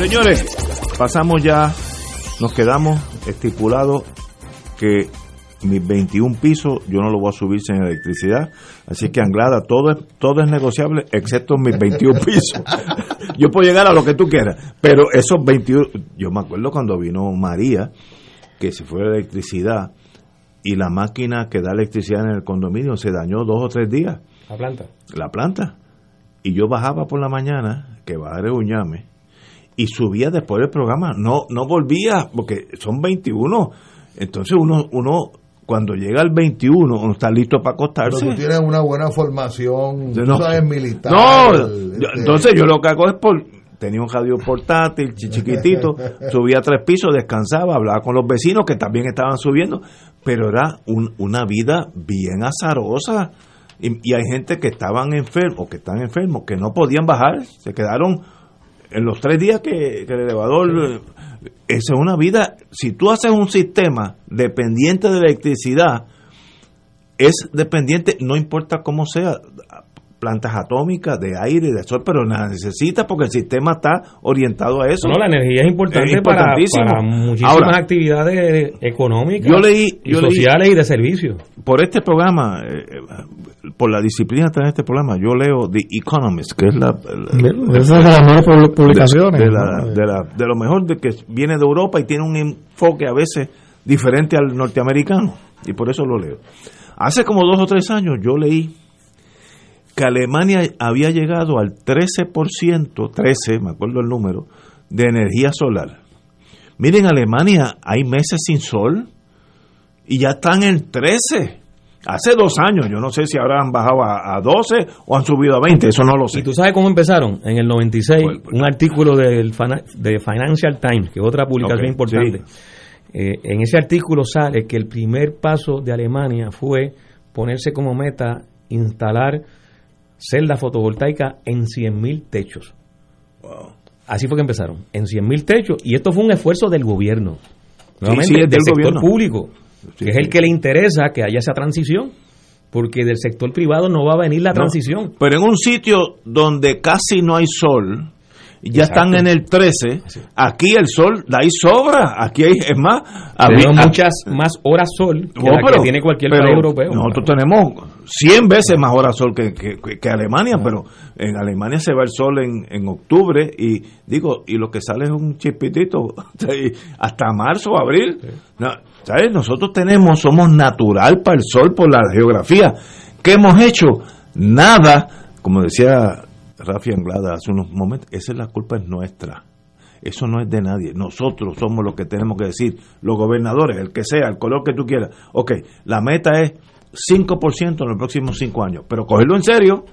[SPEAKER 1] Señores, pasamos ya, nos quedamos estipulados que mis 21 pisos yo no lo voy a subir sin electricidad, así que Anglada, todo es, todo es negociable excepto mis 21 <laughs> pisos. yo puedo llegar a lo que tú quieras, pero esos 21, yo me acuerdo cuando vino María, que se fue la electricidad y la máquina que da electricidad en el condominio se dañó dos o tres días.
[SPEAKER 2] La planta.
[SPEAKER 1] La planta. Y yo bajaba por la mañana, que va a reunirme, y subía después del programa. No, no volvía, porque son 21. Entonces uno, uno cuando llega al 21, uno está listo para acostarse.
[SPEAKER 3] Pero tú tienes una buena formación, tú
[SPEAKER 1] No.
[SPEAKER 3] sabes militar.
[SPEAKER 1] No,
[SPEAKER 3] este,
[SPEAKER 1] entonces yo lo que hago es por tenía un radio portátil, chi- chiquitito, <laughs> subía tres pisos, descansaba, hablaba con los vecinos que también estaban subiendo, pero era un- una vida bien azarosa. Y, y hay gente que estaban enfermos, que están enfermos, que no podían bajar, se quedaron en los tres días que, que el elevador... Esa es una vida, si tú haces un sistema dependiente de electricidad, es dependiente, no importa cómo sea, plantas atómicas, de aire, de sol, pero la necesita porque el sistema está orientado a eso.
[SPEAKER 2] No, la energía es importante,
[SPEAKER 1] Es
[SPEAKER 2] para, muchísimas
[SPEAKER 1] Ahora,
[SPEAKER 2] actividades económicas
[SPEAKER 1] Yo leí-
[SPEAKER 2] y
[SPEAKER 1] yo leí-
[SPEAKER 2] sociales y de servicios.
[SPEAKER 1] por este programa, eh, por la disciplina que trae este programa, yo leo The Economist, que es la... la-
[SPEAKER 4] Esa es de las publicaciones.
[SPEAKER 1] De, de la- de la- de lo mejor de que viene de Europa y tiene un enfoque a veces diferente al norteamericano, y por eso lo leo. Hace como dos o tres años yo leí que Alemania había llegado al 13%, 13, me acuerdo el número, de energía solar. Miren, Alemania hay meses sin sol y ya están en 13. Hace dos años, yo no sé si ahora han bajado a, a 12 o han subido a 20, eso no lo sé.
[SPEAKER 2] ¿Y tú sabes cómo empezaron? En el 96, un artículo del de Financial Times, que es otra publicación importante. Eh, en ese artículo sale que el primer paso de Alemania fue ponerse como meta instalar celdas fotovoltaicas en 100.000 techos. Así fue que empezaron, en 100.000 techos, y esto fue un esfuerzo del gobierno, nuevamente
[SPEAKER 1] sí, es
[SPEAKER 2] del
[SPEAKER 1] del
[SPEAKER 2] sector
[SPEAKER 1] gobierno.
[SPEAKER 2] público,
[SPEAKER 1] Sí,
[SPEAKER 2] que es el que le interesa que haya esa transición, porque del sector privado no va a venir la
[SPEAKER 1] No,
[SPEAKER 2] transición.
[SPEAKER 1] Pero en un sitio donde casi no hay sol, ya
[SPEAKER 2] Exacto.
[SPEAKER 1] están en el 13, aquí el sol, de ahí sobra, aquí hay, es más, había-
[SPEAKER 2] muchas más horas sol que
[SPEAKER 1] No,
[SPEAKER 2] la que tiene cualquier país europeo.
[SPEAKER 1] Nosotros tenemos 100 veces más horas sol que, que, Alemania, pero en Alemania se va el sol en, en octubre y digo, y lo que sale es un chispitito <laughs> hasta marzo, abril. No, ¿Sabes? Nosotros tenemos, somos natural para el sol por la geografía. ¿Qué hemos hecho? Nada, como decía Rafi Anglada hace unos momentos, esa es la culpa es nuestra. Eso no es de nadie. Nosotros somos los que tenemos que decir, los gobernadores, el que sea, el color que tú quieras. Ok, la meta es 5% en los próximos 5 años, pero cogerlo en serio,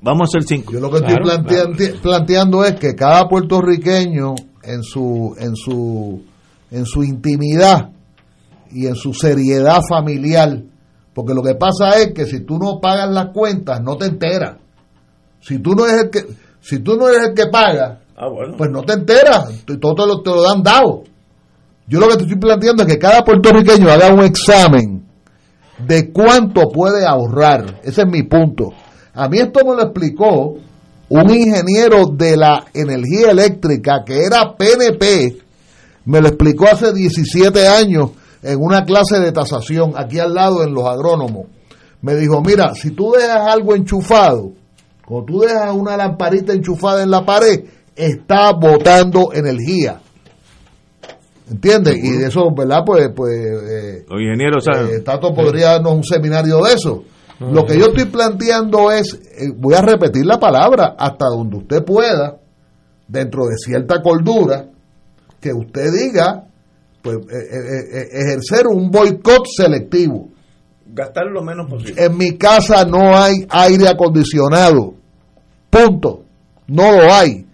[SPEAKER 1] vamos a hacer 5.
[SPEAKER 3] Yo lo que estoy planteando, planteando es que cada puertorriqueño en su, en su, en su intimidad y en su seriedad familiar, porque lo que pasa es que si tú no pagas las cuentas, no te enteras. Si tú no eres el que, si tú no eres el que paga,
[SPEAKER 1] Ah,
[SPEAKER 3] pues no te enteras, todo te lo, te lo dan dado. Yo lo que te estoy planteando es que cada puertorriqueño haga un examen de cuánto puede ahorrar. Ese es mi punto. A mí esto me lo explicó un ingeniero de la energía eléctrica que era PNP, me lo explicó hace 17 años en una clase de tasación aquí al lado en los agrónomos. Me dijo, mira, si tú dejas algo enchufado, cuando tú dejas una lamparita enchufada en la pared, está botando energía. ¿Entiendes? Y de eso, ¿verdad? Pues, pues eh,
[SPEAKER 1] Los ingenieros saben.
[SPEAKER 3] eh, Tato podría darnos un seminario de eso. Lo que yo estoy planteando es, eh, voy a repetir la palabra, hasta donde usted pueda, dentro de cierta cordura, que usted diga, pues, eh, eh, ejercer un boicot selectivo.
[SPEAKER 1] Gastar lo menos posible.
[SPEAKER 3] En mi casa no hay aire acondicionado. Punto. No lo hay.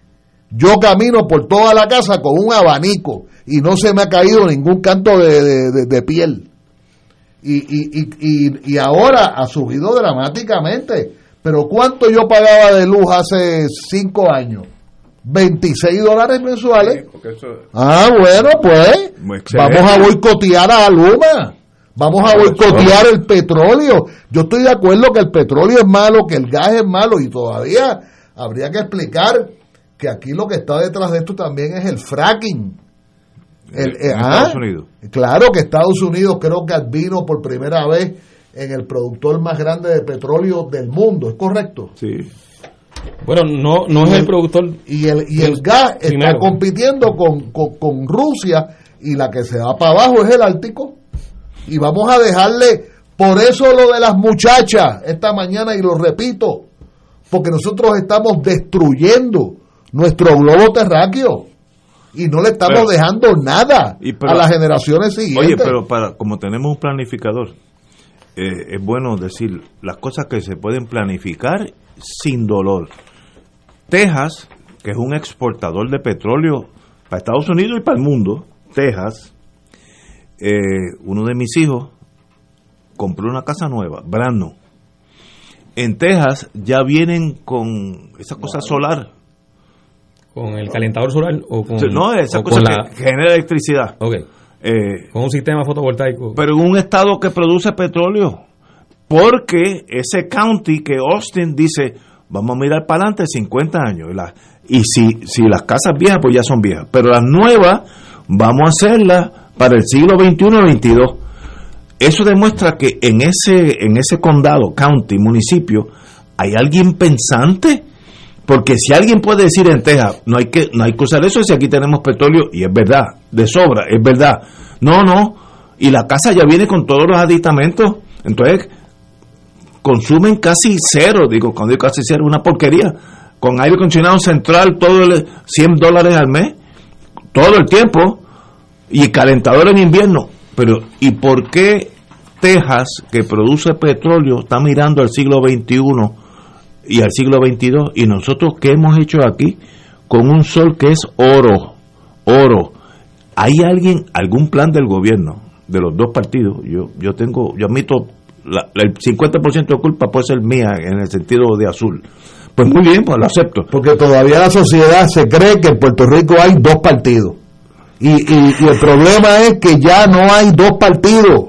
[SPEAKER 3] Yo camino por toda la casa con un abanico y no se me ha caído ningún canto de, de- de- de piel. Y, y, y, y, y ahora ha subido dramáticamente. Pero ¿cuánto yo pagaba de luz hace cinco años? 26 dólares mensuales. Ah, bueno, pues vamos a boicotear a Luma. Vamos a boicotear el petróleo. Yo estoy de acuerdo que el petróleo es malo, que el gas es malo y todavía habría que explicar que aquí lo que está detrás de esto también es el fracking. El- eh, ah,
[SPEAKER 1] Estados Unidos.
[SPEAKER 3] Claro que Estados Unidos creo que vino por primera vez en el productor más grande de petróleo del mundo, ¿es correcto?
[SPEAKER 1] Sí.
[SPEAKER 2] Bueno, no, no es el productor.
[SPEAKER 3] Y el, y el gas está compitiendo con, con, con Rusia y la que se va para abajo es el Ártico. Y vamos a dejarle, por eso lo de las muchachas esta mañana, y lo repito, porque nosotros estamos destruyendo nuestro globo terráqueo y no le estamos
[SPEAKER 1] Pero-
[SPEAKER 3] dejando nada
[SPEAKER 1] Y pero-
[SPEAKER 3] a las generaciones siguientes.
[SPEAKER 1] Oye, pero para como tenemos un planificador, eh, es bueno decir las cosas que se pueden planificar sin dolor. Texas, que es un exportador de petróleo para Estados Unidos y para el mundo, Texas, eh, uno de mis hijos compró una casa nueva, Brano. En Texas ya vienen con esa cosa solar.
[SPEAKER 2] ¿Con el calentador solar o con,
[SPEAKER 1] no, esa
[SPEAKER 2] o
[SPEAKER 1] cosa
[SPEAKER 2] con
[SPEAKER 1] que
[SPEAKER 2] la-
[SPEAKER 1] genera electricidad. Eh,
[SPEAKER 2] con un sistema fotovoltaico.
[SPEAKER 1] pero en un estado que produce petróleo. Porque ese county que Austin dice, vamos a mirar para adelante 50 años. Y, la- y si, si las casas viejas, pues ya son viejas. Pero las nuevas, vamos a hacerlas para el siglo XXI y XXII. Eso demuestra que en ese, en ese condado, county, municipio, hay alguien pensante. Porque si alguien puede decir en Texas, no hay que no hay que usar eso si aquí tenemos petróleo, y es verdad, de sobra, es verdad. No, no, y la casa ya viene con todos los aditamentos, entonces consumen casi cero, digo, cuando digo casi cero, una porquería, con aire acondicionado central, todo el 100 dólares al mes, todo el tiempo, y calentador en invierno. Pero, ¿y por qué Texas, que produce petróleo, está mirando al siglo XXI y al siglo XXII? Y nosotros, ¿qué hemos hecho aquí? Con un sol que es oro, oro. ¿Hay alguien, algún plan del gobierno, de los dos partidos? Yo, yo tengo, yo admito, la- el 50% de culpa puede ser mía en el sentido de azul. Pues muy bien, pues lo acepto.
[SPEAKER 3] Porque todavía la sociedad se cree que en Puerto Rico hay dos partidos. Y, y- y el problema es que ya no hay dos partidos.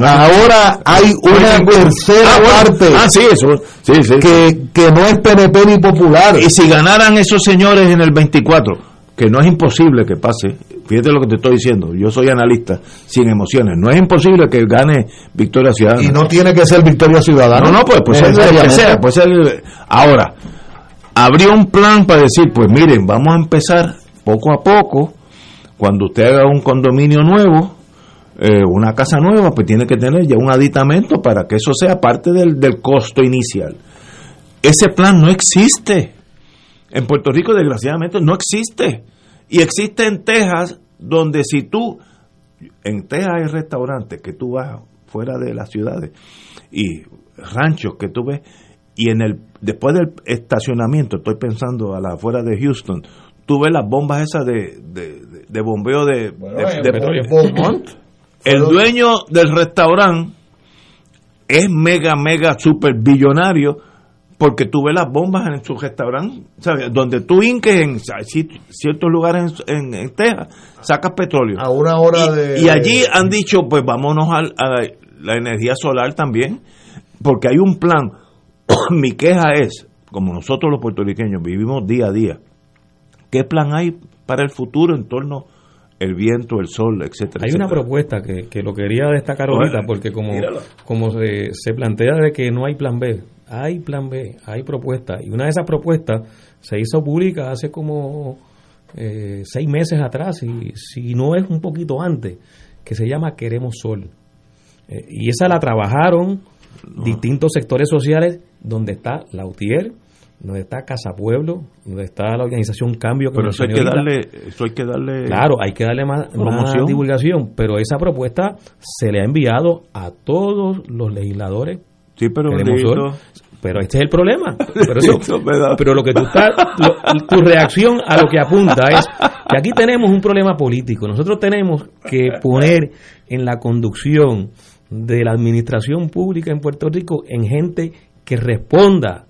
[SPEAKER 3] Ahora hay una tercera
[SPEAKER 1] Ah, bueno.
[SPEAKER 3] parte
[SPEAKER 1] Ah, sí, eso. Sí, sí.
[SPEAKER 3] que, que no es PNP ni popular.
[SPEAKER 1] Y si ganaran esos señores en el 24, que no es imposible que pase, fíjate lo que te estoy diciendo, yo soy analista, sin emociones, no es imposible que gane Victoria Ciudadana.
[SPEAKER 3] Y no tiene que ser Victoria Ciudadana.
[SPEAKER 1] No, no, pues, pues ser el que sea, Ahora, habría un plan para decir, pues miren, vamos a empezar poco a poco, cuando usted haga un condominio nuevo, eh, una casa nueva, pues tiene que tener ya un aditamento para que eso sea parte del, del costo inicial. ese plan no existe. En Puerto Rico, desgraciadamente, no existe. Y existe en Texas, donde si tú, en Texas hay restaurantes que tú vas fuera de las ciudades y ranchos que tú ves, y en el después del estacionamiento, estoy pensando a la afuera de Houston, tú ves las bombas esas de, de, de bombeo de, de- de
[SPEAKER 2] petróleo.
[SPEAKER 1] Beaumont. El dueño del restaurante es mega, mega, super billonario porque tú ves las bombas en su restaurante, ¿sabes? Donde tú inques en ci- ciertos lugares en, en Texas, sacas petróleo.
[SPEAKER 3] A una hora
[SPEAKER 1] y,
[SPEAKER 3] de.
[SPEAKER 1] y allí han dicho, pues vámonos a, la, la energía solar también, porque hay un plan. <coughs> Mi queja es, como nosotros los puertorriqueños vivimos día a día, ¿qué plan hay para el futuro en torno el viento, el sol, etcétera?
[SPEAKER 2] Hay una propuesta que, que lo quería destacar ahorita,
[SPEAKER 1] Bueno,
[SPEAKER 2] porque como,
[SPEAKER 1] míralo.
[SPEAKER 2] como se, se plantea de que no hay plan B, hay plan B, hay propuesta. Y una de esas propuestas se hizo pública hace como eh, seis meses atrás, y si no es un poquito antes, que se llama Queremos Sol. Eh, y esa la trabajaron distintos sectores sociales, donde está la UTIER, donde está Casa Pueblo, donde está la organización Cambio. que
[SPEAKER 1] Pero eso hay que darle, eso hay que darle
[SPEAKER 2] Claro, hay que darle más, más divulgación, pero esa propuesta se le ha enviado a todos los legisladores.
[SPEAKER 1] Sí, pero.
[SPEAKER 2] Pero este es el problema. Pero, <laughs> eso- pero lo que tú estás, lo- tu reacción a lo que apunta es que aquí tenemos un problema político. Nosotros tenemos que poner en la conducción de la administración pública en Puerto Rico en gente que responda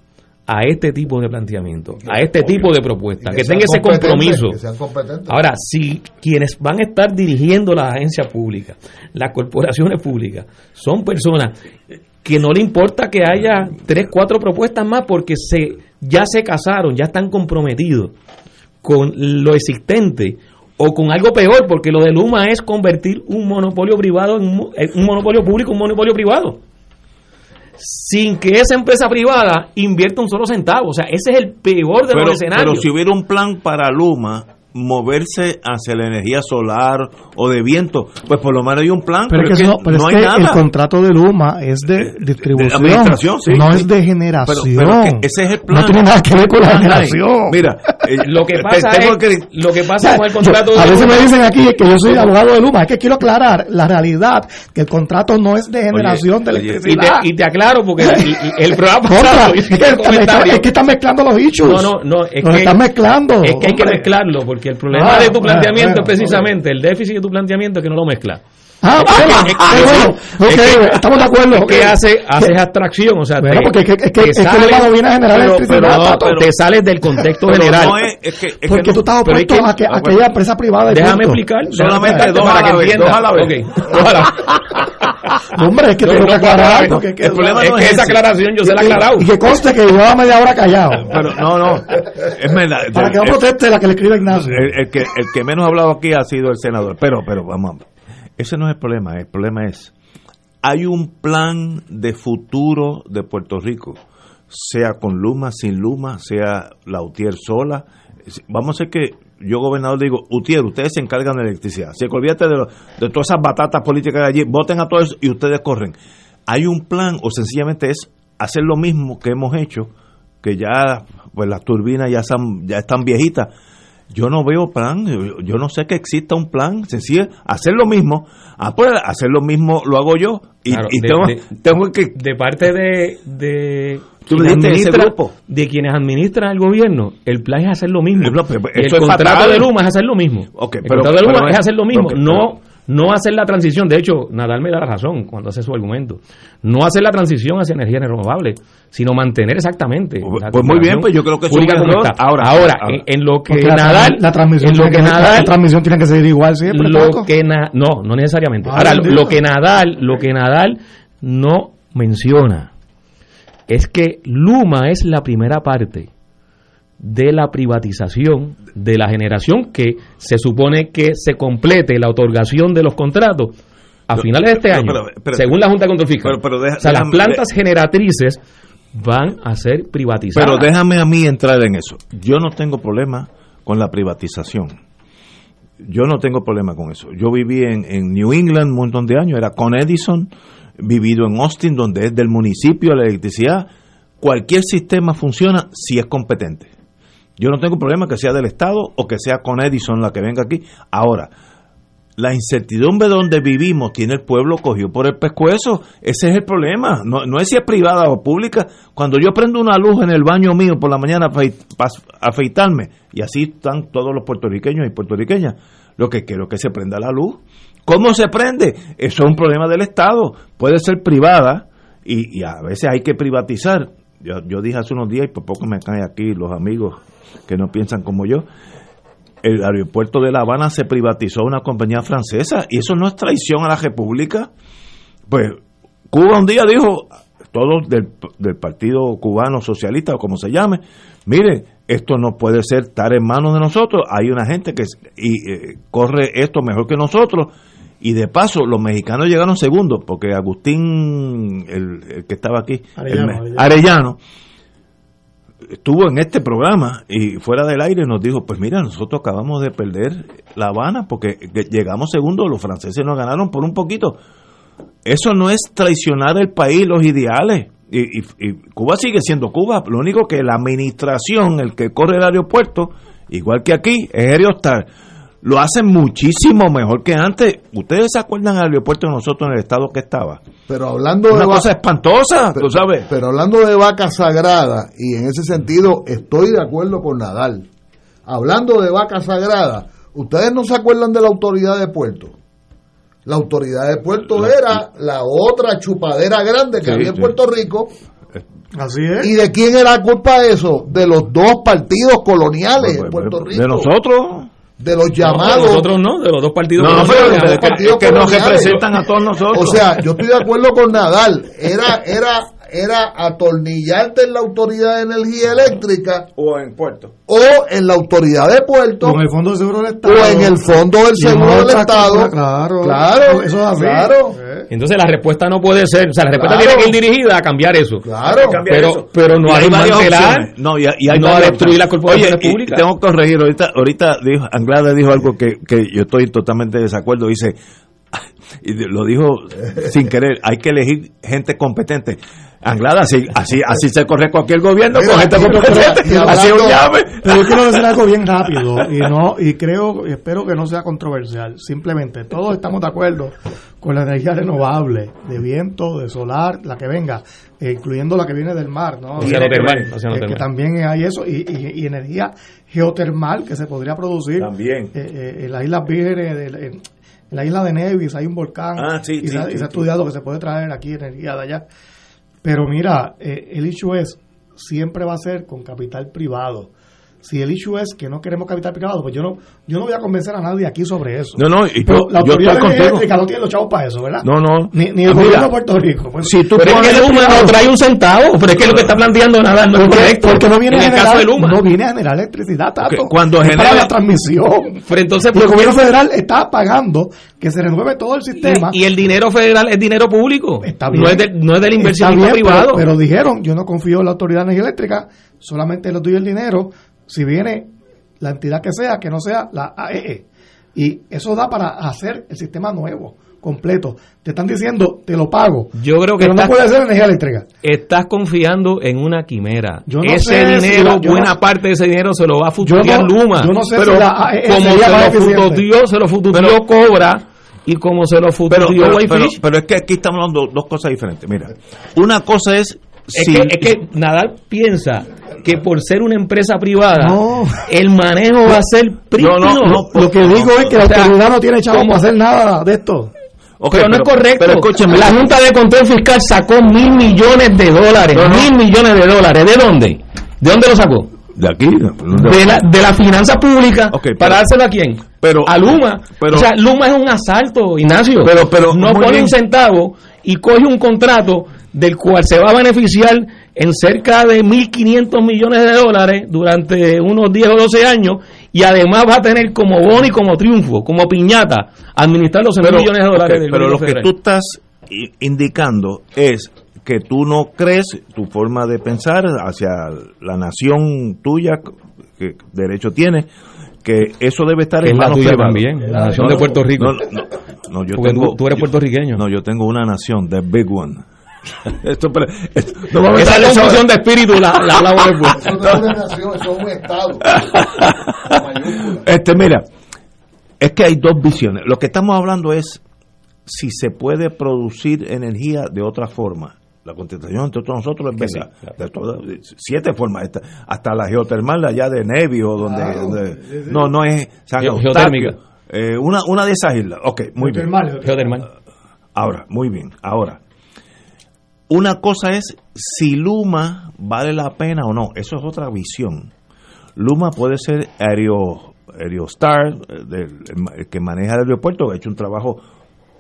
[SPEAKER 2] a este tipo de planteamiento, a este tipo de propuesta,
[SPEAKER 3] Y
[SPEAKER 2] que,
[SPEAKER 3] sean
[SPEAKER 2] tenga ese compromiso.
[SPEAKER 3] que.
[SPEAKER 2] Ahora, si quienes van a estar dirigiendo las agencias públicas, las corporaciones públicas, son personas que no le importa que haya tres, cuatro propuestas más porque se ya se casaron, ya están comprometidos con lo existente o con algo peor, porque lo de Luma es convertir un monopolio privado en un, monopolio público en un monopolio privado. Sin que esa empresa privada invierta un solo centavo. O sea, ese es el peor de
[SPEAKER 1] pero,
[SPEAKER 2] los escenarios.
[SPEAKER 1] pero si hubiera un plan para Luma moverse hacia la energía solar o de viento, pues por lo menos hay un plan,
[SPEAKER 4] Pero, es que, no, pero es
[SPEAKER 1] hay
[SPEAKER 4] que
[SPEAKER 1] nada.
[SPEAKER 4] el contrato de Luma es de distribución,
[SPEAKER 1] administración, sí,
[SPEAKER 4] no
[SPEAKER 1] sí.
[SPEAKER 4] es de generación.
[SPEAKER 1] Pero- pero es que ese es el plan.
[SPEAKER 4] No tiene nada que ver con la generación.
[SPEAKER 1] Mira, eh, <laughs>
[SPEAKER 2] Lo que pasa
[SPEAKER 1] tengo
[SPEAKER 2] es-
[SPEAKER 1] que-
[SPEAKER 2] lo que pasa
[SPEAKER 4] O sea,
[SPEAKER 2] con el
[SPEAKER 4] yo-
[SPEAKER 2] contrato de
[SPEAKER 4] a veces
[SPEAKER 2] Luma-
[SPEAKER 4] me dicen aquí que yo soy abogado de Luma. Es que quiero aclarar la realidad, que el contrato no es de generación de
[SPEAKER 2] Oye, y,
[SPEAKER 4] electricidad.
[SPEAKER 2] te, y te aclaro porque el, el programa pasado
[SPEAKER 4] es, que, es que están mezclando los issues.
[SPEAKER 2] No, no, no, es
[SPEAKER 4] Los
[SPEAKER 2] que,
[SPEAKER 4] están mezclando.
[SPEAKER 2] es que hay que mezclarlo porque el problema
[SPEAKER 4] Ah,
[SPEAKER 2] de tu planteamiento
[SPEAKER 4] bueno,
[SPEAKER 2] es precisamente el déficit de tu planteamiento es que no lo mezcla.
[SPEAKER 4] Ah, bueno, estamos de acuerdo.
[SPEAKER 2] Que hace, haces abstracción, o sea,
[SPEAKER 4] Bueno, porque es que- es que- no viene a generar
[SPEAKER 2] pero-
[SPEAKER 4] electricidad,
[SPEAKER 2] te sales del contexto general.
[SPEAKER 4] Porque tú estás opuesto a, que, a aquella empresa privada
[SPEAKER 2] Déjame explicar.
[SPEAKER 1] Solamente dos
[SPEAKER 2] para que entiendas. <laughs>
[SPEAKER 4] Hombre, es que tengo que aclarar.
[SPEAKER 1] el problema
[SPEAKER 2] es que
[SPEAKER 1] es
[SPEAKER 2] esa aclaración yo se la he aclarado.
[SPEAKER 4] Y que conste que llevaba media hora callado.
[SPEAKER 1] Pero no, no, es verdad.
[SPEAKER 4] Para que no proteste la que le escribe Ignacio.
[SPEAKER 1] el, el que, el que menos ha hablado aquí ha sido el senador. Pero, pero vamos, ese no es el problema. El problema es, hay un plan de futuro de Puerto Rico, sea con Luma, sin Luma, sea la UTIER sola. Vamos a hacer que yo, gobernador, digo, UTIER, ustedes se encargan de electricidad. Se olvídate de, de todas esas batatas políticas de allí, voten a todos y ustedes corren. Hay un plan, o sencillamente es hacer lo mismo que hemos hecho, que ya pues las turbinas ya ya están viejitas. Yo no veo plan, yo, yo no sé que exista un plan, sencillo, hacer lo mismo, ah, pues hacer lo mismo lo hago yo y,
[SPEAKER 2] Claro,
[SPEAKER 1] y
[SPEAKER 2] de-
[SPEAKER 1] tengo,
[SPEAKER 2] de-
[SPEAKER 1] tengo que
[SPEAKER 2] de parte de, de,
[SPEAKER 1] Tú ese grupo.
[SPEAKER 2] de quienes administran el gobierno, el plan es hacer lo mismo.
[SPEAKER 1] No, pero
[SPEAKER 2] Y el
[SPEAKER 1] eso es
[SPEAKER 2] contrato
[SPEAKER 1] fatal.
[SPEAKER 2] de Luma es hacer lo mismo.
[SPEAKER 1] Ok,
[SPEAKER 2] el
[SPEAKER 1] pero-
[SPEAKER 2] contrato de Luma es hacer lo mismo, no no hacer la transición. De hecho, Nadal me da la razón cuando hace su argumento. No hacer la transición hacia energías renovables, sino mantener exactamente. la
[SPEAKER 1] pues muy bien, pues yo creo que es. Ahora,
[SPEAKER 2] ahora,
[SPEAKER 1] ahora.
[SPEAKER 2] En, en lo que
[SPEAKER 4] la,
[SPEAKER 2] Nadal,
[SPEAKER 4] la transmisión
[SPEAKER 2] en lo
[SPEAKER 4] tiene
[SPEAKER 2] que
[SPEAKER 4] que- la
[SPEAKER 2] Nadal,
[SPEAKER 4] transmisión tiene que seguir igual siempre.
[SPEAKER 2] lo que na- no, no necesariamente.
[SPEAKER 4] Ah,
[SPEAKER 2] Ahora, lo que Nadal, lo que Nadal no menciona es que Luma es la primera parte de la privatización de la generación que se supone que se complete la otorgación de los contratos a finales de este año,
[SPEAKER 1] pero- pero-
[SPEAKER 2] según la Junta de Control Fiscal.
[SPEAKER 1] Deja-
[SPEAKER 2] o sea, las plantas generatrices van a ser privatizadas.
[SPEAKER 1] Pero déjame a mí entrar en eso. Yo no tengo problema con la privatización. Yo no tengo problema con eso. Yo viví en, en New England un montón de años, era con Edison, vivido en Austin, donde es del municipio la electricidad. cualquier sistema funciona si es competente. Yo no tengo problema que sea del Estado o que sea con Edison la que venga aquí. Ahora, la incertidumbre donde vivimos tiene el pueblo cogido por el pescuezo. Ese es el problema. No, no es si es privada o pública. Cuando yo prendo una luz en el baño mío por la mañana para afeitarme, y así están todos los puertorriqueños y puertorriqueñas, lo que quiero es que se prenda la luz. ¿Cómo se prende? Eso es un problema del Estado. Puede ser privada y, y a veces hay que privatizar. Yo, yo dije hace unos días, y por poco me caen aquí los amigos que no piensan como yo, el aeropuerto de La Habana se privatizó a una compañía francesa y eso no es traición a la República. Pues Cuba un día dijo, todos del, del Partido Cubano Socialista o como se llame, mire, esto no puede ser estar en manos de nosotros, hay una gente que y, eh, corre esto mejor que nosotros y de paso los mexicanos llegaron segundos porque Agustín, el, el que estaba aquí,
[SPEAKER 4] Arellano,
[SPEAKER 1] el-
[SPEAKER 4] Arellano.
[SPEAKER 1] Arellano, estuvo en este programa y fuera del aire nos dijo, pues mira, nosotros acabamos de perder La Habana porque que llegamos segundo, los franceses nos ganaron por un poquito. Eso no es traicionar el país, los ideales. Y, y- y Cuba sigue siendo Cuba. Lo único que la administración, el que corre el aeropuerto, igual que aquí, es Aerostar. Lo hacen muchísimo mejor que antes. ¿Ustedes se acuerdan del aeropuerto de nosotros en el estado que estaba?
[SPEAKER 3] Pero hablando
[SPEAKER 1] Una
[SPEAKER 3] de
[SPEAKER 1] cosa espantosa,
[SPEAKER 3] pero,
[SPEAKER 1] tú sabes.
[SPEAKER 3] pero hablando de vaca sagrada, y en ese sentido estoy de acuerdo con Nadal. Hablando de vaca sagrada, ¿ustedes no se acuerdan de la autoridad de puerto? La autoridad de puerto era la otra chupadera grande que
[SPEAKER 4] Sí,
[SPEAKER 3] había en
[SPEAKER 4] sí.
[SPEAKER 3] Puerto Rico.
[SPEAKER 4] Así es.
[SPEAKER 3] ¿Y de quién era culpa de eso? De los dos partidos coloniales en Puerto Rico.
[SPEAKER 1] De nosotros.
[SPEAKER 3] De los
[SPEAKER 2] No,
[SPEAKER 3] llamados.
[SPEAKER 2] de nosotros no, de los dos partidos.
[SPEAKER 1] No, no,
[SPEAKER 3] los
[SPEAKER 1] que-
[SPEAKER 3] partidos
[SPEAKER 1] es que nos representan a todos nosotros.
[SPEAKER 3] O sea, yo estoy de acuerdo con Nadal. Era, era, era atornillarte en la autoridad de energía eléctrica
[SPEAKER 1] o en puerto
[SPEAKER 3] o en la autoridad de puerto
[SPEAKER 4] Con el Fondo de Seguro del Estado.
[SPEAKER 3] o en el fondo del
[SPEAKER 4] en
[SPEAKER 3] seguro del Estado.
[SPEAKER 4] claro.
[SPEAKER 3] claro,
[SPEAKER 4] Eso es así.
[SPEAKER 3] claro.
[SPEAKER 2] Entonces la respuesta no puede ser, o sea, la respuesta
[SPEAKER 3] Claro.
[SPEAKER 2] tiene que ir dirigida a cambiar eso.
[SPEAKER 3] Claro.
[SPEAKER 1] Cambiar
[SPEAKER 2] pero,
[SPEAKER 1] eso.
[SPEAKER 2] pero no
[SPEAKER 1] Y
[SPEAKER 2] a desmantelar,
[SPEAKER 1] no, y, y hay
[SPEAKER 2] no a destruir las corporaciones
[SPEAKER 1] Oye,
[SPEAKER 2] públicas.
[SPEAKER 1] tengo que corregir, ahorita, ahorita dijo, Anglada dijo algo que, que yo estoy totalmente de desacuerdo, dice, <laughs> y lo dijo sin querer, hay que elegir gente competente. Anglada, así, así, así se corre cualquier gobierno con gente
[SPEAKER 4] pero-
[SPEAKER 1] competente,
[SPEAKER 4] pero-
[SPEAKER 1] así es un llave.
[SPEAKER 4] Pero yo quiero decir algo bien rápido y no y creo y espero que no sea controversial. Simplemente todos estamos de acuerdo con la energía renovable, de viento, de solar, la que venga, eh, incluyendo la que viene del mar, ¿no? Eh,
[SPEAKER 2] termal,
[SPEAKER 4] eh, que
[SPEAKER 2] termal.
[SPEAKER 4] también hay eso y, y- y energía geotermal que se podría producir
[SPEAKER 1] También.
[SPEAKER 4] eh, eh, en las Islas Vírgenes, de- en, en la isla de Nevis hay un volcán
[SPEAKER 1] Ah, sí,
[SPEAKER 4] y,
[SPEAKER 1] sí,
[SPEAKER 4] se, ha-
[SPEAKER 1] sí,
[SPEAKER 4] y se ha
[SPEAKER 1] sí.
[SPEAKER 4] estudiado que se puede traer aquí energía de allá. Pero mira, eh, el issue es, siempre va a ser con capital privado. Si el issue es que no queremos capital privado, pues yo no yo no voy a convencer a nadie aquí sobre eso.
[SPEAKER 1] No, no, y
[SPEAKER 4] Pero
[SPEAKER 1] yo-
[SPEAKER 4] la
[SPEAKER 1] yo
[SPEAKER 4] autoridad
[SPEAKER 1] estoy contigo.
[SPEAKER 4] eléctrica no tiene los chavos para eso, ¿verdad?
[SPEAKER 1] No, no.
[SPEAKER 4] Ni, ni el
[SPEAKER 1] Ah, mira,
[SPEAKER 4] gobierno de Puerto Rico. Pues,
[SPEAKER 1] si tú
[SPEAKER 2] Pero es que
[SPEAKER 1] pones-
[SPEAKER 2] Luma no trae un centavo, pero es que lo que está planteando nada no es
[SPEAKER 4] porque,
[SPEAKER 2] correcto.
[SPEAKER 4] porque no viene
[SPEAKER 2] en
[SPEAKER 4] a
[SPEAKER 2] el
[SPEAKER 4] generar,
[SPEAKER 2] caso de Luma.
[SPEAKER 4] no viene a generar electricidad, Tato.
[SPEAKER 1] Ok, cuando
[SPEAKER 4] Es
[SPEAKER 1] genera-
[SPEAKER 4] para la transmisión.
[SPEAKER 2] Pero entonces,
[SPEAKER 4] Y el gobierno federal está pagando que se renueve todo el sistema.
[SPEAKER 2] y, y el dinero federal es dinero público.
[SPEAKER 4] Está bien.
[SPEAKER 2] No es, del- no es del inversionista
[SPEAKER 4] bien,
[SPEAKER 2] privado.
[SPEAKER 4] Pero, pero dijeron, yo no confío en la Autoridad de Energía Eléctrica, solamente le doy el dinero si viene la entidad que sea, que no sea la AEE. Y eso da para hacer el sistema nuevo, completo. Te están diciendo, te lo pago.
[SPEAKER 2] Yo creo que
[SPEAKER 4] pero no
[SPEAKER 2] estás-
[SPEAKER 4] puede ser energía eléctrica.
[SPEAKER 2] Estás confiando en una quimera.
[SPEAKER 4] Yo no
[SPEAKER 2] ese
[SPEAKER 4] sé si
[SPEAKER 2] dinero,
[SPEAKER 4] la- yo
[SPEAKER 2] buena
[SPEAKER 4] no-
[SPEAKER 2] parte de ese dinero se lo va a
[SPEAKER 4] Yo
[SPEAKER 2] futurear
[SPEAKER 4] no-
[SPEAKER 2] Luma.
[SPEAKER 4] yo no sé
[SPEAKER 2] pero
[SPEAKER 4] si la AEE
[SPEAKER 2] como
[SPEAKER 4] sería
[SPEAKER 2] se lo futurió, se lo futurió Cobra y como se lo
[SPEAKER 1] pero,
[SPEAKER 2] futurió
[SPEAKER 1] pero, pero,
[SPEAKER 2] Whitefish.
[SPEAKER 1] pero es que aquí estamos hablando de dos cosas diferentes. Mira, una cosa es
[SPEAKER 2] Es, que, es que Nadal piensa que por ser una empresa privada,
[SPEAKER 4] No.
[SPEAKER 2] el manejo va a ser prístino.
[SPEAKER 1] No, no, no,
[SPEAKER 4] Lo que digo es que la autoridad no tiene chavo
[SPEAKER 2] ¿cómo?
[SPEAKER 4] para hacer nada de esto.
[SPEAKER 2] Pero no es correcto.
[SPEAKER 1] Pero escúcheme,
[SPEAKER 2] la Junta de Control Fiscal sacó mil millones de dólares.
[SPEAKER 1] No, no.
[SPEAKER 2] Mil millones de dólares. ¿De dónde? ¿De dónde lo sacó?
[SPEAKER 1] de aquí,
[SPEAKER 2] De la, de la finanza pública. ¿Para dárselo a quién?
[SPEAKER 1] pero-
[SPEAKER 2] a Luma.
[SPEAKER 1] pero-
[SPEAKER 2] o sea, Luma es un asalto, Ignacio.
[SPEAKER 1] Pero- pero,
[SPEAKER 2] no pone
[SPEAKER 1] bien.
[SPEAKER 2] un centavo y coge un contrato del cual se va a beneficiar en cerca de 1.500 millones de dólares durante unos 10 o 12 años y además va a tener como bono y como triunfo, como piñata, administrar los 6
[SPEAKER 1] pero,
[SPEAKER 2] millones de dólares del
[SPEAKER 1] pero lo que tú estás indicando es que tú no crees tu forma de pensar hacia la nación tuya que derecho tiene que eso debe estar en
[SPEAKER 2] la
[SPEAKER 1] manos privadas.
[SPEAKER 2] también, la nación de Puerto Rico.
[SPEAKER 1] No, no, no, no, yo
[SPEAKER 2] Porque
[SPEAKER 1] tengo
[SPEAKER 2] tú- tú eres puertorriqueño.
[SPEAKER 1] No, yo tengo una nación, the big one. Esto, pero, esto-
[SPEAKER 2] Esa confusión de espíritu la, la hablamos después.
[SPEAKER 3] Eso no es una nación, eso es un estado.
[SPEAKER 1] Este, mira, es que hay dos visiones. Lo que estamos hablando es si se puede producir energía de otra forma. La contestación entre todos nosotros es
[SPEAKER 2] sí,
[SPEAKER 1] de todas- siete formas, esta- hasta la geotermal allá de Nevio, donde,
[SPEAKER 2] Claro,
[SPEAKER 1] donde-
[SPEAKER 2] sí, sí.
[SPEAKER 1] no, no es San
[SPEAKER 2] geotérmica.
[SPEAKER 1] eh, una, una de esas islas. Ok, muy bien.
[SPEAKER 2] Geotermal.
[SPEAKER 1] Ahora, muy bien. Ahora, una cosa es si Luma vale la pena o no. Eso es otra visión. Luma puede ser aereo, Aerostar, eh, del- el que maneja el aeropuerto, que ha hecho un trabajo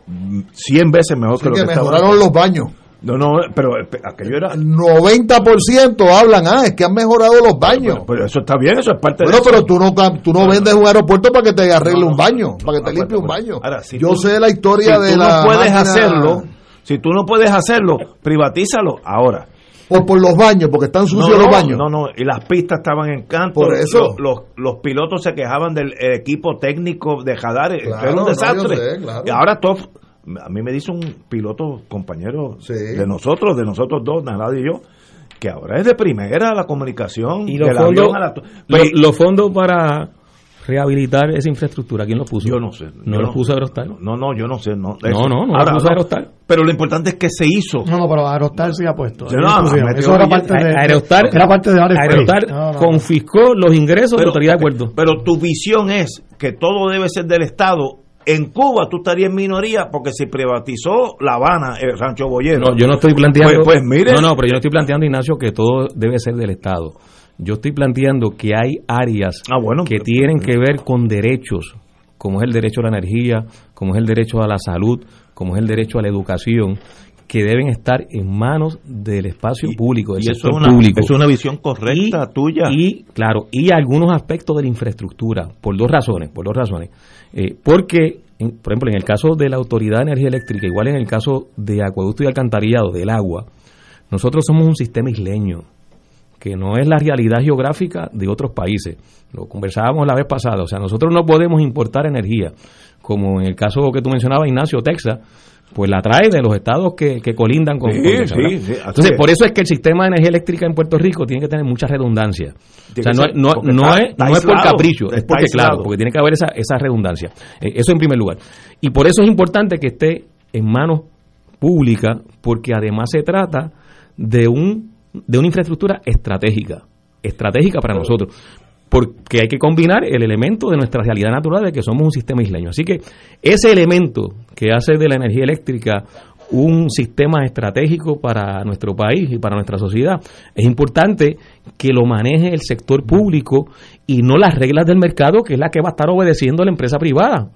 [SPEAKER 1] mm, 100 veces mejor
[SPEAKER 3] Así
[SPEAKER 1] que lo
[SPEAKER 3] que
[SPEAKER 1] que
[SPEAKER 3] mejoraron los baños.
[SPEAKER 1] No, no, pero eh, aquello era...
[SPEAKER 3] 90% hablan, ah, es que han mejorado los baños.
[SPEAKER 1] Pero eso está bien, eso es parte
[SPEAKER 3] Bueno,
[SPEAKER 1] de eso.
[SPEAKER 3] pero tú no, tú no vendes un aeropuerto para que te arregle un baño, para que te limpie un baño.
[SPEAKER 1] si
[SPEAKER 3] Yo
[SPEAKER 1] tú-
[SPEAKER 3] sé la historia
[SPEAKER 1] si
[SPEAKER 3] de
[SPEAKER 1] tú
[SPEAKER 3] la
[SPEAKER 1] no puedes
[SPEAKER 3] máquina-
[SPEAKER 1] hacerlo, si tú no puedes hacerlo, privatízalo ahora.
[SPEAKER 3] O por los baños, porque están sucios
[SPEAKER 1] no,
[SPEAKER 3] los baños.
[SPEAKER 1] No, no, y las pistas estaban en canto.
[SPEAKER 3] Por eso.
[SPEAKER 1] Los, los, los pilotos se quejaban del equipo técnico de Jadar.
[SPEAKER 3] Claro,
[SPEAKER 1] era un
[SPEAKER 3] no,
[SPEAKER 1] desastre.
[SPEAKER 3] sé, claro.
[SPEAKER 1] Y ahora todo. A mí me dice un piloto, compañero de nosotros, de nosotros dos, Narado y yo, que ahora es de primera la comunicación.
[SPEAKER 2] Y los fondos,
[SPEAKER 1] avión a la-
[SPEAKER 2] los, los fondos para rehabilitar esa infraestructura, ¿quién los puso?
[SPEAKER 1] Yo no sé.
[SPEAKER 2] ¿No los
[SPEAKER 1] no-
[SPEAKER 2] puso Aerostar?
[SPEAKER 1] No, no, yo no sé. No,
[SPEAKER 2] No, no, no
[SPEAKER 1] Ahora,
[SPEAKER 2] lo puso Aerostar.
[SPEAKER 1] Pero lo importante es que se hizo.
[SPEAKER 4] No, no, pero Aerostar sí ha puesto.
[SPEAKER 1] Sí, no,
[SPEAKER 4] Eso era parte de,
[SPEAKER 2] Aerostar,
[SPEAKER 4] era parte de Aerostar.
[SPEAKER 2] Aerostar
[SPEAKER 4] No, no.
[SPEAKER 2] confiscó los ingresos de
[SPEAKER 1] Pero-
[SPEAKER 2] la autoridad de acuerdo.
[SPEAKER 1] Pero tu visión es que todo debe ser del Estado. En Cuba tú estarías en minoría porque se privatizó La Habana, el Rancho Boyero.
[SPEAKER 2] No, yo no estoy planteando.
[SPEAKER 1] Pues, pues mire.
[SPEAKER 2] No, no, pero yo no estoy planteando, Ignacio, que todo debe ser del Estado. Yo estoy planteando que hay áreas
[SPEAKER 1] Ah,
[SPEAKER 2] que tienen que ver con derechos, como es el derecho a la energía, como es el derecho a la salud, como es el derecho a la educación, que deben estar en manos del espacio público, del
[SPEAKER 1] y eso es una-
[SPEAKER 2] público.
[SPEAKER 1] es una visión correcta tuya.
[SPEAKER 2] Y, claro, y algunos aspectos de la infraestructura, por dos razones, por dos razones. Eh, porque, en- por ejemplo, en el caso de la Autoridad de Energía Eléctrica, igual en el caso de acueducto y alcantarillado, del agua, nosotros somos un sistema isleño, que no es la realidad geográfica de otros países. Lo conversábamos la vez pasada, o sea, nosotros no podemos importar energía, como en el caso que tú mencionabas, Ignacio, Texas, pues la trae de los estados que, que colindan con,
[SPEAKER 1] Sí,
[SPEAKER 2] con Texas,
[SPEAKER 1] sí, sí,
[SPEAKER 2] Entonces,
[SPEAKER 1] es.
[SPEAKER 2] por eso es que el sistema de energía eléctrica en Puerto Rico tiene que tener mucha redundancia. O sea, no,
[SPEAKER 1] ser,
[SPEAKER 2] no,
[SPEAKER 1] porque
[SPEAKER 2] no
[SPEAKER 1] está-
[SPEAKER 2] es,
[SPEAKER 1] está
[SPEAKER 2] no es por capricho, es porque, claro, porque tiene que haber esa, esa redundancia. Eh, eso en primer lugar. Y por eso es importante que esté en manos públicas, porque además se trata de, un, de una infraestructura estratégica, estratégica para nosotros. Porque hay que combinar el elemento de nuestra realidad natural de que somos un sistema isleño. Así que ese elemento que hace de la energía eléctrica un sistema estratégico para nuestro país y para nuestra sociedad. Es importante que lo maneje el sector público y no las reglas del mercado, que es la que va a estar obedeciendo la empresa privada.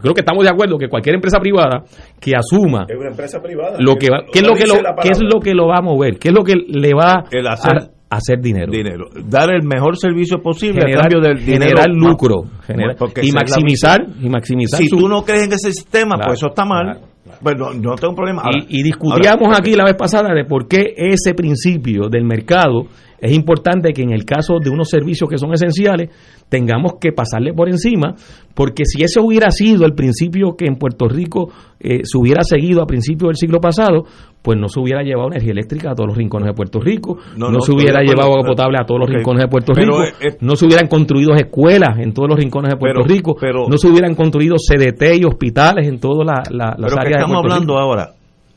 [SPEAKER 2] Creo que estamos de acuerdo que cualquier empresa privada que asuma
[SPEAKER 1] Es una empresa privada.
[SPEAKER 2] lo que va, ¿qué es lo que lo, qué es lo que lo va a mover, qué es lo que le va
[SPEAKER 1] El hacer-
[SPEAKER 2] a hacer dinero.
[SPEAKER 1] dinero. Dar el mejor servicio posible
[SPEAKER 2] Generar-
[SPEAKER 1] a cambio del dinero.
[SPEAKER 2] generar lucro, generar- y maximizar y maximizar
[SPEAKER 1] Si
[SPEAKER 2] su-
[SPEAKER 1] tú no crees en ese sistema,
[SPEAKER 2] Claro,
[SPEAKER 1] pues eso está mal. Bueno, no tengo problema. Ahora-
[SPEAKER 2] Y, y discutíamos
[SPEAKER 1] ahora-
[SPEAKER 2] aquí la vez pasada de por qué ese principio del mercado es importante que en el caso de unos servicios que son esenciales tengamos que pasarle por encima, porque si ese hubiera sido el principio que en Puerto Rico eh, se hubiera seguido a principios del siglo pasado, pues no se hubiera llevado energía eléctrica a todos los rincones de Puerto Rico,
[SPEAKER 1] No,
[SPEAKER 2] no,
[SPEAKER 1] no,
[SPEAKER 2] se hubiera llevado agua potable a todos los rincones de Puerto
[SPEAKER 1] Pero,
[SPEAKER 2] Rico, no se hubieran construido escuelas en todos los rincones de Puerto
[SPEAKER 1] Pero-
[SPEAKER 2] Rico,
[SPEAKER 1] pero-
[SPEAKER 2] no se hubieran construido CDT y hospitales en todas la- la- las
[SPEAKER 1] Pero que
[SPEAKER 2] áreas de
[SPEAKER 1] estamos
[SPEAKER 2] Puerto
[SPEAKER 1] hablando
[SPEAKER 2] Rico.
[SPEAKER 1] ahora,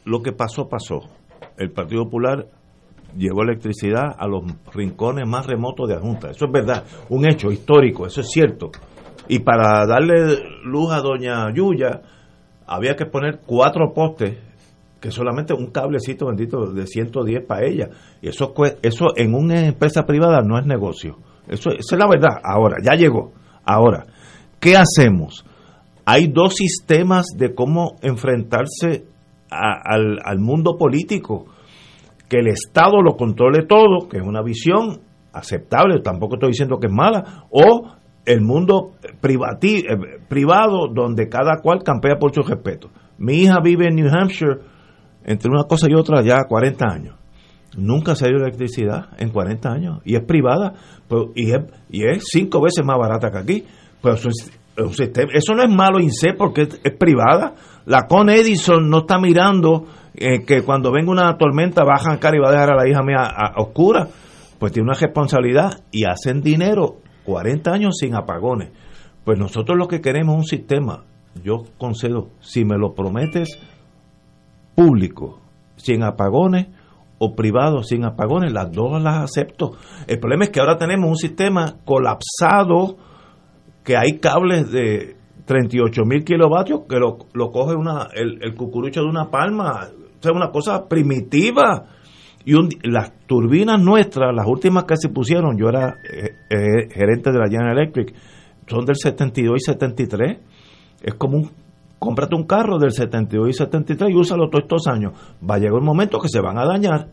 [SPEAKER 1] lo que pasó, pasó. El Partido Popular llevó electricidad a los rincones más remotos de la Junta. Eso es verdad, un hecho histórico, eso es cierto. Y para darle luz a doña Yuya, había que poner cuatro postes, que solamente un cablecito bendito de 110 para ella. Y eso, eso en una empresa privada no es negocio. Eso, esa es la verdad. Ahora, ya llegó. Ahora, ¿qué hacemos? Hay dos sistemas de cómo enfrentarse al, al mundo político. Que el Estado lo controle todo, que es una visión aceptable, tampoco estoy diciendo que es mala, o el mundo privati- eh, privado donde cada cual campea por su respeto. Mi hija vive en New Hampshire, entre una cosa y otra ya 40 años. Nunca se ha ido electricidad en 40 años y es privada y, es, y es cinco veces más barata que aquí. Pues eso, es- es un sistema- eso no es malo INSE porque es privada. La Con Edison no está mirando eh, que cuando venga una tormenta va a y va a dejar a la hija mía a, a oscura. Pues tiene una responsabilidad y hacen dinero 40 años sin apagones. Pues nosotros lo que queremos es un sistema, yo concedo, si me lo prometes, público, sin apagones, o privado sin apagones, las dos las acepto. El problema es que ahora tenemos un sistema colapsado, que hay cables de 38 mil kilovatios que lo, lo coge una, el, el cucurucho de una palma, sea, una cosa primitiva. Y un- las turbinas nuestras, las últimas que se pusieron, yo era eh, eh, gerente de la General Electric, son del 72 y 73. Es como un, cómprate un carro del 72 y 73 y úsalo todos estos años. Va a llegar un momento que se van a dañar.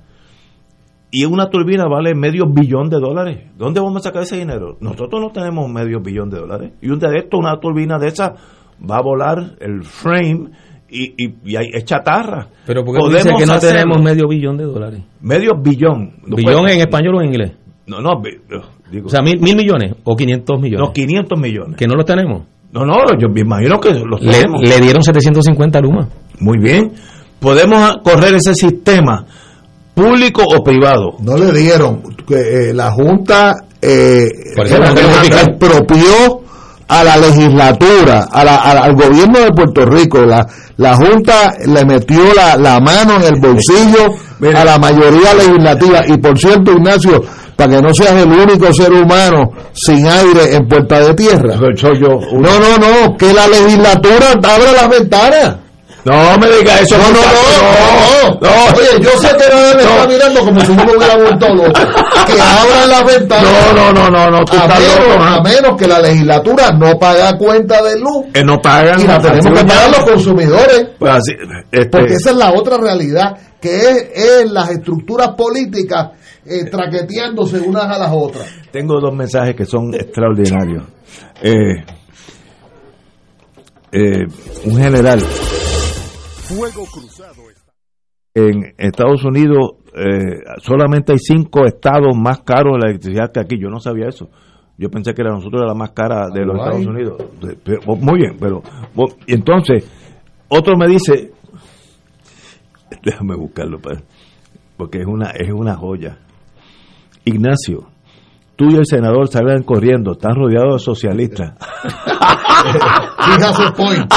[SPEAKER 1] Y una turbina vale medio billón de dólares. ¿Dónde vamos a sacar ese dinero? Nosotros no tenemos medio billón de dólares. Y un de esto, una turbina de esa va a volar el frame y, y, y hay, es chatarra.
[SPEAKER 2] Pero porque tú dices que no tenemos medio billón de dólares.
[SPEAKER 1] Medio billón.
[SPEAKER 2] ¿Billón en español o en inglés?
[SPEAKER 1] No, no, digo.
[SPEAKER 2] O sea, mil, mil millones o 500 millones.
[SPEAKER 1] No, 500 millones.
[SPEAKER 2] Que no los tenemos.
[SPEAKER 1] No, no, yo me imagino que los
[SPEAKER 2] Le,
[SPEAKER 1] tenemos.
[SPEAKER 2] le dieron 750 Luma.
[SPEAKER 1] Muy bien. Podemos a- correr ese sistema público o privado.
[SPEAKER 3] No le dieron. Que, eh, la Junta eh,
[SPEAKER 1] Por eso
[SPEAKER 3] a la legislatura, a la- a al gobierno de Puerto Rico. La, la Junta le metió la, la mano en el bolsillo a la mayoría legislativa. Y por cierto, Ignacio, para que no seas el único ser humano sin aire en Puerta de Tierra. No, no, no, que la legislatura abra las ventanas.
[SPEAKER 1] No me diga eso.
[SPEAKER 3] No, no, no, no. Oye, yo sé que nadie me está mirando como si uno hubiera vuelto loco. Que abran las ventanas.
[SPEAKER 1] No, no, no, no, no,
[SPEAKER 3] a menos, que la legislatura no paga cuenta de luz.
[SPEAKER 1] Que no pagan.
[SPEAKER 3] Y la tenemos que pagar los consumidores.
[SPEAKER 1] Pues así, este,
[SPEAKER 3] Porque esa es la otra realidad, que es, es las estructuras políticas eh, traqueteándose unas a las otras.
[SPEAKER 1] Tengo dos mensajes que son extraordinarios. Eh, eh, un general
[SPEAKER 5] Fuego cruzado.
[SPEAKER 1] en Estados Unidos eh, solamente hay cinco estados más caros de la electricidad que aquí. Yo no sabía eso. Yo pensé que era nosotros la más cara de los. Estados Unidos. Pero, muy bien, pero y entonces otro me dice, déjame buscarlo, porque es una es una joya. Ignacio, tú y el senador salgan corriendo, están rodeados de socialistas. <laughs>
[SPEAKER 3] Fíjate, point.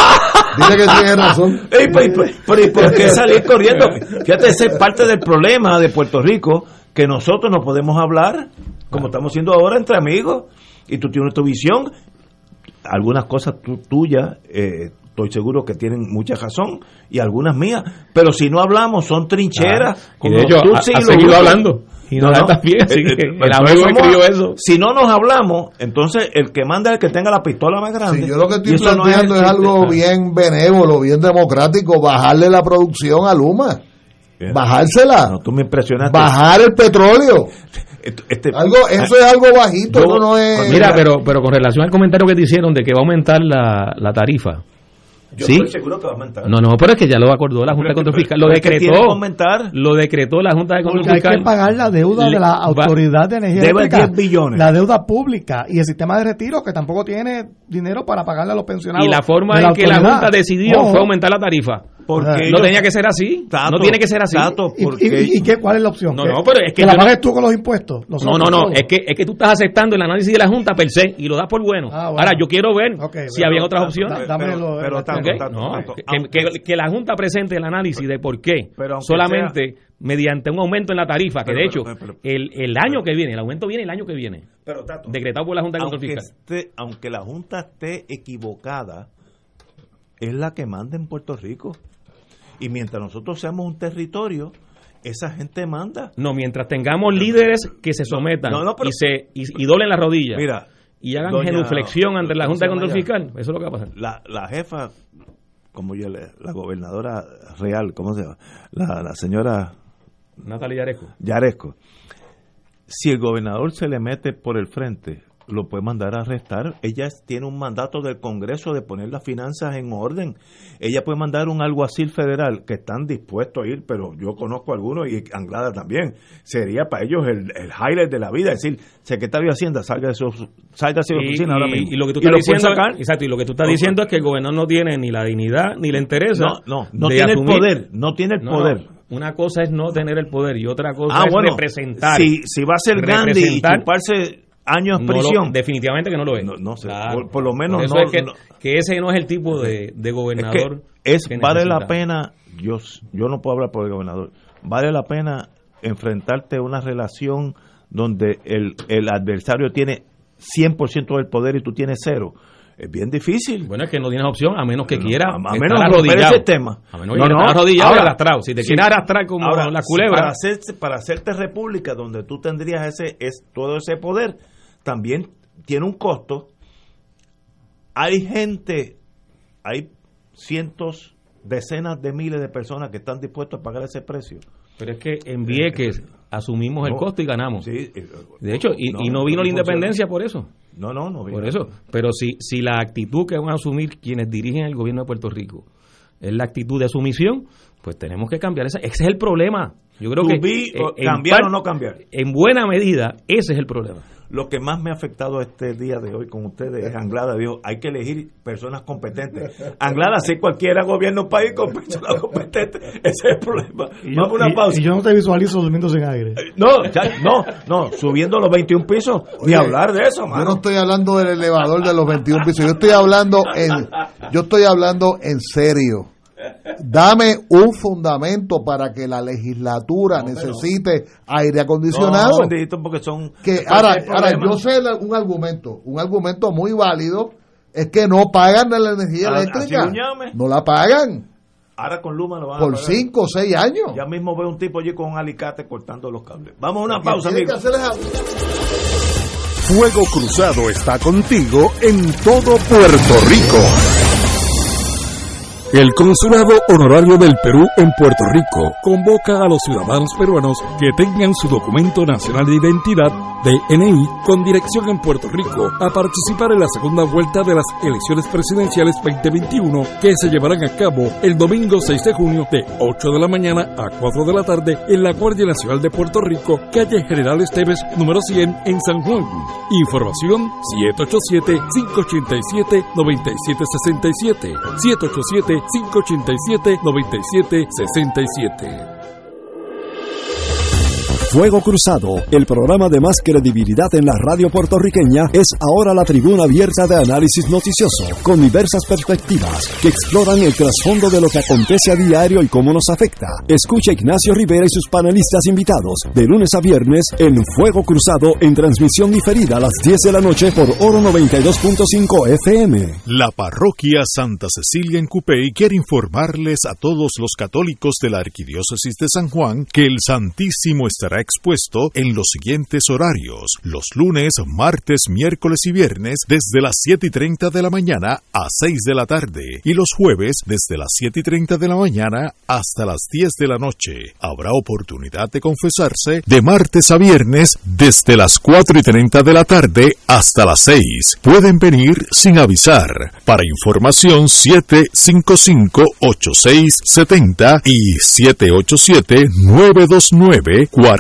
[SPEAKER 3] Dice que tiene razón.
[SPEAKER 1] Ey, pero ¿y por qué <laughs> salir corriendo? <laughs> Fíjate, esa es parte del problema de Puerto Rico, que nosotros no podemos hablar como estamos haciendo ahora entre amigos, y tú tienes tu visión, algunas cosas tu- tuyas, eh, estoy seguro que tienen mucha razón, y algunas mías, pero si no hablamos son trincheras.
[SPEAKER 2] Ah, y
[SPEAKER 1] con
[SPEAKER 2] de hecho, ha- seguido hablando. Y <laughs> no está bien, así que el
[SPEAKER 1] pero
[SPEAKER 2] amigo escribió eso.
[SPEAKER 1] Si no nos hablamos, entonces el que manda es el que tenga la pistola más grande.
[SPEAKER 3] Sí, yo lo que estoy
[SPEAKER 1] no
[SPEAKER 3] planteando es, algo bien benévolo, bien democrático, bajarle la producción a Luma. Bajársela.
[SPEAKER 1] No, tú me impresionaste.
[SPEAKER 3] Bajar el petróleo.
[SPEAKER 1] Este-
[SPEAKER 3] algo, eso es algo bajito,
[SPEAKER 2] Yo-
[SPEAKER 3] eso no es...
[SPEAKER 2] Mira, pero, pero con relación al comentario que te hicieron de que va a aumentar la, la tarifa.
[SPEAKER 1] Yo
[SPEAKER 2] ¿Sí?
[SPEAKER 1] estoy seguro que va a aumentar.
[SPEAKER 2] No, no, pero es que ya lo acordó la Junta de Control Fiscal. Lo decretó.
[SPEAKER 1] aumentar.
[SPEAKER 2] Lo decretó la Junta de Control
[SPEAKER 4] Porque hay
[SPEAKER 2] Fiscal.
[SPEAKER 4] que pagar la deuda de la
[SPEAKER 2] Va-
[SPEAKER 4] Autoridad de Energía
[SPEAKER 1] debe
[SPEAKER 4] Eléctrica,
[SPEAKER 1] 10 billones.
[SPEAKER 4] La deuda pública y el sistema de retiro que tampoco tiene dinero para pagarle a los pensionados.
[SPEAKER 2] Y la forma en que la. Junta decidió
[SPEAKER 4] Ojo.
[SPEAKER 2] fue aumentar la tarifa.
[SPEAKER 1] Porque
[SPEAKER 2] no
[SPEAKER 1] ellos-
[SPEAKER 2] tenía que ser así.
[SPEAKER 1] Tato,
[SPEAKER 2] no tiene que ser así.
[SPEAKER 1] Tato,
[SPEAKER 4] ¿Y,
[SPEAKER 1] porque
[SPEAKER 4] y- y qué, cuál es la opción?
[SPEAKER 2] No,
[SPEAKER 4] ¿Que-
[SPEAKER 2] no, pero es que
[SPEAKER 4] la
[SPEAKER 2] yo no-
[SPEAKER 4] pagues tú con los impuestos.
[SPEAKER 2] No, no, no, es que, es que tú estás aceptando el análisis de la Junta per se y lo das por bueno.
[SPEAKER 4] Ah, bueno.
[SPEAKER 2] Ahora, yo quiero ver si había otras opciones.
[SPEAKER 4] da- dámelo,
[SPEAKER 1] pero
[SPEAKER 4] eh,
[SPEAKER 1] tanto,
[SPEAKER 2] ¿Ok?
[SPEAKER 1] tanto,
[SPEAKER 2] No,
[SPEAKER 1] tanto.
[SPEAKER 2] que, que- que la Junta presente el análisis de por qué
[SPEAKER 1] Pero
[SPEAKER 2] solamente mediante un aumento en la tarifa, que
[SPEAKER 1] Pero,
[SPEAKER 2] de
[SPEAKER 1] pero,
[SPEAKER 2] hecho
[SPEAKER 1] pero, pero.
[SPEAKER 2] el, el año que viene, el aumento viene el año que viene,
[SPEAKER 1] Pero, Tato,
[SPEAKER 2] decretado por la Junta de Control
[SPEAKER 1] aunque,
[SPEAKER 2] Fiscal.
[SPEAKER 1] esté- aunque la Junta esté equivocada, es la que manda en Puerto Rico. Y mientras nosotros seamos un territorio, esa gente manda.
[SPEAKER 2] No, mientras tengamos líderes que se sometan
[SPEAKER 1] no, no, pero-
[SPEAKER 2] y se y, y doblen las rodillas
[SPEAKER 1] Mira,
[SPEAKER 2] y hagan
[SPEAKER 1] doña-
[SPEAKER 2] genuflexión ante la
[SPEAKER 1] ¿cómo
[SPEAKER 2] Junta de Control? Fiscal, eso es lo que va a pasar.
[SPEAKER 1] La, la jefa, como yo le, la gobernadora real, ¿cómo se llama? La, la señora
[SPEAKER 2] Natalia Yaresco.
[SPEAKER 1] Yaresco. Si el gobernador se le mete por el frente, lo puede mandar a arrestar. Ella tiene un mandato del Congreso de poner las finanzas en orden. Ella puede mandar un alguacil federal que están dispuestos a ir, pero yo conozco algunos y Anglada también. Sería para ellos el, el highlight de la vida, es decir, secretario de Hacienda, salga de su, salga de su
[SPEAKER 2] Y,
[SPEAKER 1] oficina ahora mismo.
[SPEAKER 2] y lo que tú estás diciendo, exacto, y lo que tú estás diciendo es que el gobernador no tiene ni la dignidad ni le interesa.
[SPEAKER 1] No, no, no tiene el poder, no tiene el
[SPEAKER 2] No,
[SPEAKER 1] poder.
[SPEAKER 2] no. Una cosa es no tener el poder y otra cosa
[SPEAKER 1] Ah,
[SPEAKER 2] es
[SPEAKER 1] bueno,
[SPEAKER 2] representar.
[SPEAKER 1] si, si va a ser Gandhi y chuparse años
[SPEAKER 2] no lo-
[SPEAKER 1] prisión,
[SPEAKER 2] definitivamente que no lo es.
[SPEAKER 1] No, no sé,
[SPEAKER 2] Claro.
[SPEAKER 1] por, por lo menos
[SPEAKER 2] Por eso
[SPEAKER 1] no,
[SPEAKER 2] es que,
[SPEAKER 1] no-
[SPEAKER 2] que ese no es el tipo de, de
[SPEAKER 1] es
[SPEAKER 2] gobernador.
[SPEAKER 1] que es
[SPEAKER 2] que
[SPEAKER 1] vale la pena yo yo no puedo hablar por el gobernador vale la pena enfrentarte a una relación donde el, el adversario tiene 100% del poder y tú tienes cero es bien difícil
[SPEAKER 2] Bueno, es que no tienes opción a menos que quiera
[SPEAKER 1] a, a menos romper ese tema
[SPEAKER 2] A menos que quiera estar arrodillado y arrastrado. Si te
[SPEAKER 1] sí.
[SPEAKER 2] quieres arrastrar como
[SPEAKER 1] Ahora,
[SPEAKER 2] la culebra.
[SPEAKER 1] para hacerte, para hacerte república donde tú tendrías ese es todo ese poder también tiene un costo hay gente hay cientos decenas de miles de personas que están dispuestos a pagar ese precio
[SPEAKER 2] Pero es que en Vieques asumimos el costo y ganamos.
[SPEAKER 1] Sí, eh,
[SPEAKER 2] De hecho, y
[SPEAKER 1] no,
[SPEAKER 2] y no, vino la independencia por eso.
[SPEAKER 1] no no no
[SPEAKER 2] Por eso. Pero si, si la actitud que van a asumir quienes dirigen el gobierno de Puerto Rico es la actitud de sumisión, pues tenemos que cambiar esa. Ese es el problema. Yo creo que eh, en
[SPEAKER 1] cambiar o no cambiar.
[SPEAKER 2] En buena medida, ese es el problema.
[SPEAKER 1] Lo que más me ha afectado este día de hoy con ustedes es Anglada dijo, hay que elegir personas competentes. Anglada, si cualquiera gobierna un país con personas competentes, ese es el problema.
[SPEAKER 4] Y yo,
[SPEAKER 1] Vamos una
[SPEAKER 4] y-
[SPEAKER 1] pausa.
[SPEAKER 4] y yo no te visualizo durmiendo sin aire.
[SPEAKER 1] No, ya- no, no, subiendo los 21 pisos, ni hablar de eso,
[SPEAKER 3] Yo
[SPEAKER 1] mano.
[SPEAKER 3] no estoy hablando del elevador de los 21 pisos, yo estoy hablando en yo estoy hablando en serio. Dame un fundamento para que la legislatura necesite aire acondicionado.
[SPEAKER 1] No, porque son...
[SPEAKER 3] que ahora, ahora yo sé un argumento, un argumento muy válido es que no pagan la energía
[SPEAKER 1] Ah,
[SPEAKER 3] eléctrica. No la pagan
[SPEAKER 1] Ahora con Luma lo van a
[SPEAKER 3] por
[SPEAKER 1] pagar.
[SPEAKER 3] 5 o 6 años.
[SPEAKER 1] Ya mismo veo un tipo allí con un alicate cortando los cables. Vamos a una pausa, amigos.
[SPEAKER 10] Fuego Cruzado está contigo en todo Puerto Rico.
[SPEAKER 11] El Consulado Honorario del Perú en Puerto Rico convoca a los ciudadanos peruanos que tengan su documento nacional de identidad, DNI, con dirección en Puerto Rico a participar en la segunda vuelta de las elecciones presidenciales 2021 que se llevarán a cabo el domingo 6 de junio de 8 de la mañana a 4 de la tarde en la Guardia Nacional de Puerto Rico, calle General Esteves, número 100 en San Juan. Información 787-587-9767. 787-587-9767.
[SPEAKER 12] Fuego Cruzado, el programa de más credibilidad en la radio puertorriqueña, es ahora la tribuna abierta de análisis noticioso, con diversas perspectivas que exploran el trasfondo de lo que acontece a diario y cómo nos afecta. Escucha Ignacio Rivera y sus panelistas invitados de lunes a viernes en Fuego Cruzado en transmisión diferida a las 10 de la noche por Oro 92.5 FM.
[SPEAKER 10] La parroquia Santa Cecilia en Cupey quiere informarles a todos los católicos de la Arquidiócesis de San Juan que el Santísimo estará expuesto en los siguientes horarios: los lunes, martes, miércoles y viernes desde las 7 y 30 de la mañana a 6 de la tarde y los jueves desde las 7 y 30 de la mañana hasta las 10 de la noche. Habrá oportunidad de confesarse de martes a viernes desde las 4 y 30 de la tarde hasta las 6. Pueden venir sin avisar. Para información 755-8670 y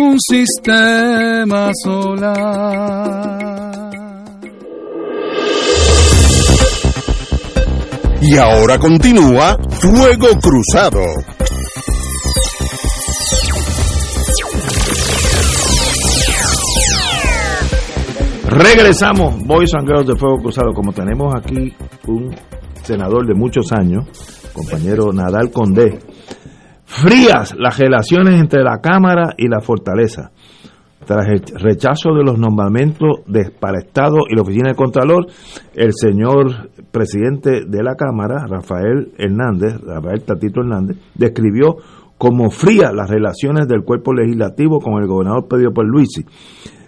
[SPEAKER 6] un sistema solar.
[SPEAKER 5] Y ahora continúa Fuego Cruzado.
[SPEAKER 1] Regresamos, Boys and Girls de Fuego Cruzado. Como tenemos aquí un senador de muchos años, compañero Nadal Condé, frías las relaciones entre la Cámara y la Fortaleza. Tras el rechazo de los nombramientos de, para Estado y la Oficina de Contralor, el señor presidente de la Cámara, Rafael Hernández, Rafael Tatito Hernández, describió como frías las relaciones del cuerpo legislativo con el gobernador Pedro Pierluisi.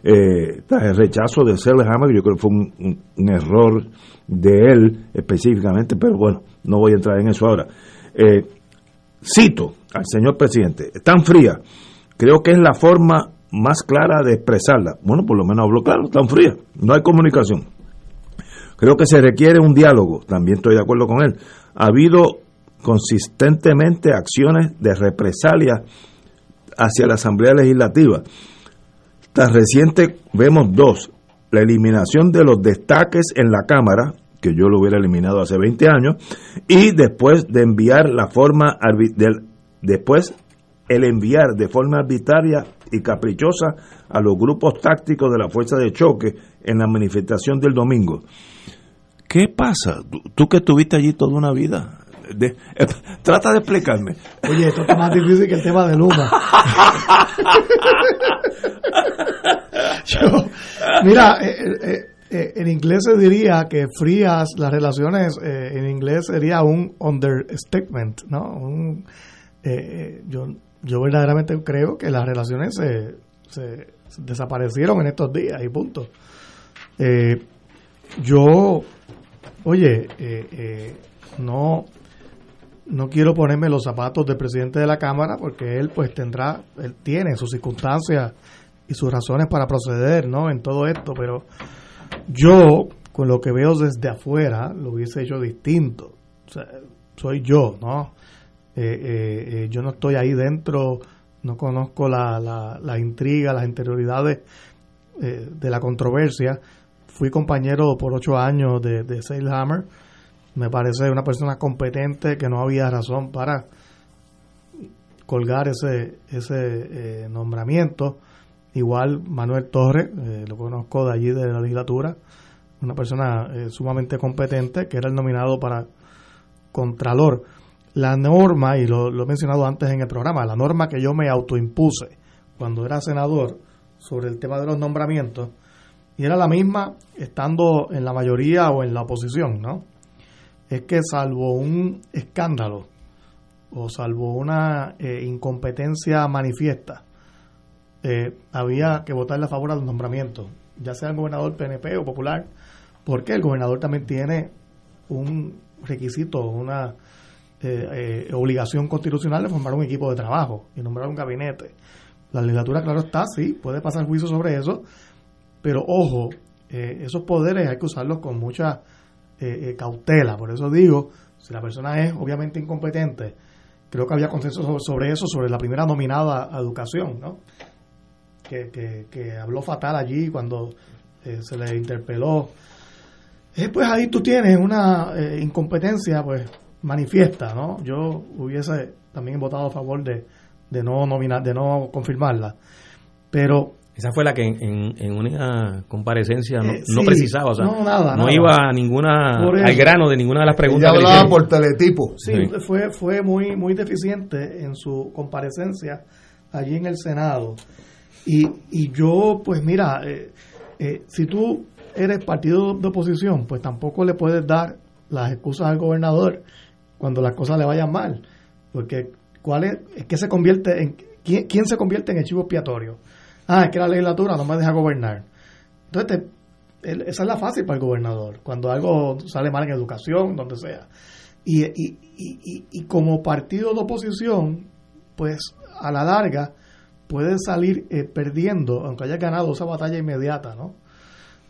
[SPEAKER 1] Eh, tras el rechazo de Serle Hammer, yo creo que fue un, un, error de él específicamente, pero bueno, no voy a entrar en eso ahora. Eh, cito al señor presidente, tan fría, creo que es la forma más clara de expresarla. Bueno, por lo menos hablo claro, tan fría, no hay comunicación. Creo que se requiere un diálogo, también estoy de acuerdo con él. Ha habido consistentemente acciones de represalia hacia la Asamblea Legislativa. Tan reciente vemos dos, la eliminación de los destaques en la Cámara, que yo lo hubiera eliminado hace 20 años, y después de enviar la forma después el enviar de forma arbitraria y caprichosa a los grupos tácticos de la fuerza de choque en la manifestación del domingo. ¿Qué pasa? Tú que estuviste allí toda una vida. De, eh, <laughs> trata de explicarme.
[SPEAKER 4] Oye, esto está más difícil que el tema de Luma. <laughs> <laughs> Yo, mira, eh, eh, en inglés se diría que frías las relaciones, en inglés sería un understatement, ¿no? Un, yo yo verdaderamente creo que las relaciones se, se desaparecieron en estos días y punto. Eh, yo, oye, eh, eh, no, no quiero ponerme los zapatos del presidente de la Cámara porque él pues tendrá, él tiene sus circunstancias y sus razones para proceder, ¿no? En todo esto, pero yo, con lo que veo desde afuera, lo hubiese hecho distinto. Soy yo, ¿no? Eh, eh, eh, yo no estoy ahí dentro, no conozco la, la, intriga, las interioridades de la controversia. Fui compañero por ocho años de, de. Me parece una persona competente que no había razón para colgar ese, ese nombramiento. Igual Manuel Torres, lo conozco de allí de la legislatura, una persona sumamente competente que era el nominado para Contralor la norma, y lo, he mencionado antes en el programa, la norma que yo me autoimpuse cuando era senador sobre el tema de los nombramientos, y era la misma estando en la mayoría o en la oposición, ¿no? Es que salvo un escándalo o salvo una eh, incompetencia manifiesta, eh, había que votarle a favor a los nombramientos, ya sea el gobernador PNP o popular, porque el gobernador también tiene un requisito, una eh, eh, obligación constitucional de formar un equipo de trabajo y nombrar un gabinete. La legislatura, claro está, sí, puede pasar juicio sobre eso, pero ojo, eh, esos poderes hay que usarlos con mucha cautela. Por eso digo, si la persona es obviamente incompetente, creo que había consenso sobre, eso, sobre la primera nominada a educación, ¿no? Que, que, habló fatal allí cuando se le interpeló. pues ahí tú tienes una incompetencia, pues manifiesta, ¿no? Yo hubiese también votado a favor de, de no nominar, de no confirmarla. Pero
[SPEAKER 2] esa fue la que en, en una comparecencia no, eh, precisaba, o sea,
[SPEAKER 4] no, nada,
[SPEAKER 2] no iba a ninguna al grano de ninguna de las preguntas.
[SPEAKER 3] Ella hablaba por teletipo.
[SPEAKER 4] Sí, fue fue muy muy deficiente en su comparecencia allí en el Senado. Y, y yo, pues mira, eh, eh, si tú eres partido de oposición, pues tampoco le puedes dar las excusas al gobernador cuando las cosas le vayan mal. Porque, ¿cuál es? que se convierte en. ¿quién, se convierte en el chivo expiatorio? Ah, es que la legislatura no me deja gobernar. Entonces, esa es la fácil para el gobernador, cuando algo sale mal en educación, donde sea. Y, y, y, y como partido de oposición, pues a la larga puede salir eh, perdiendo, aunque haya ganado esa batalla inmediata, ¿no?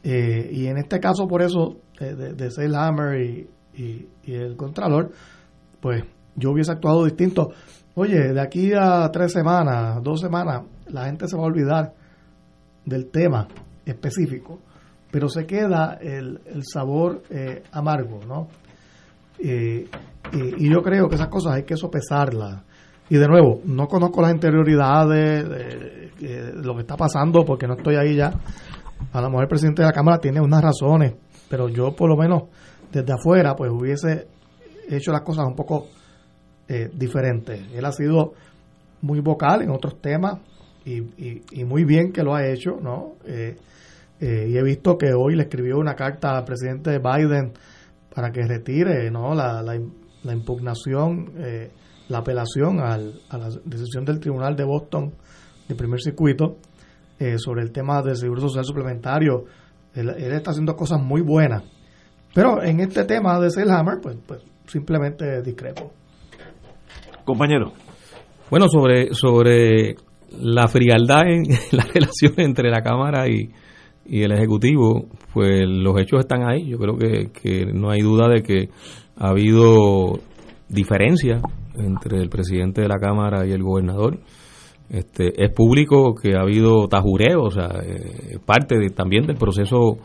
[SPEAKER 4] Eh, y en este caso, por eso, de, de, de Hammer y, el Contralor, pues yo hubiese actuado distinto. Oye, de aquí a tres semanas, dos semanas, la gente se va a olvidar del tema específico, pero se queda el, el sabor eh, amargo, ¿no? y, yo creo que esas cosas hay que sopesarlas. Y de nuevo, no conozco las interioridades de, lo que está pasando porque no estoy ahí ya. A lo mejor el presidente de la Cámara tiene unas razones, pero yo por lo menos desde afuera pues hubiese hecho las cosas un poco eh, diferentes. Él ha sido muy vocal en otros temas y, y, muy bien que lo ha hecho, ¿no? Eh, eh, y he visto que hoy le escribió una carta al presidente Biden para que retire, ¿no? La, la, impugnación, eh, la apelación al, a la decisión del Tribunal de Boston de primer circuito eh, sobre el tema del seguro social suplementario. Él, está haciendo cosas muy buenas. Pero en este tema de Selhammer, pues, pues simplemente discrepo.
[SPEAKER 1] Compañero.
[SPEAKER 2] Bueno, sobre, sobre la frialdad en <laughs> la relación entre la Cámara y, y el Ejecutivo, pues los hechos están ahí. Yo creo que, que no hay duda de que ha habido diferencia entre el presidente de la Cámara y el gobernador. Este, es público que ha habido tajureo, o sea, eh, parte de, también del proceso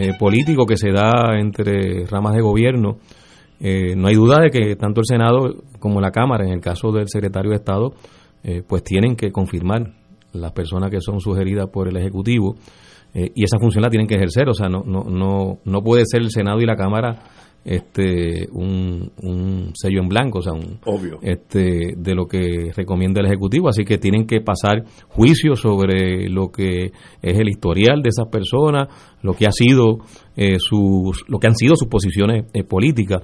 [SPEAKER 2] eh, político que se da entre ramas de gobierno. Eh, no hay duda de que tanto el Senado como la Cámara, en el caso del secretario de Estado, pues tienen que confirmar las personas que son sugeridas por el Ejecutivo y esa función la tienen que ejercer, o sea, no, no, no, no puede ser el Senado y la Cámara este un, un sello en blanco, o sea, un,
[SPEAKER 1] Obvio.
[SPEAKER 2] este de lo que recomienda el ejecutivo, así que tienen que pasar juicio sobre lo que es el historial de esas personas, lo que ha sido eh, sus lo que han sido sus posiciones eh, políticas.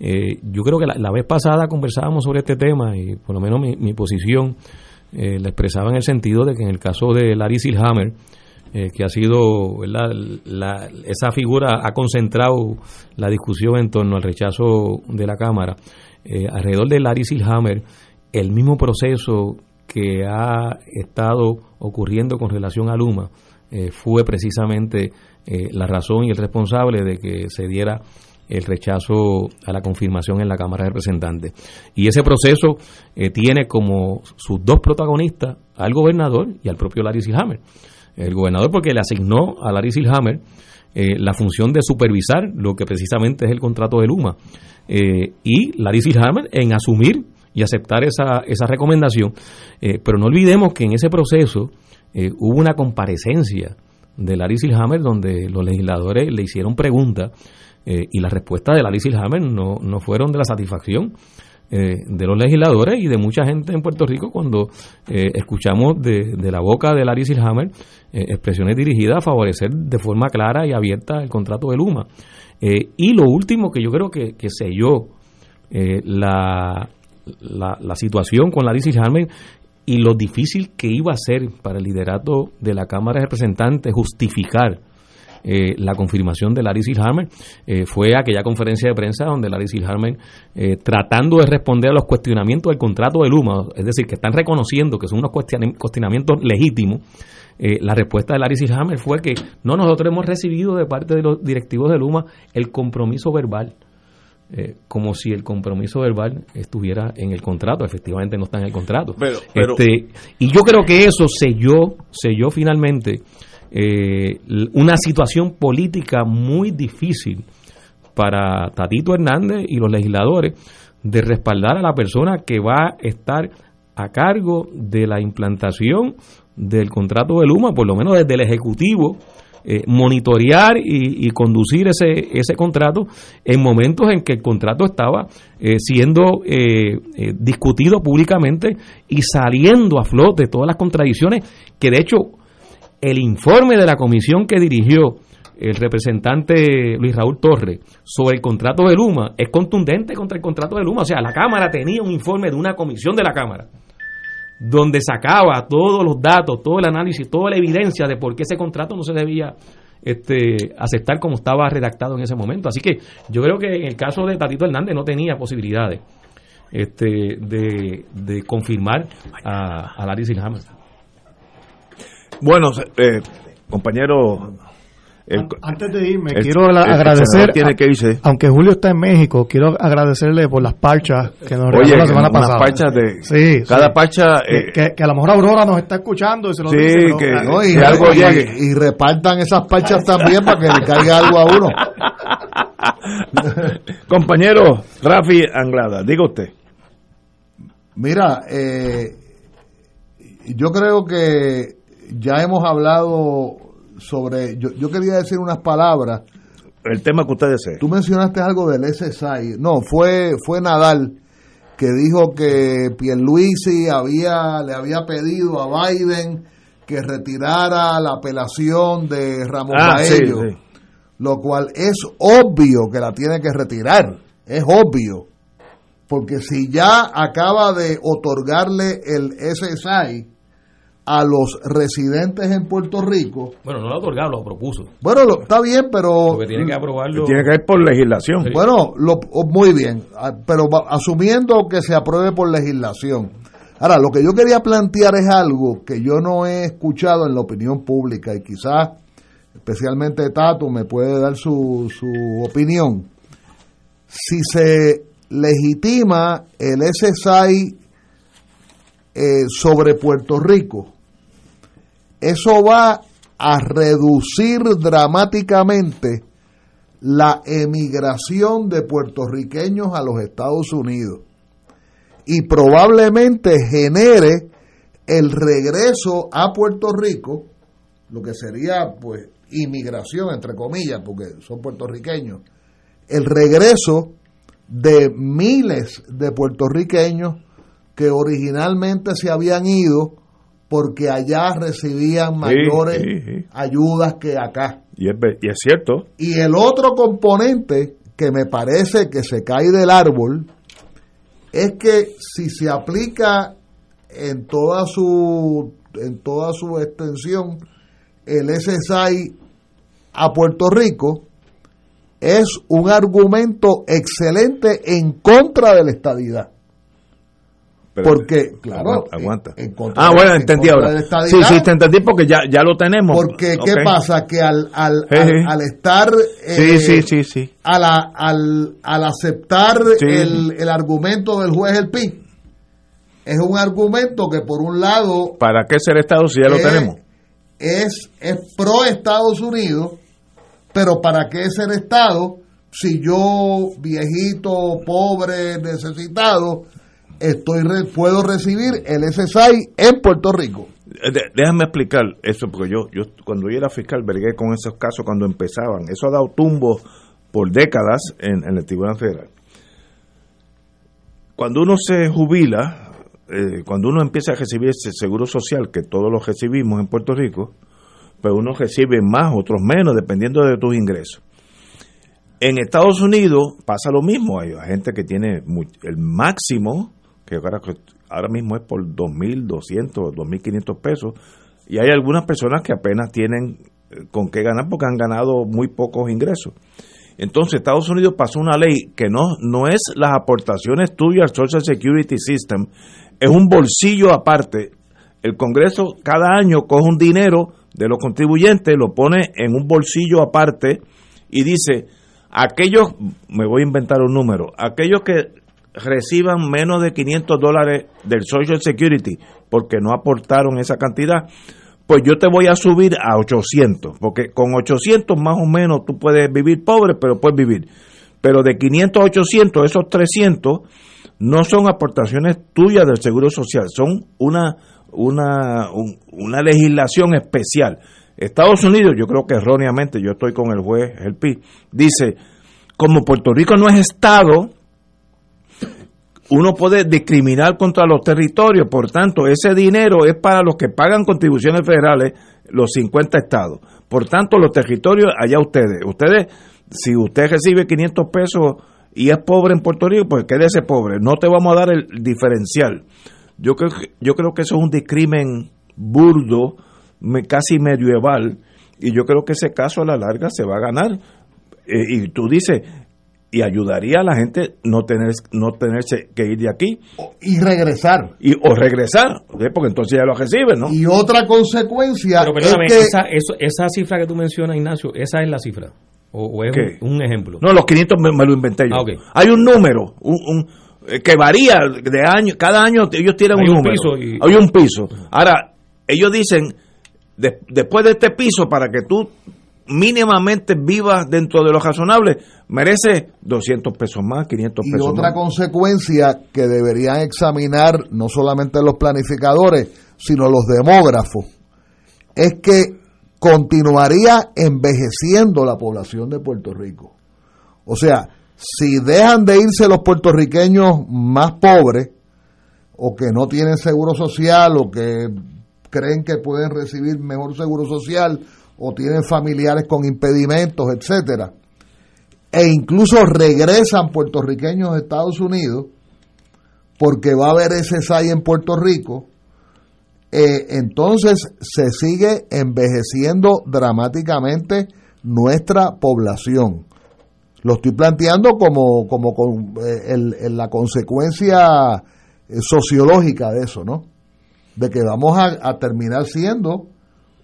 [SPEAKER 2] Eh, yo creo que la, vez pasada conversábamos sobre este tema y por lo menos mi, mi posición la expresaba en el sentido de que en el caso de Larry Silhammer eh, que ha sido, La, esa figura ha concentrado la discusión en torno al rechazo de la Cámara. Eh, alrededor de Larry Silhammer, el mismo proceso que ha estado ocurriendo con relación a Luma eh, fue precisamente la razón y el responsable de que se diera el rechazo a la confirmación en la Cámara de Representantes. Y ese proceso tiene como sus dos protagonistas al gobernador y al propio Larry Silhammer el gobernador porque le asignó a Larry Silhammer eh, la función de supervisar lo que precisamente es el contrato de Luma. Eh, y Larry Silhammer en asumir y aceptar esa, esa recomendación. Eh, pero no olvidemos que en ese proceso hubo una comparecencia de Larry Silhammer donde los legisladores le hicieron preguntas y las respuestas de Larry Silhammer no, no fueron de la satisfacción eh, de los legisladores y de mucha gente en Puerto Rico cuando eh, escuchamos de, la boca de Larry Silhammer eh, expresiones dirigidas a favorecer de forma clara y abierta el contrato de Luma. y lo último que yo creo que, que selló la, la, situación con Larry Silhammer y lo difícil que iba a ser para el liderato de la Cámara de Representantes justificar eh, la confirmación de Larry Silhammer eh, fue aquella conferencia de prensa donde Larry Silhammer, eh, tratando de responder a los cuestionamientos del contrato de Luma, es decir, que están reconociendo que son unos cuestionamientos legítimos, la respuesta de Larry Silhammer fue que no, nosotros hemos recibido de parte de los directivos de Luma el compromiso verbal. como si el compromiso verbal estuviera en el contrato, efectivamente no está en el contrato. Este, y yo creo que eso selló, selló finalmente eh, una situación política muy difícil para Tatito Hernández y los legisladores de respaldar a la persona que va a estar a cargo de la implantación del contrato de Luma, por lo menos desde el Ejecutivo, eh, monitorear y, conducir ese, ese contrato en momentos en que el contrato estaba eh, siendo discutido públicamente y saliendo a flote todas las contradicciones que de hecho el informe de la comisión que dirigió el representante Luis Raúl Torres sobre el contrato de Luma es contundente contra el contrato de Luma. O sea, la Cámara tenía un informe de una comisión de la Cámara donde sacaba todos los datos, todo el análisis, toda la evidencia de por qué ese contrato no se debía este, aceptar como estaba redactado en ese momento. Así que yo creo que en el caso de Tatito Hernández no tenía posibilidades este, de, confirmar a, a Larry Silhammer.
[SPEAKER 1] Bueno, eh, compañero.
[SPEAKER 4] Antes de irme, quiero agradecer,
[SPEAKER 1] tiene que irse.
[SPEAKER 4] aunque Julio está en México, quiero agradecerle por las parchas que nos regaló la semana pasada.
[SPEAKER 1] parchas de,
[SPEAKER 4] sí,
[SPEAKER 1] cada parcha. Eh,
[SPEAKER 4] que, a lo mejor Aurora nos está escuchando y se lo
[SPEAKER 3] sí,
[SPEAKER 4] dice.
[SPEAKER 3] Que, y, algo y, y, repartan esas parchas también para que le caiga algo a uno. <laughs>
[SPEAKER 1] Compañero Rafi Anglada, diga usted.
[SPEAKER 3] Mira, eh, yo creo que ya hemos hablado sobre, yo, yo quería decir unas palabras.
[SPEAKER 1] El tema que usted desee.
[SPEAKER 3] Tú mencionaste algo del SSI. No, fue, fue Nadal que dijo que Pierluisi había, le había pedido a Biden que retirara la apelación de Ramos
[SPEAKER 1] Ah, sí,
[SPEAKER 3] Baello,
[SPEAKER 1] sí.
[SPEAKER 3] lo cual es obvio que la tiene que retirar, es obvio, porque si ya acaba de otorgarle el SSI a los residentes en Puerto Rico,
[SPEAKER 2] Bueno, no lo ha otorgado, lo propuso.
[SPEAKER 3] bueno, lo- está bien, pero
[SPEAKER 2] Porque tiene que aprobarlo.
[SPEAKER 1] Tiene que ir por legislación.
[SPEAKER 3] bueno, lo, o- muy bien, ah, pero asumiendo que se apruebe por legislación. Ahora, lo que yo quería plantear es algo que yo no he escuchado en la opinión pública y quizás, especialmente Tato, me puede dar su, su opinión. Si se legitima el SSI eh, sobre Puerto Rico, eso va a reducir dramáticamente la emigración de puertorriqueños a los Estados Unidos y probablemente genere el regreso a Puerto Rico, lo que sería pues inmigración entre comillas, porque son puertorriqueños, el regreso de miles de puertorriqueños que originalmente se habían ido porque allá recibían mayores
[SPEAKER 1] sí, sí.
[SPEAKER 3] ayudas que acá.
[SPEAKER 1] Y es, y es cierto.
[SPEAKER 3] Y el otro componente que me parece que se cae del árbol es que si se aplica en toda su en toda su extensión el SSI a Puerto Rico es un argumento excelente en contra de la estadidad.
[SPEAKER 1] Pero-
[SPEAKER 3] Porque, claro,
[SPEAKER 1] aguanta.
[SPEAKER 3] en contra
[SPEAKER 1] ah, bueno,
[SPEAKER 3] en
[SPEAKER 1] entendí ahora. Sí, sí, te entendí porque ya, ya lo tenemos.
[SPEAKER 3] Porque, ¿qué pasa? Que al, al, al, estar...
[SPEAKER 1] Sí,
[SPEAKER 3] eh,
[SPEAKER 1] sí, sí, sí.
[SPEAKER 3] Al, al, al aceptar el, el argumento del juez El Pi, es un argumento que por un lado
[SPEAKER 1] ¿Para qué ser Estado si ya lo
[SPEAKER 3] Eh,
[SPEAKER 1] tenemos?
[SPEAKER 3] es, es pro Estados Unidos, pero ¿para qué ser Estado si yo, viejito, pobre, necesitado, estoy puedo recibir el SSI en Puerto Rico?
[SPEAKER 1] Eh, déjame explicar eso, porque yo, yo cuando yo era fiscal vergué con esos casos cuando empezaban. Eso ha dado tumbo por décadas en, en el Tribunal Federal. Cuando uno se jubila, eh, cuando uno empieza a recibir ese seguro social, que todos lo recibimos en Puerto Rico, pues uno recibe más, otros menos, dependiendo de tus ingresos. En Estados Unidos pasa lo mismo, hay gente que tiene el máximo, que ahora, mismo es por 2.200 o 2.500 pesos, y hay algunas personas que apenas tienen eh, con qué ganar porque han ganado muy pocos ingresos. Entonces Estados Unidos pasó una ley que no, no es las aportaciones tuyas al Social Security System, es un bolsillo aparte. El Congreso cada año coge un dinero de los contribuyentes, lo pone en un bolsillo aparte y dice, aquellos, me voy a inventar un número, aquellos que reciban menos de 500 dólares del Social Security porque no aportaron esa cantidad, pues yo te voy a subir a 800, porque con 800 más o menos tú puedes vivir pobre, pero puedes vivir. Pero de 500 a 800, esos 300 no son aportaciones tuyas del Seguro Social, son una, una, un- una legislación especial. Estados Unidos, yo creo que erróneamente, yo estoy con el juez, el PI, dice, como Puerto Rico no es Estado, uno puede discriminar contra los territorios, por tanto, ese dinero es para los que pagan contribuciones federales, los 50 estados. Por tanto, los territorios, allá ustedes. Ustedes, si usted recibe 500 pesos y es pobre en Puerto Rico, pues quédese pobre. No te vamos a dar el diferencial. Yo creo yo creo que eso es un discrimen burdo, casi medieval, y yo creo que ese caso a la larga se va a ganar. Eh, y tú dices, y ayudaría a la gente no tener no tenerse que ir de aquí
[SPEAKER 3] Y regresar.
[SPEAKER 1] y o regresar ¿ok? porque entonces ya lo reciben no
[SPEAKER 3] Y otra consecuencia
[SPEAKER 2] Pero perdóname,
[SPEAKER 3] es que
[SPEAKER 2] esa, eso- esa cifra que tú mencionas, Ignacio, esa es la cifra. O, o es
[SPEAKER 1] ¿Qué?
[SPEAKER 2] un, un ejemplo.
[SPEAKER 1] no los 500 me, me lo inventé yo
[SPEAKER 2] Ah,
[SPEAKER 1] hay un número un, un- eh, que varía de año cada año ellos tienen
[SPEAKER 2] Hay
[SPEAKER 1] un,
[SPEAKER 2] un
[SPEAKER 1] número
[SPEAKER 2] piso y-
[SPEAKER 1] hay un piso ahora ellos dicen de- después de este piso para que tú mínimamente viva dentro de lo razonable, merece 200 pesos más, 500
[SPEAKER 3] y
[SPEAKER 1] pesos
[SPEAKER 3] otra
[SPEAKER 1] más.
[SPEAKER 3] consecuencia que deberían examinar no solamente los planificadores, sino los demógrafos, es que continuaría envejeciendo la población de Puerto Rico. O sea, si dejan de irse los puertorriqueños más pobres, o que no tienen seguro social, o que creen que pueden recibir mejor seguro social, o tienen familiares con impedimentos, etcétera, e incluso regresan puertorriqueños a Estados Unidos, porque va a haber ese SAI en Puerto Rico, eh, entonces se sigue envejeciendo dramáticamente nuestra población. Lo estoy planteando como, como con, eh, la consecuencia eh, sociológica de eso, ¿no? De que vamos a terminar siendo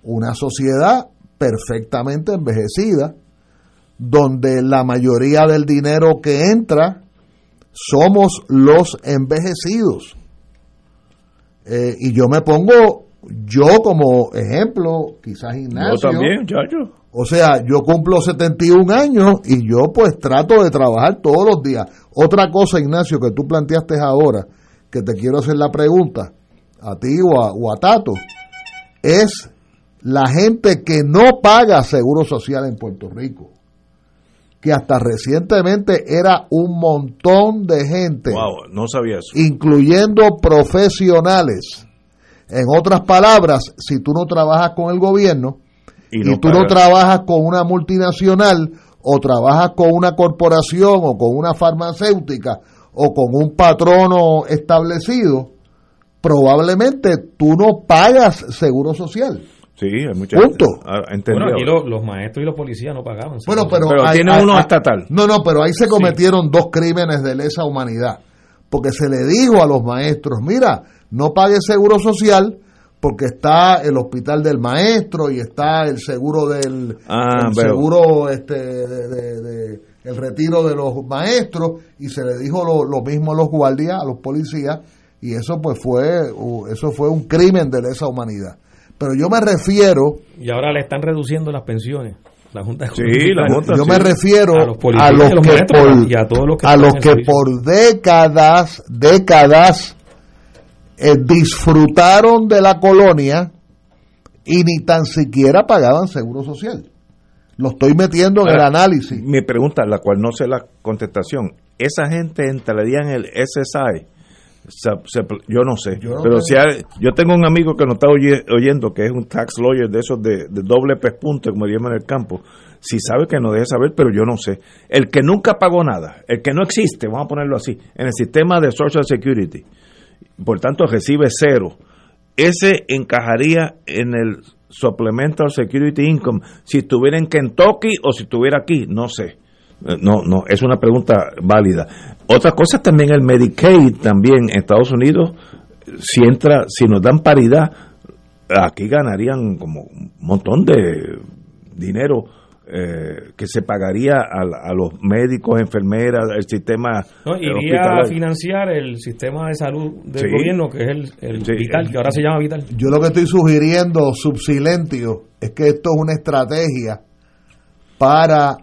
[SPEAKER 3] una sociedad perfectamente envejecida, donde la mayoría del dinero que entra somos los envejecidos. Eh, y yo me pongo, yo como ejemplo, quizás Ignacio.
[SPEAKER 1] Yo también, chacho.
[SPEAKER 3] O sea, yo cumplo 71 años y yo pues trato de trabajar todos los días. Otra cosa, Ignacio, que tú planteaste ahora, que te quiero hacer la pregunta, a ti o a, o a Tato, es la gente que no paga seguro social en Puerto Rico, que hasta recientemente era un montón de gente
[SPEAKER 1] Wow, no sabía eso.
[SPEAKER 3] incluyendo profesionales. En otras palabras, si tú no trabajas con el gobierno
[SPEAKER 1] Y
[SPEAKER 3] tú no trabajas con una multinacional o trabajas con una corporación o con una farmacéutica o con un patrono establecido, probablemente tú no pagas seguro social.
[SPEAKER 1] Sí, hay mucha
[SPEAKER 3] Punto.
[SPEAKER 1] gente. Ah,
[SPEAKER 2] Bueno, aquí los, maestros y los policías no pagaban.
[SPEAKER 3] Bueno, pero,
[SPEAKER 1] Pero
[SPEAKER 3] hay-
[SPEAKER 1] tiene
[SPEAKER 3] hay-
[SPEAKER 1] uno
[SPEAKER 3] hay-
[SPEAKER 1] estatal.
[SPEAKER 3] No, no, pero ahí se cometieron dos crímenes de lesa humanidad. Porque se le dijo a los maestros, mira, no pague seguro social porque está el hospital del maestro y está el seguro del
[SPEAKER 1] Ah,
[SPEAKER 3] el seguro este de, de- de- el retiro de los maestros y se le dijo lo, lo mismo a los guardias, a los policías y eso pues fue uh, eso fue un crimen de lesa humanidad. Pero yo me refiero
[SPEAKER 2] Y ahora le están reduciendo las pensiones. La Junta de
[SPEAKER 1] Sí, la. Junta,
[SPEAKER 3] yo
[SPEAKER 1] sí.
[SPEAKER 3] me refiero
[SPEAKER 2] A los
[SPEAKER 3] a que por,
[SPEAKER 2] y a todos los que
[SPEAKER 3] a los que por décadas décadas eh, disfrutaron de la colonia y ni tan siquiera pagaban seguro social lo estoy metiendo en el análisis
[SPEAKER 1] Mi pregunta, la cual no sé la contestación, ¿esa gente entraría en el SSI? Se- se- yo no sé,
[SPEAKER 3] Yo no
[SPEAKER 1] pero
[SPEAKER 3] tengo-
[SPEAKER 1] si hay- yo tengo un amigo que nos está oye- oyendo, que es un tax lawyer de esos de, de doble pespunte, como llaman en el campo, si sabe que nos deje saber, pero yo no sé. El que nunca pagó nada, el que no existe, vamos a ponerlo así, en el sistema de Social Security, por tanto recibe cero, ese encajaría en el Supplemental Security Income si estuviera en Kentucky o si estuviera aquí, no sé. Eh, No, no, es una pregunta válida. Otra cosa es también el Medicaid, también en Estados Unidos, si entra, si nos dan paridad, aquí ganarían como un montón de dinero eh, que se pagaría a, a los médicos, enfermeras, el sistema
[SPEAKER 2] No,
[SPEAKER 1] eh,
[SPEAKER 2] iría a financiar el sistema de salud del
[SPEAKER 1] Sí.
[SPEAKER 2] gobierno, que es el, el
[SPEAKER 1] Sí.
[SPEAKER 2] Vital, que ahora se llama Vital.
[SPEAKER 3] yo lo que estoy sugiriendo subsilentio es que esto es una estrategia para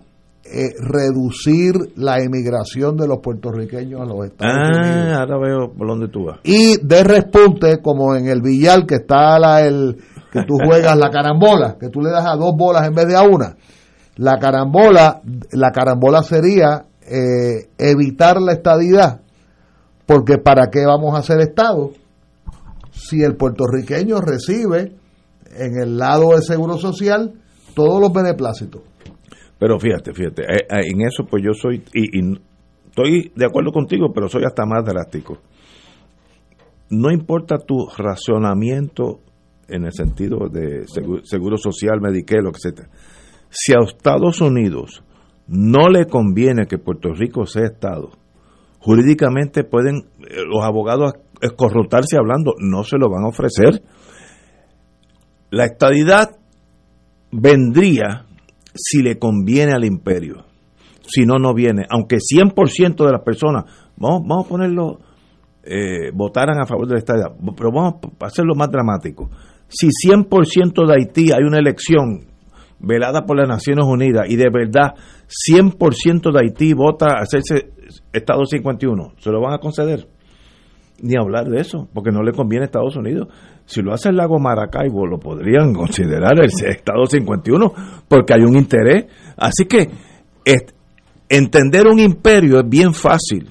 [SPEAKER 3] eh, reducir la emigración de los puertorriqueños a los Estados Unidos.
[SPEAKER 1] Ah, ahora veo por dónde tú vas.
[SPEAKER 3] y de respunte como en el billar que está la el que tú juegas la carambola que tú le das a dos bolas en vez de a una la carambola la carambola sería eh, evitar la estadidad porque para qué vamos a hacer estado si el puertorriqueño recibe en el lado del seguro social todos los beneplácitos
[SPEAKER 1] Pero fíjate, fíjate, eh, eh, en eso pues yo soy, y, estoy de acuerdo contigo, pero soy hasta más drástico. No importa tu racionamiento en el sentido de seguro, social, Medicare, sea. Si a Estados Unidos no le conviene que Puerto Rico sea Estado, jurídicamente pueden eh, los abogados escorrotarse hablando, no se lo van a ofrecer. La estadidad vendría si le conviene al imperio. Si no, no viene. Aunque 100% de las personas, vamos, vamos a ponerlo, eh, votaran a favor de la estadidad, pero vamos a hacerlo más dramático. Si 100% de Haití hay una elección velada por las Naciones Unidas y de verdad 100% de Haití vota a hacerse Estado 51, ¿se lo van a conceder? Ni hablar de eso, porque no le conviene a Estados Unidos. Si lo hace el lago Maracaibo, lo podrían <laughs> considerar el Estado 51, porque hay un interés. Así que entender un imperio es bien fácil.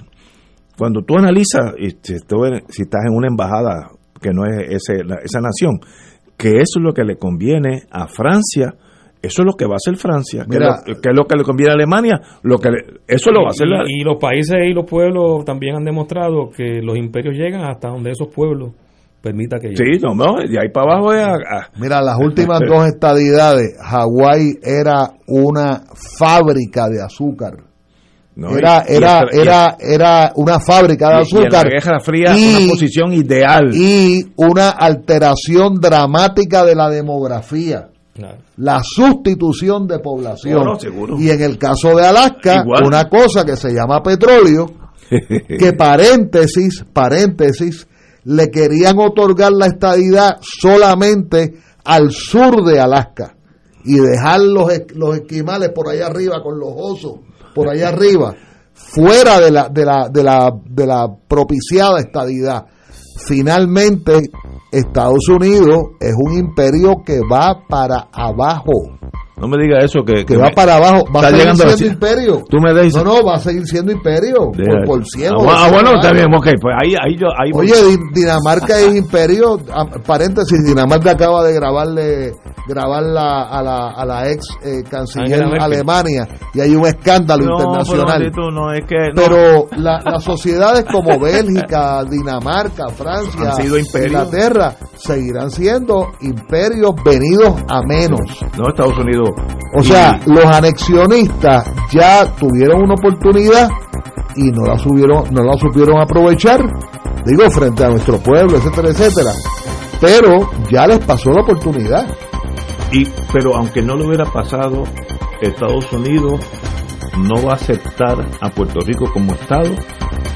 [SPEAKER 1] Cuando tú analizas, si estás en una embajada que no es ese, esa nación, que eso es lo que le conviene a Francia, eso es lo que va a hacer Francia, que, es lo que le conviene a Alemania, lo que eso lo va a hacer.
[SPEAKER 2] Y, y, los países y los pueblos también han demostrado que los imperios llegan hasta donde esos pueblos permita que
[SPEAKER 1] lleguen. Sí, no, no, de ahí para abajo es
[SPEAKER 3] Mira, las últimas dos estadidades, Hawái era una fábrica de azúcar era, era, era, era una fábrica de azúcar.
[SPEAKER 1] Y la Guerra Fría, una posición ideal.
[SPEAKER 3] Y una alteración dramática de la demografía. La sustitución de población. Y en el caso de Alaska, una cosa que se llama petróleo, <laughs> que paréntesis, paréntesis, le querían otorgar la estadidad solamente al sur de Alaska y dejar los, los esquimales por allá arriba con los osos por allá arriba, fuera de la, de la, de la, de la propiciada estadidad. Finalmente, Estados Unidos es un imperio que va para abajo.
[SPEAKER 1] No me diga eso que,
[SPEAKER 3] que, va para abajo. Va a seguir siendo imperio.
[SPEAKER 1] Tú me
[SPEAKER 3] No, no, va a seguir siendo imperio por, por.
[SPEAKER 1] Ah, ah bueno, está bien, ok. Pues ahí, ahí yo. Ahí
[SPEAKER 3] Oye, Dinamarca es imperio. Ah, paréntesis, Dinamarca acaba de grabarle grabar la, a, la, a la ex eh, canciller Alemania y hay un escándalo internacional.
[SPEAKER 1] Pero, no, es que,
[SPEAKER 3] pero la, las sociedades como Bélgica, Dinamarca, Francia, Inglaterra seguirán siendo imperios venidos a menos.
[SPEAKER 1] No, Estados Unidos
[SPEAKER 3] o sea, los anexionistas ya tuvieron una oportunidad y no la, subieron, no la supieron aprovechar, digo, frente a nuestro pueblo, etcétera, etcétera. Pero ya les pasó la oportunidad.
[SPEAKER 1] Y, pero aunque no lo hubiera pasado, Estados Unidos no va a aceptar a Puerto Rico como Estado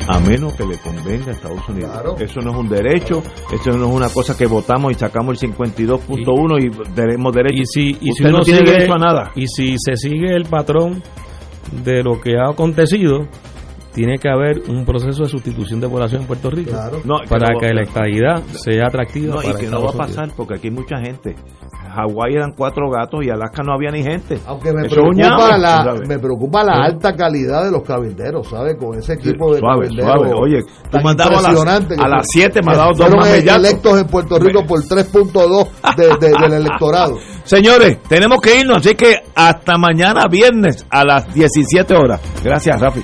[SPEAKER 1] a menos que le convenga a Estados Unidos. Eso no es un derecho, eso no es una cosa que votamos y sacamos el 52.1 y, tenemos derecho.
[SPEAKER 2] Y si, y si no tiene derecho a nada. Y si se sigue el patrón de lo que ha acontecido, tiene que haber un proceso de sustitución de población en Puerto Rico para que, la estadidad sea atractiva.
[SPEAKER 1] y que no va a pasar porque aquí hay mucha gente. Hawái eran cuatro gatos y Alaska no había ni gente.
[SPEAKER 3] Aunque me, preocupa, la, me preocupa la alta calidad de los cabilderos, ¿sabes? Con ese equipo de cabilderos.
[SPEAKER 1] Oye, tú mandabas a las 7, me ha dado dos
[SPEAKER 3] más electos en Puerto Rico por 3.2 de, del <laughs> electorado.
[SPEAKER 1] Señores, tenemos que irnos, así que hasta mañana viernes a las 17 horas. Gracias, Rafi.